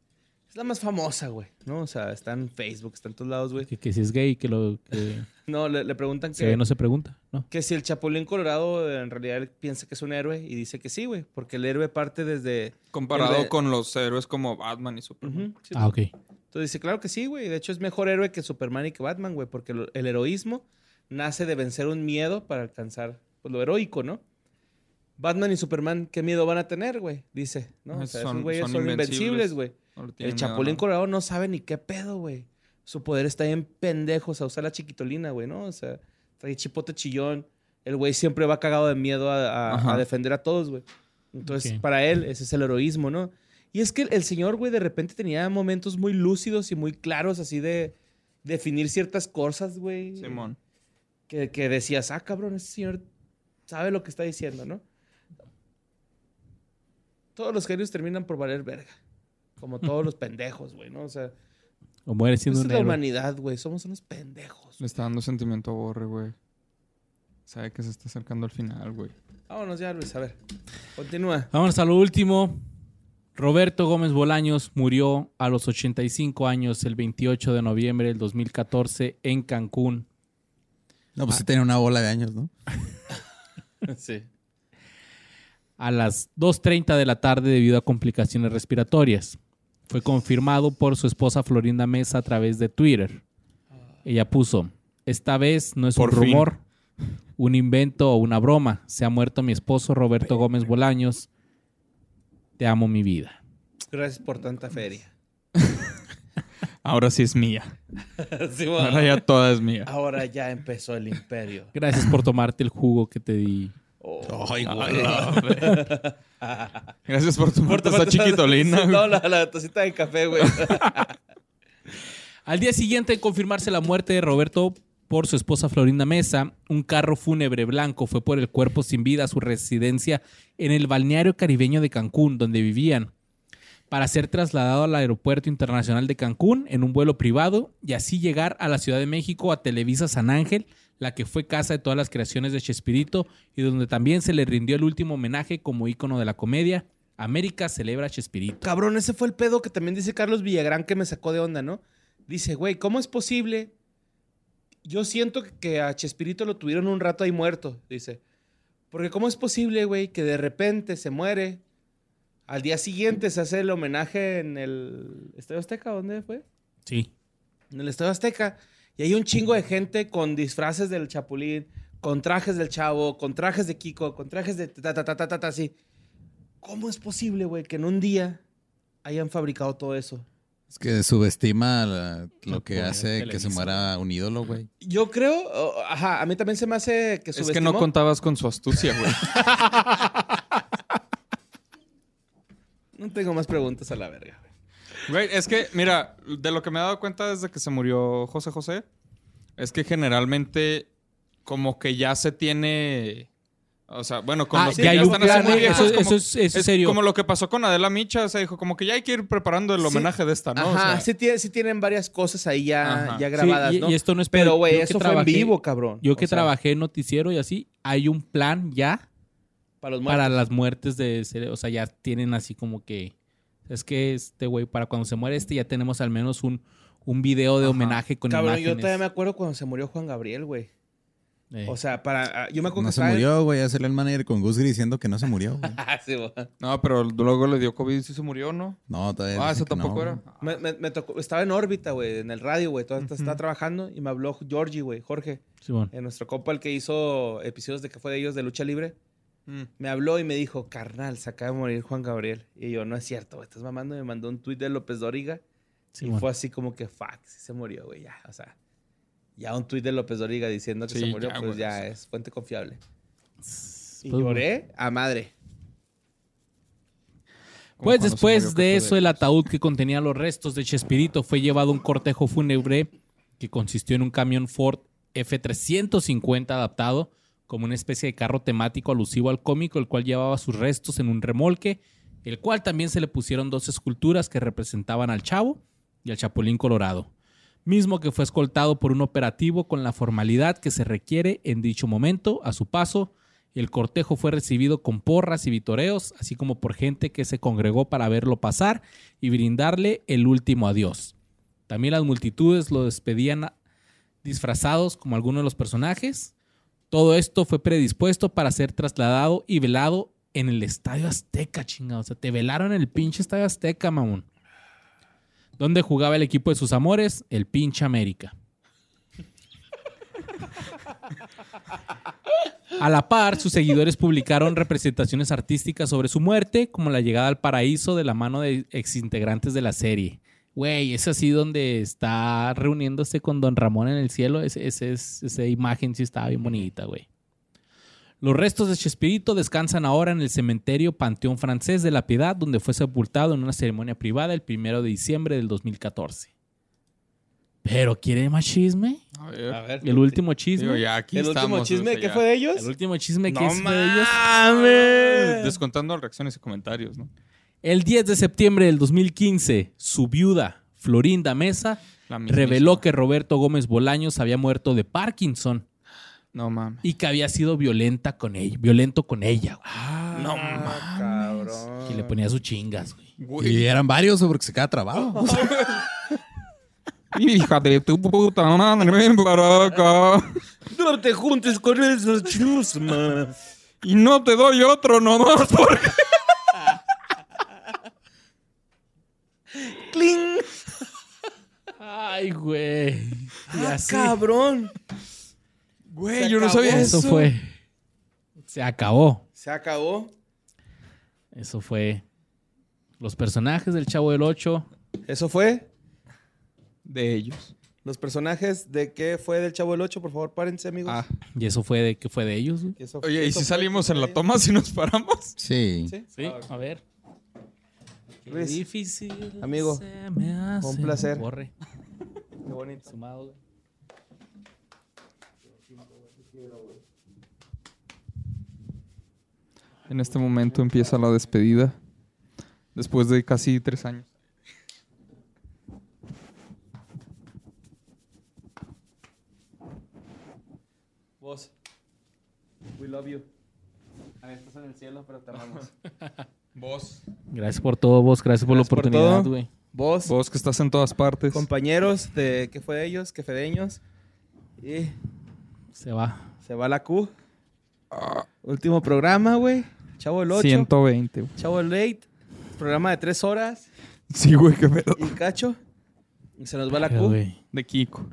la más famosa, güey, ¿no? O sea, está en Facebook, está en todos lados, güey. Que, que si es gay, que lo que No, le, le preguntan que, no se pregunta, ¿no? que si el Chapulín Colorado en realidad él piensa que es un héroe y dice que sí, güey, porque el héroe parte desde... Comparado de- con los héroes como Batman y Superman. Sí, Ah, ok. Entonces dice, claro que sí, güey. De hecho, es mejor héroe que Superman y que Batman, güey, porque lo- el heroísmo nace de vencer un miedo para alcanzar pues, lo heroico, ¿no? Batman y Superman, ¿qué miedo van a tener, güey? Dice, ¿no? O sea, Son- esos güeyes son invencibles, güey. No El Chapulín. Colorado no sabe ni qué pedo, güey. Su poder está bien pendejos a usar la chiquitolina, güey, ¿no? O sea, trae chipote chillón. El güey siempre va cagado de miedo a, a- Ajá. a defender a todos, güey. Entonces, para él, ese es el heroísmo, ¿no? Y es que el, el señor, güey, de repente tenía momentos muy lúcidos y muy claros, así de definir ciertas cosas, güey. Simón. Que, que decías, ah, cabrón, ese señor sabe lo que está diciendo, ¿no? Todos los genios terminan por valer verga. Como todos los pendejos, güey, ¿no? O sea, O muere esa siendo es un la héroe. humanidad, güey. Somos unos pendejos. Le está dando sentimiento a Borre, güey. Sabe que se está acercando al final, güey. Vámonos ya, Luis. A ver, continúa. Vámonos a lo último. Roberto Gómez Bolaños murió a los 85 años el 28 de noviembre del 2014 en Cancún. No, pues sí tenía una bola de años, ¿no? sí. a las 2.30 de la tarde debido a complicaciones respiratorias. Fue confirmado por su esposa Florinda Mesa a través de Twitter. Ella puso, esta vez no es Por un fin. rumor, un invento o una broma. Se ha muerto mi esposo Roberto Gómez Bolaños. Te amo mi vida. Gracias por tanta feria. Ahora sí es mía. Sí, bueno. Ahora ya toda es mía. Ahora ya empezó el imperio. Gracias por tomarte el jugo que te di. Oh. Ay, güey. Gracias por tu esta tomarte- chiquitolina. No, la, la tacita de café, güey. Al día siguiente de confirmarse la muerte de Roberto por su esposa Florinda Mesa, un carro fúnebre blanco fue por el cuerpo sin vida a su residencia en el balneario caribeño de Cancún, donde vivían, para ser trasladado al Aeropuerto Internacional de Cancún en un vuelo privado y así llegar a la Ciudad de México a Televisa San Ángel, la que fue casa de todas las creaciones de Chespirito y donde también se le rindió el último homenaje como ícono de la comedia. América celebra a Chespirito. Cabrón, ese fue el pedo que también dice Carlos Villagrán que me sacó de onda, ¿no? Dice, güey, ¿cómo es posible? Yo siento que- a Chespirito lo tuvieron un rato ahí muerto, dice. Porque ¿cómo es posible, güey, que de repente se muere? Al día siguiente se hace el homenaje en el Estadio Azteca, ¿dónde fue? Sí. en el Estadio Azteca. Y hay un chingo de gente con disfraces del Chapulín, con trajes del Chavo, con trajes de Kiko, con trajes de ta ta ta ta ta, ta, así. ¿Cómo es posible, güey, que en un día hayan fabricado todo eso? Es que subestima la- lo que hace que se muera un ídolo, güey. Yo creo, oh, ajá, a mí también se me hace que Es que subestimó. no contabas con su astucia, güey. No tengo más preguntas a la verga. güey. Güey, es que, mira, de lo que me he dado cuenta desde que se murió José José, es que generalmente como que ya se tiene O sea, bueno, con Ah, los sí, que ya están plan, haciendo ¿eh? eso, Eso- es como, eso es- eso es es serio. como lo que pasó con Adela Micha, o sea, dijo como que ya hay que ir preparando el Sí. homenaje de esta, ¿no? O Ajá, sea, sí, tiene- sí tienen varias cosas ahí ya, ya Sí, grabadas, y, ¿no? y esto no es Pero, güey, eso fue en vivo, cabrón. Yo que O sea, trabajé en noticiero y así, hay un plan ya Para los muertos. para las muertes de... cere- O sea, ya tienen así como que... Es que este güey, para cuando se muere este, ya tenemos al menos un, un video de Ajá. homenaje con Cabrón, yo todavía me acuerdo cuando se murió Juan Gabriel, güey. Eh, O sea, para... ah, Yo me acuerdo No que se estaba en- murió, güey. Ya salió el manager con Gus Gris diciendo que no se murió. Ah, sí. No, pero luego le dio COVID y sí se murió, ¿no? No, todavía. Ah, eso no, tampoco era. Me, me- me tocó, estaba en órbita, güey, en el radio, güey. Todavía estaba Ujú. trabajando y me habló Georgie, güey, Jorge, Simón. eh, nuestro compa, el que hizo episodios de que fue de ellos de lucha libre. Mm. Me habló y me dijo, carnal, se acaba de morir Juan Gabriel. Y yo, no es cierto, estás mamando. Me mandó un tuit de López Doriga. Y fue así como que, fuck, sí se murió, güey, ya. O sea, ya un tuit de López Doriga diciendo que Sí, se murió, ya, pues ya es fuente confiable. Y Pues, lloré a madre. Pues después de eso, el ataúd que contenía los restos de Chespirito fue llevado a un cortejo fúnebre que consistió en un camión Ford F350 adaptado como una especie de carro temático alusivo al cómico, el cual llevaba sus restos en un remolque, el cual también se le pusieron dos esculturas que representaban al Chavo y al Chapulín Colorado, mismo que fue escoltado por un operativo con la formalidad que se requiere en dicho momento. A su paso, el cortejo fue recibido con porras y vitoreos, así como por gente que se congregó para verlo pasar y brindarle el último adiós. También las multitudes lo despedían disfrazados como algunos de los personajes. Todo esto fue predispuesto para ser trasladado y velado en el Estadio Azteca, chingado. O sea, te velaron en el pinche Estadio Azteca, mamón. Donde jugaba el equipo de sus amores, el pinche América. A la par, sus seguidores publicaron representaciones artísticas sobre su muerte, como la llegada al paraíso de la mano de exintegrantes de la serie. Güey, es así donde está reuniéndose con Don Ramón en el cielo. Ese es- esa imagen sí estaba bien bonita, güey. Los restos de Chespirito descansan ahora en el cementerio Panteón Francés de la Piedad, donde fue sepultado en una ceremonia privada el primero de diciembre del 2014. Pero ¿quiere más chisme? A ver. A ver. El último chisme. Digo, ya aquí ¿El último chisme o sea, qué ya. fue de ellos? El último chisme que No es de ellos. mames. Descontando reacciones y comentarios, ¿no? El 10 de septiembre del 2015, su viuda, Florinda Mesa, reveló que Roberto Gómez Bolaños había muerto de Parkinson No mames. y que había sido violenta con ella, violento con ella, güey. no mames. Cabrón. Que le ponía sus chingas, güey. Y eran varios porque se queda trabado. Hija de tu puta madre, ven para acá. No te juntes con esos chusmas. Y no te doy otro nomás porque... ¡Cling! Ay, güey. Ah, así. cabrón. Güey, Se yo no acabó sabía Eso eso. fue. Se acabó. Se acabó. Eso fue. Los personajes del Chavo del 8. Eso fue. De ellos. Los personajes de qué fue del Chavo del 8, por favor, párense, amigos. Ah. Y eso fue de que fue de ellos, güey. Y eso- Oye, ¿y eso si fue- salimos en la toma si nos paramos? Sí. Sí. Sí, a ver. Qué Luis, difícil. amigo, se me hace. un placer. Borre. Qué bonito. Sumado, güey. En este momento empieza la despedida. Después de casi tres años. Vos. We love you. A ver, estás en el cielo, pero te amamos. Vos. Gracias por todo, vos. Gracias por Gracias la por oportunidad, güey. Vos, Vos que estás en todas partes. compañeros de qué fue de ellos, qué fedeños. Y Se va. se va la Q. Último programa, güey. Chavo del 8. 120. güey. Chavo del 8. Programa de tres horas. Sí, güey, qué pedo. Y cacho. Y se nos va la Q. De Kiko.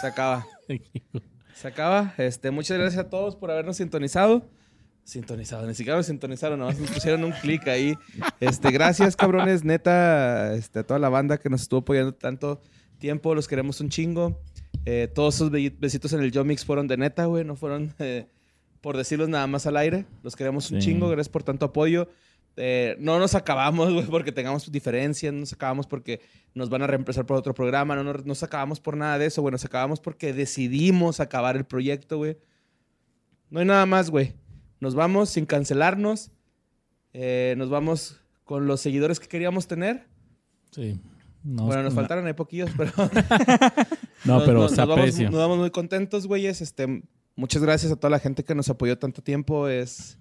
Se acaba. Se acaba. Este, muchas gracias a todos por habernos sintonizado. Sintonizado, ni siquiera nos sintonizaron, nada más nos pusieron un clic ahí. Este, gracias, cabrones, neta, este, a toda la banda que nos estuvo apoyando tanto tiempo, los queremos un chingo. Eh, todos esos be- besitos en el Yomix fueron de neta, güey, no fueron eh, por decirlos nada más al aire. Los queremos un Sí. chingo, gracias por tanto apoyo. Eh, no nos acabamos, güey, porque tengamos diferencias, no nos acabamos porque nos van a reemplazar por otro programa, no nos, nos acabamos por nada de eso, güey, nos acabamos porque decidimos acabar el proyecto, güey. No hay nada más, güey. Nos vamos sin cancelarnos. Eh, nos vamos con los seguidores que queríamos tener. Sí. No, bueno, nos no- faltaron ahí poquillos, pero... No, pero nos, se nos vamos, nos vamos muy contentos, güeyes. Este, muchas gracias a toda la gente que nos apoyó tanto tiempo. Es,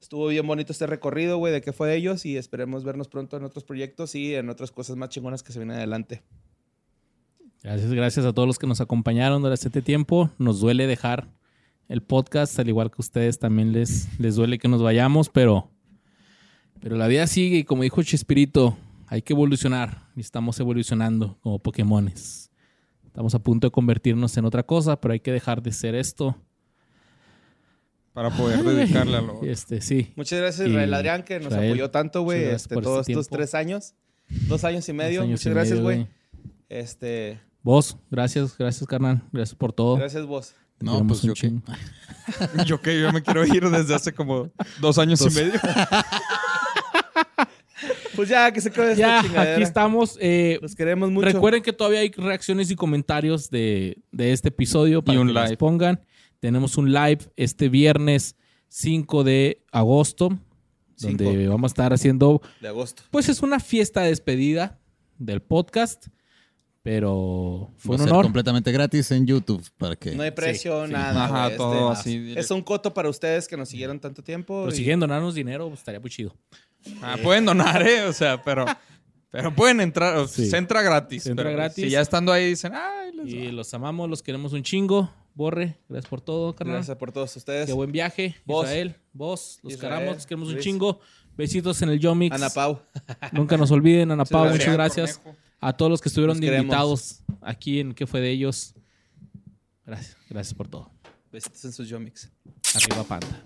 estuvo bien bonito este recorrido, güey, de qué fue de ellos. Y esperemos vernos pronto en otros proyectos y en otras cosas más chingonas que se vienen adelante. Gracias, gracias a todos los que nos acompañaron durante este tiempo. Nos duele dejar el podcast, al igual que a ustedes también les, les duele que nos vayamos, pero, pero la vida sigue y como dijo Chespirito, hay que evolucionar y estamos evolucionando como Pokémones. Estamos a punto de convertirnos en otra cosa, pero hay que dejar de ser esto. Para poder dedicarle a lo... Este, sí. Muchas gracias, Israel Adrián, que nos Israel, apoyó tanto, güey, este, por todos este estos tres años. Dos años y medio. Años muchas y gracias, güey. Este, Vos, gracias, gracias, carnal. Gracias por todo. gracias vos. No, pues, yo qué. Yo que yo me quiero ir desde hace como dos años y medio. Pues ya, que se quede Ya, aquí estamos. Eh, Los queremos mucho. Recuerden que todavía hay reacciones y comentarios de, de este episodio para un que las live. pongan. Tenemos un live este viernes 5 de agosto, Cinco. donde vamos a estar haciendo, De agosto. pues es una fiesta de despedida del podcast, pero fue un honor. completamente gratis en YouTube para que No hay precio, nada. Ajá, todo este, así. directo. Es un coto para ustedes que nos siguieron tanto tiempo. Pero y- si quieren donarnos dinero, pues, estaría muy chido. Ah, pueden donar, ¿eh? O sea, pero... Pero pueden entrar, o sea, Sí. se entra gratis. Se entra pero gratis. Si ya estando ahí dicen, ay, les Y va". los amamos, los queremos un chingo. Borre, gracias por todo, carnal. Gracias por todos ustedes. Qué buen viaje. Vos. Israel, vos, los Israel, queramos, los queremos un chingo. Besitos en el Yomix. Ana Pau. Nunca nos olviden, Ana Pau, gracias. muchas gracias. Cornejo. A todos los que estuvieron invitados aquí en ¿Qué fue de ellos? Gracias, gracias por todo. Besitos en sus yomix. Arriba Panda.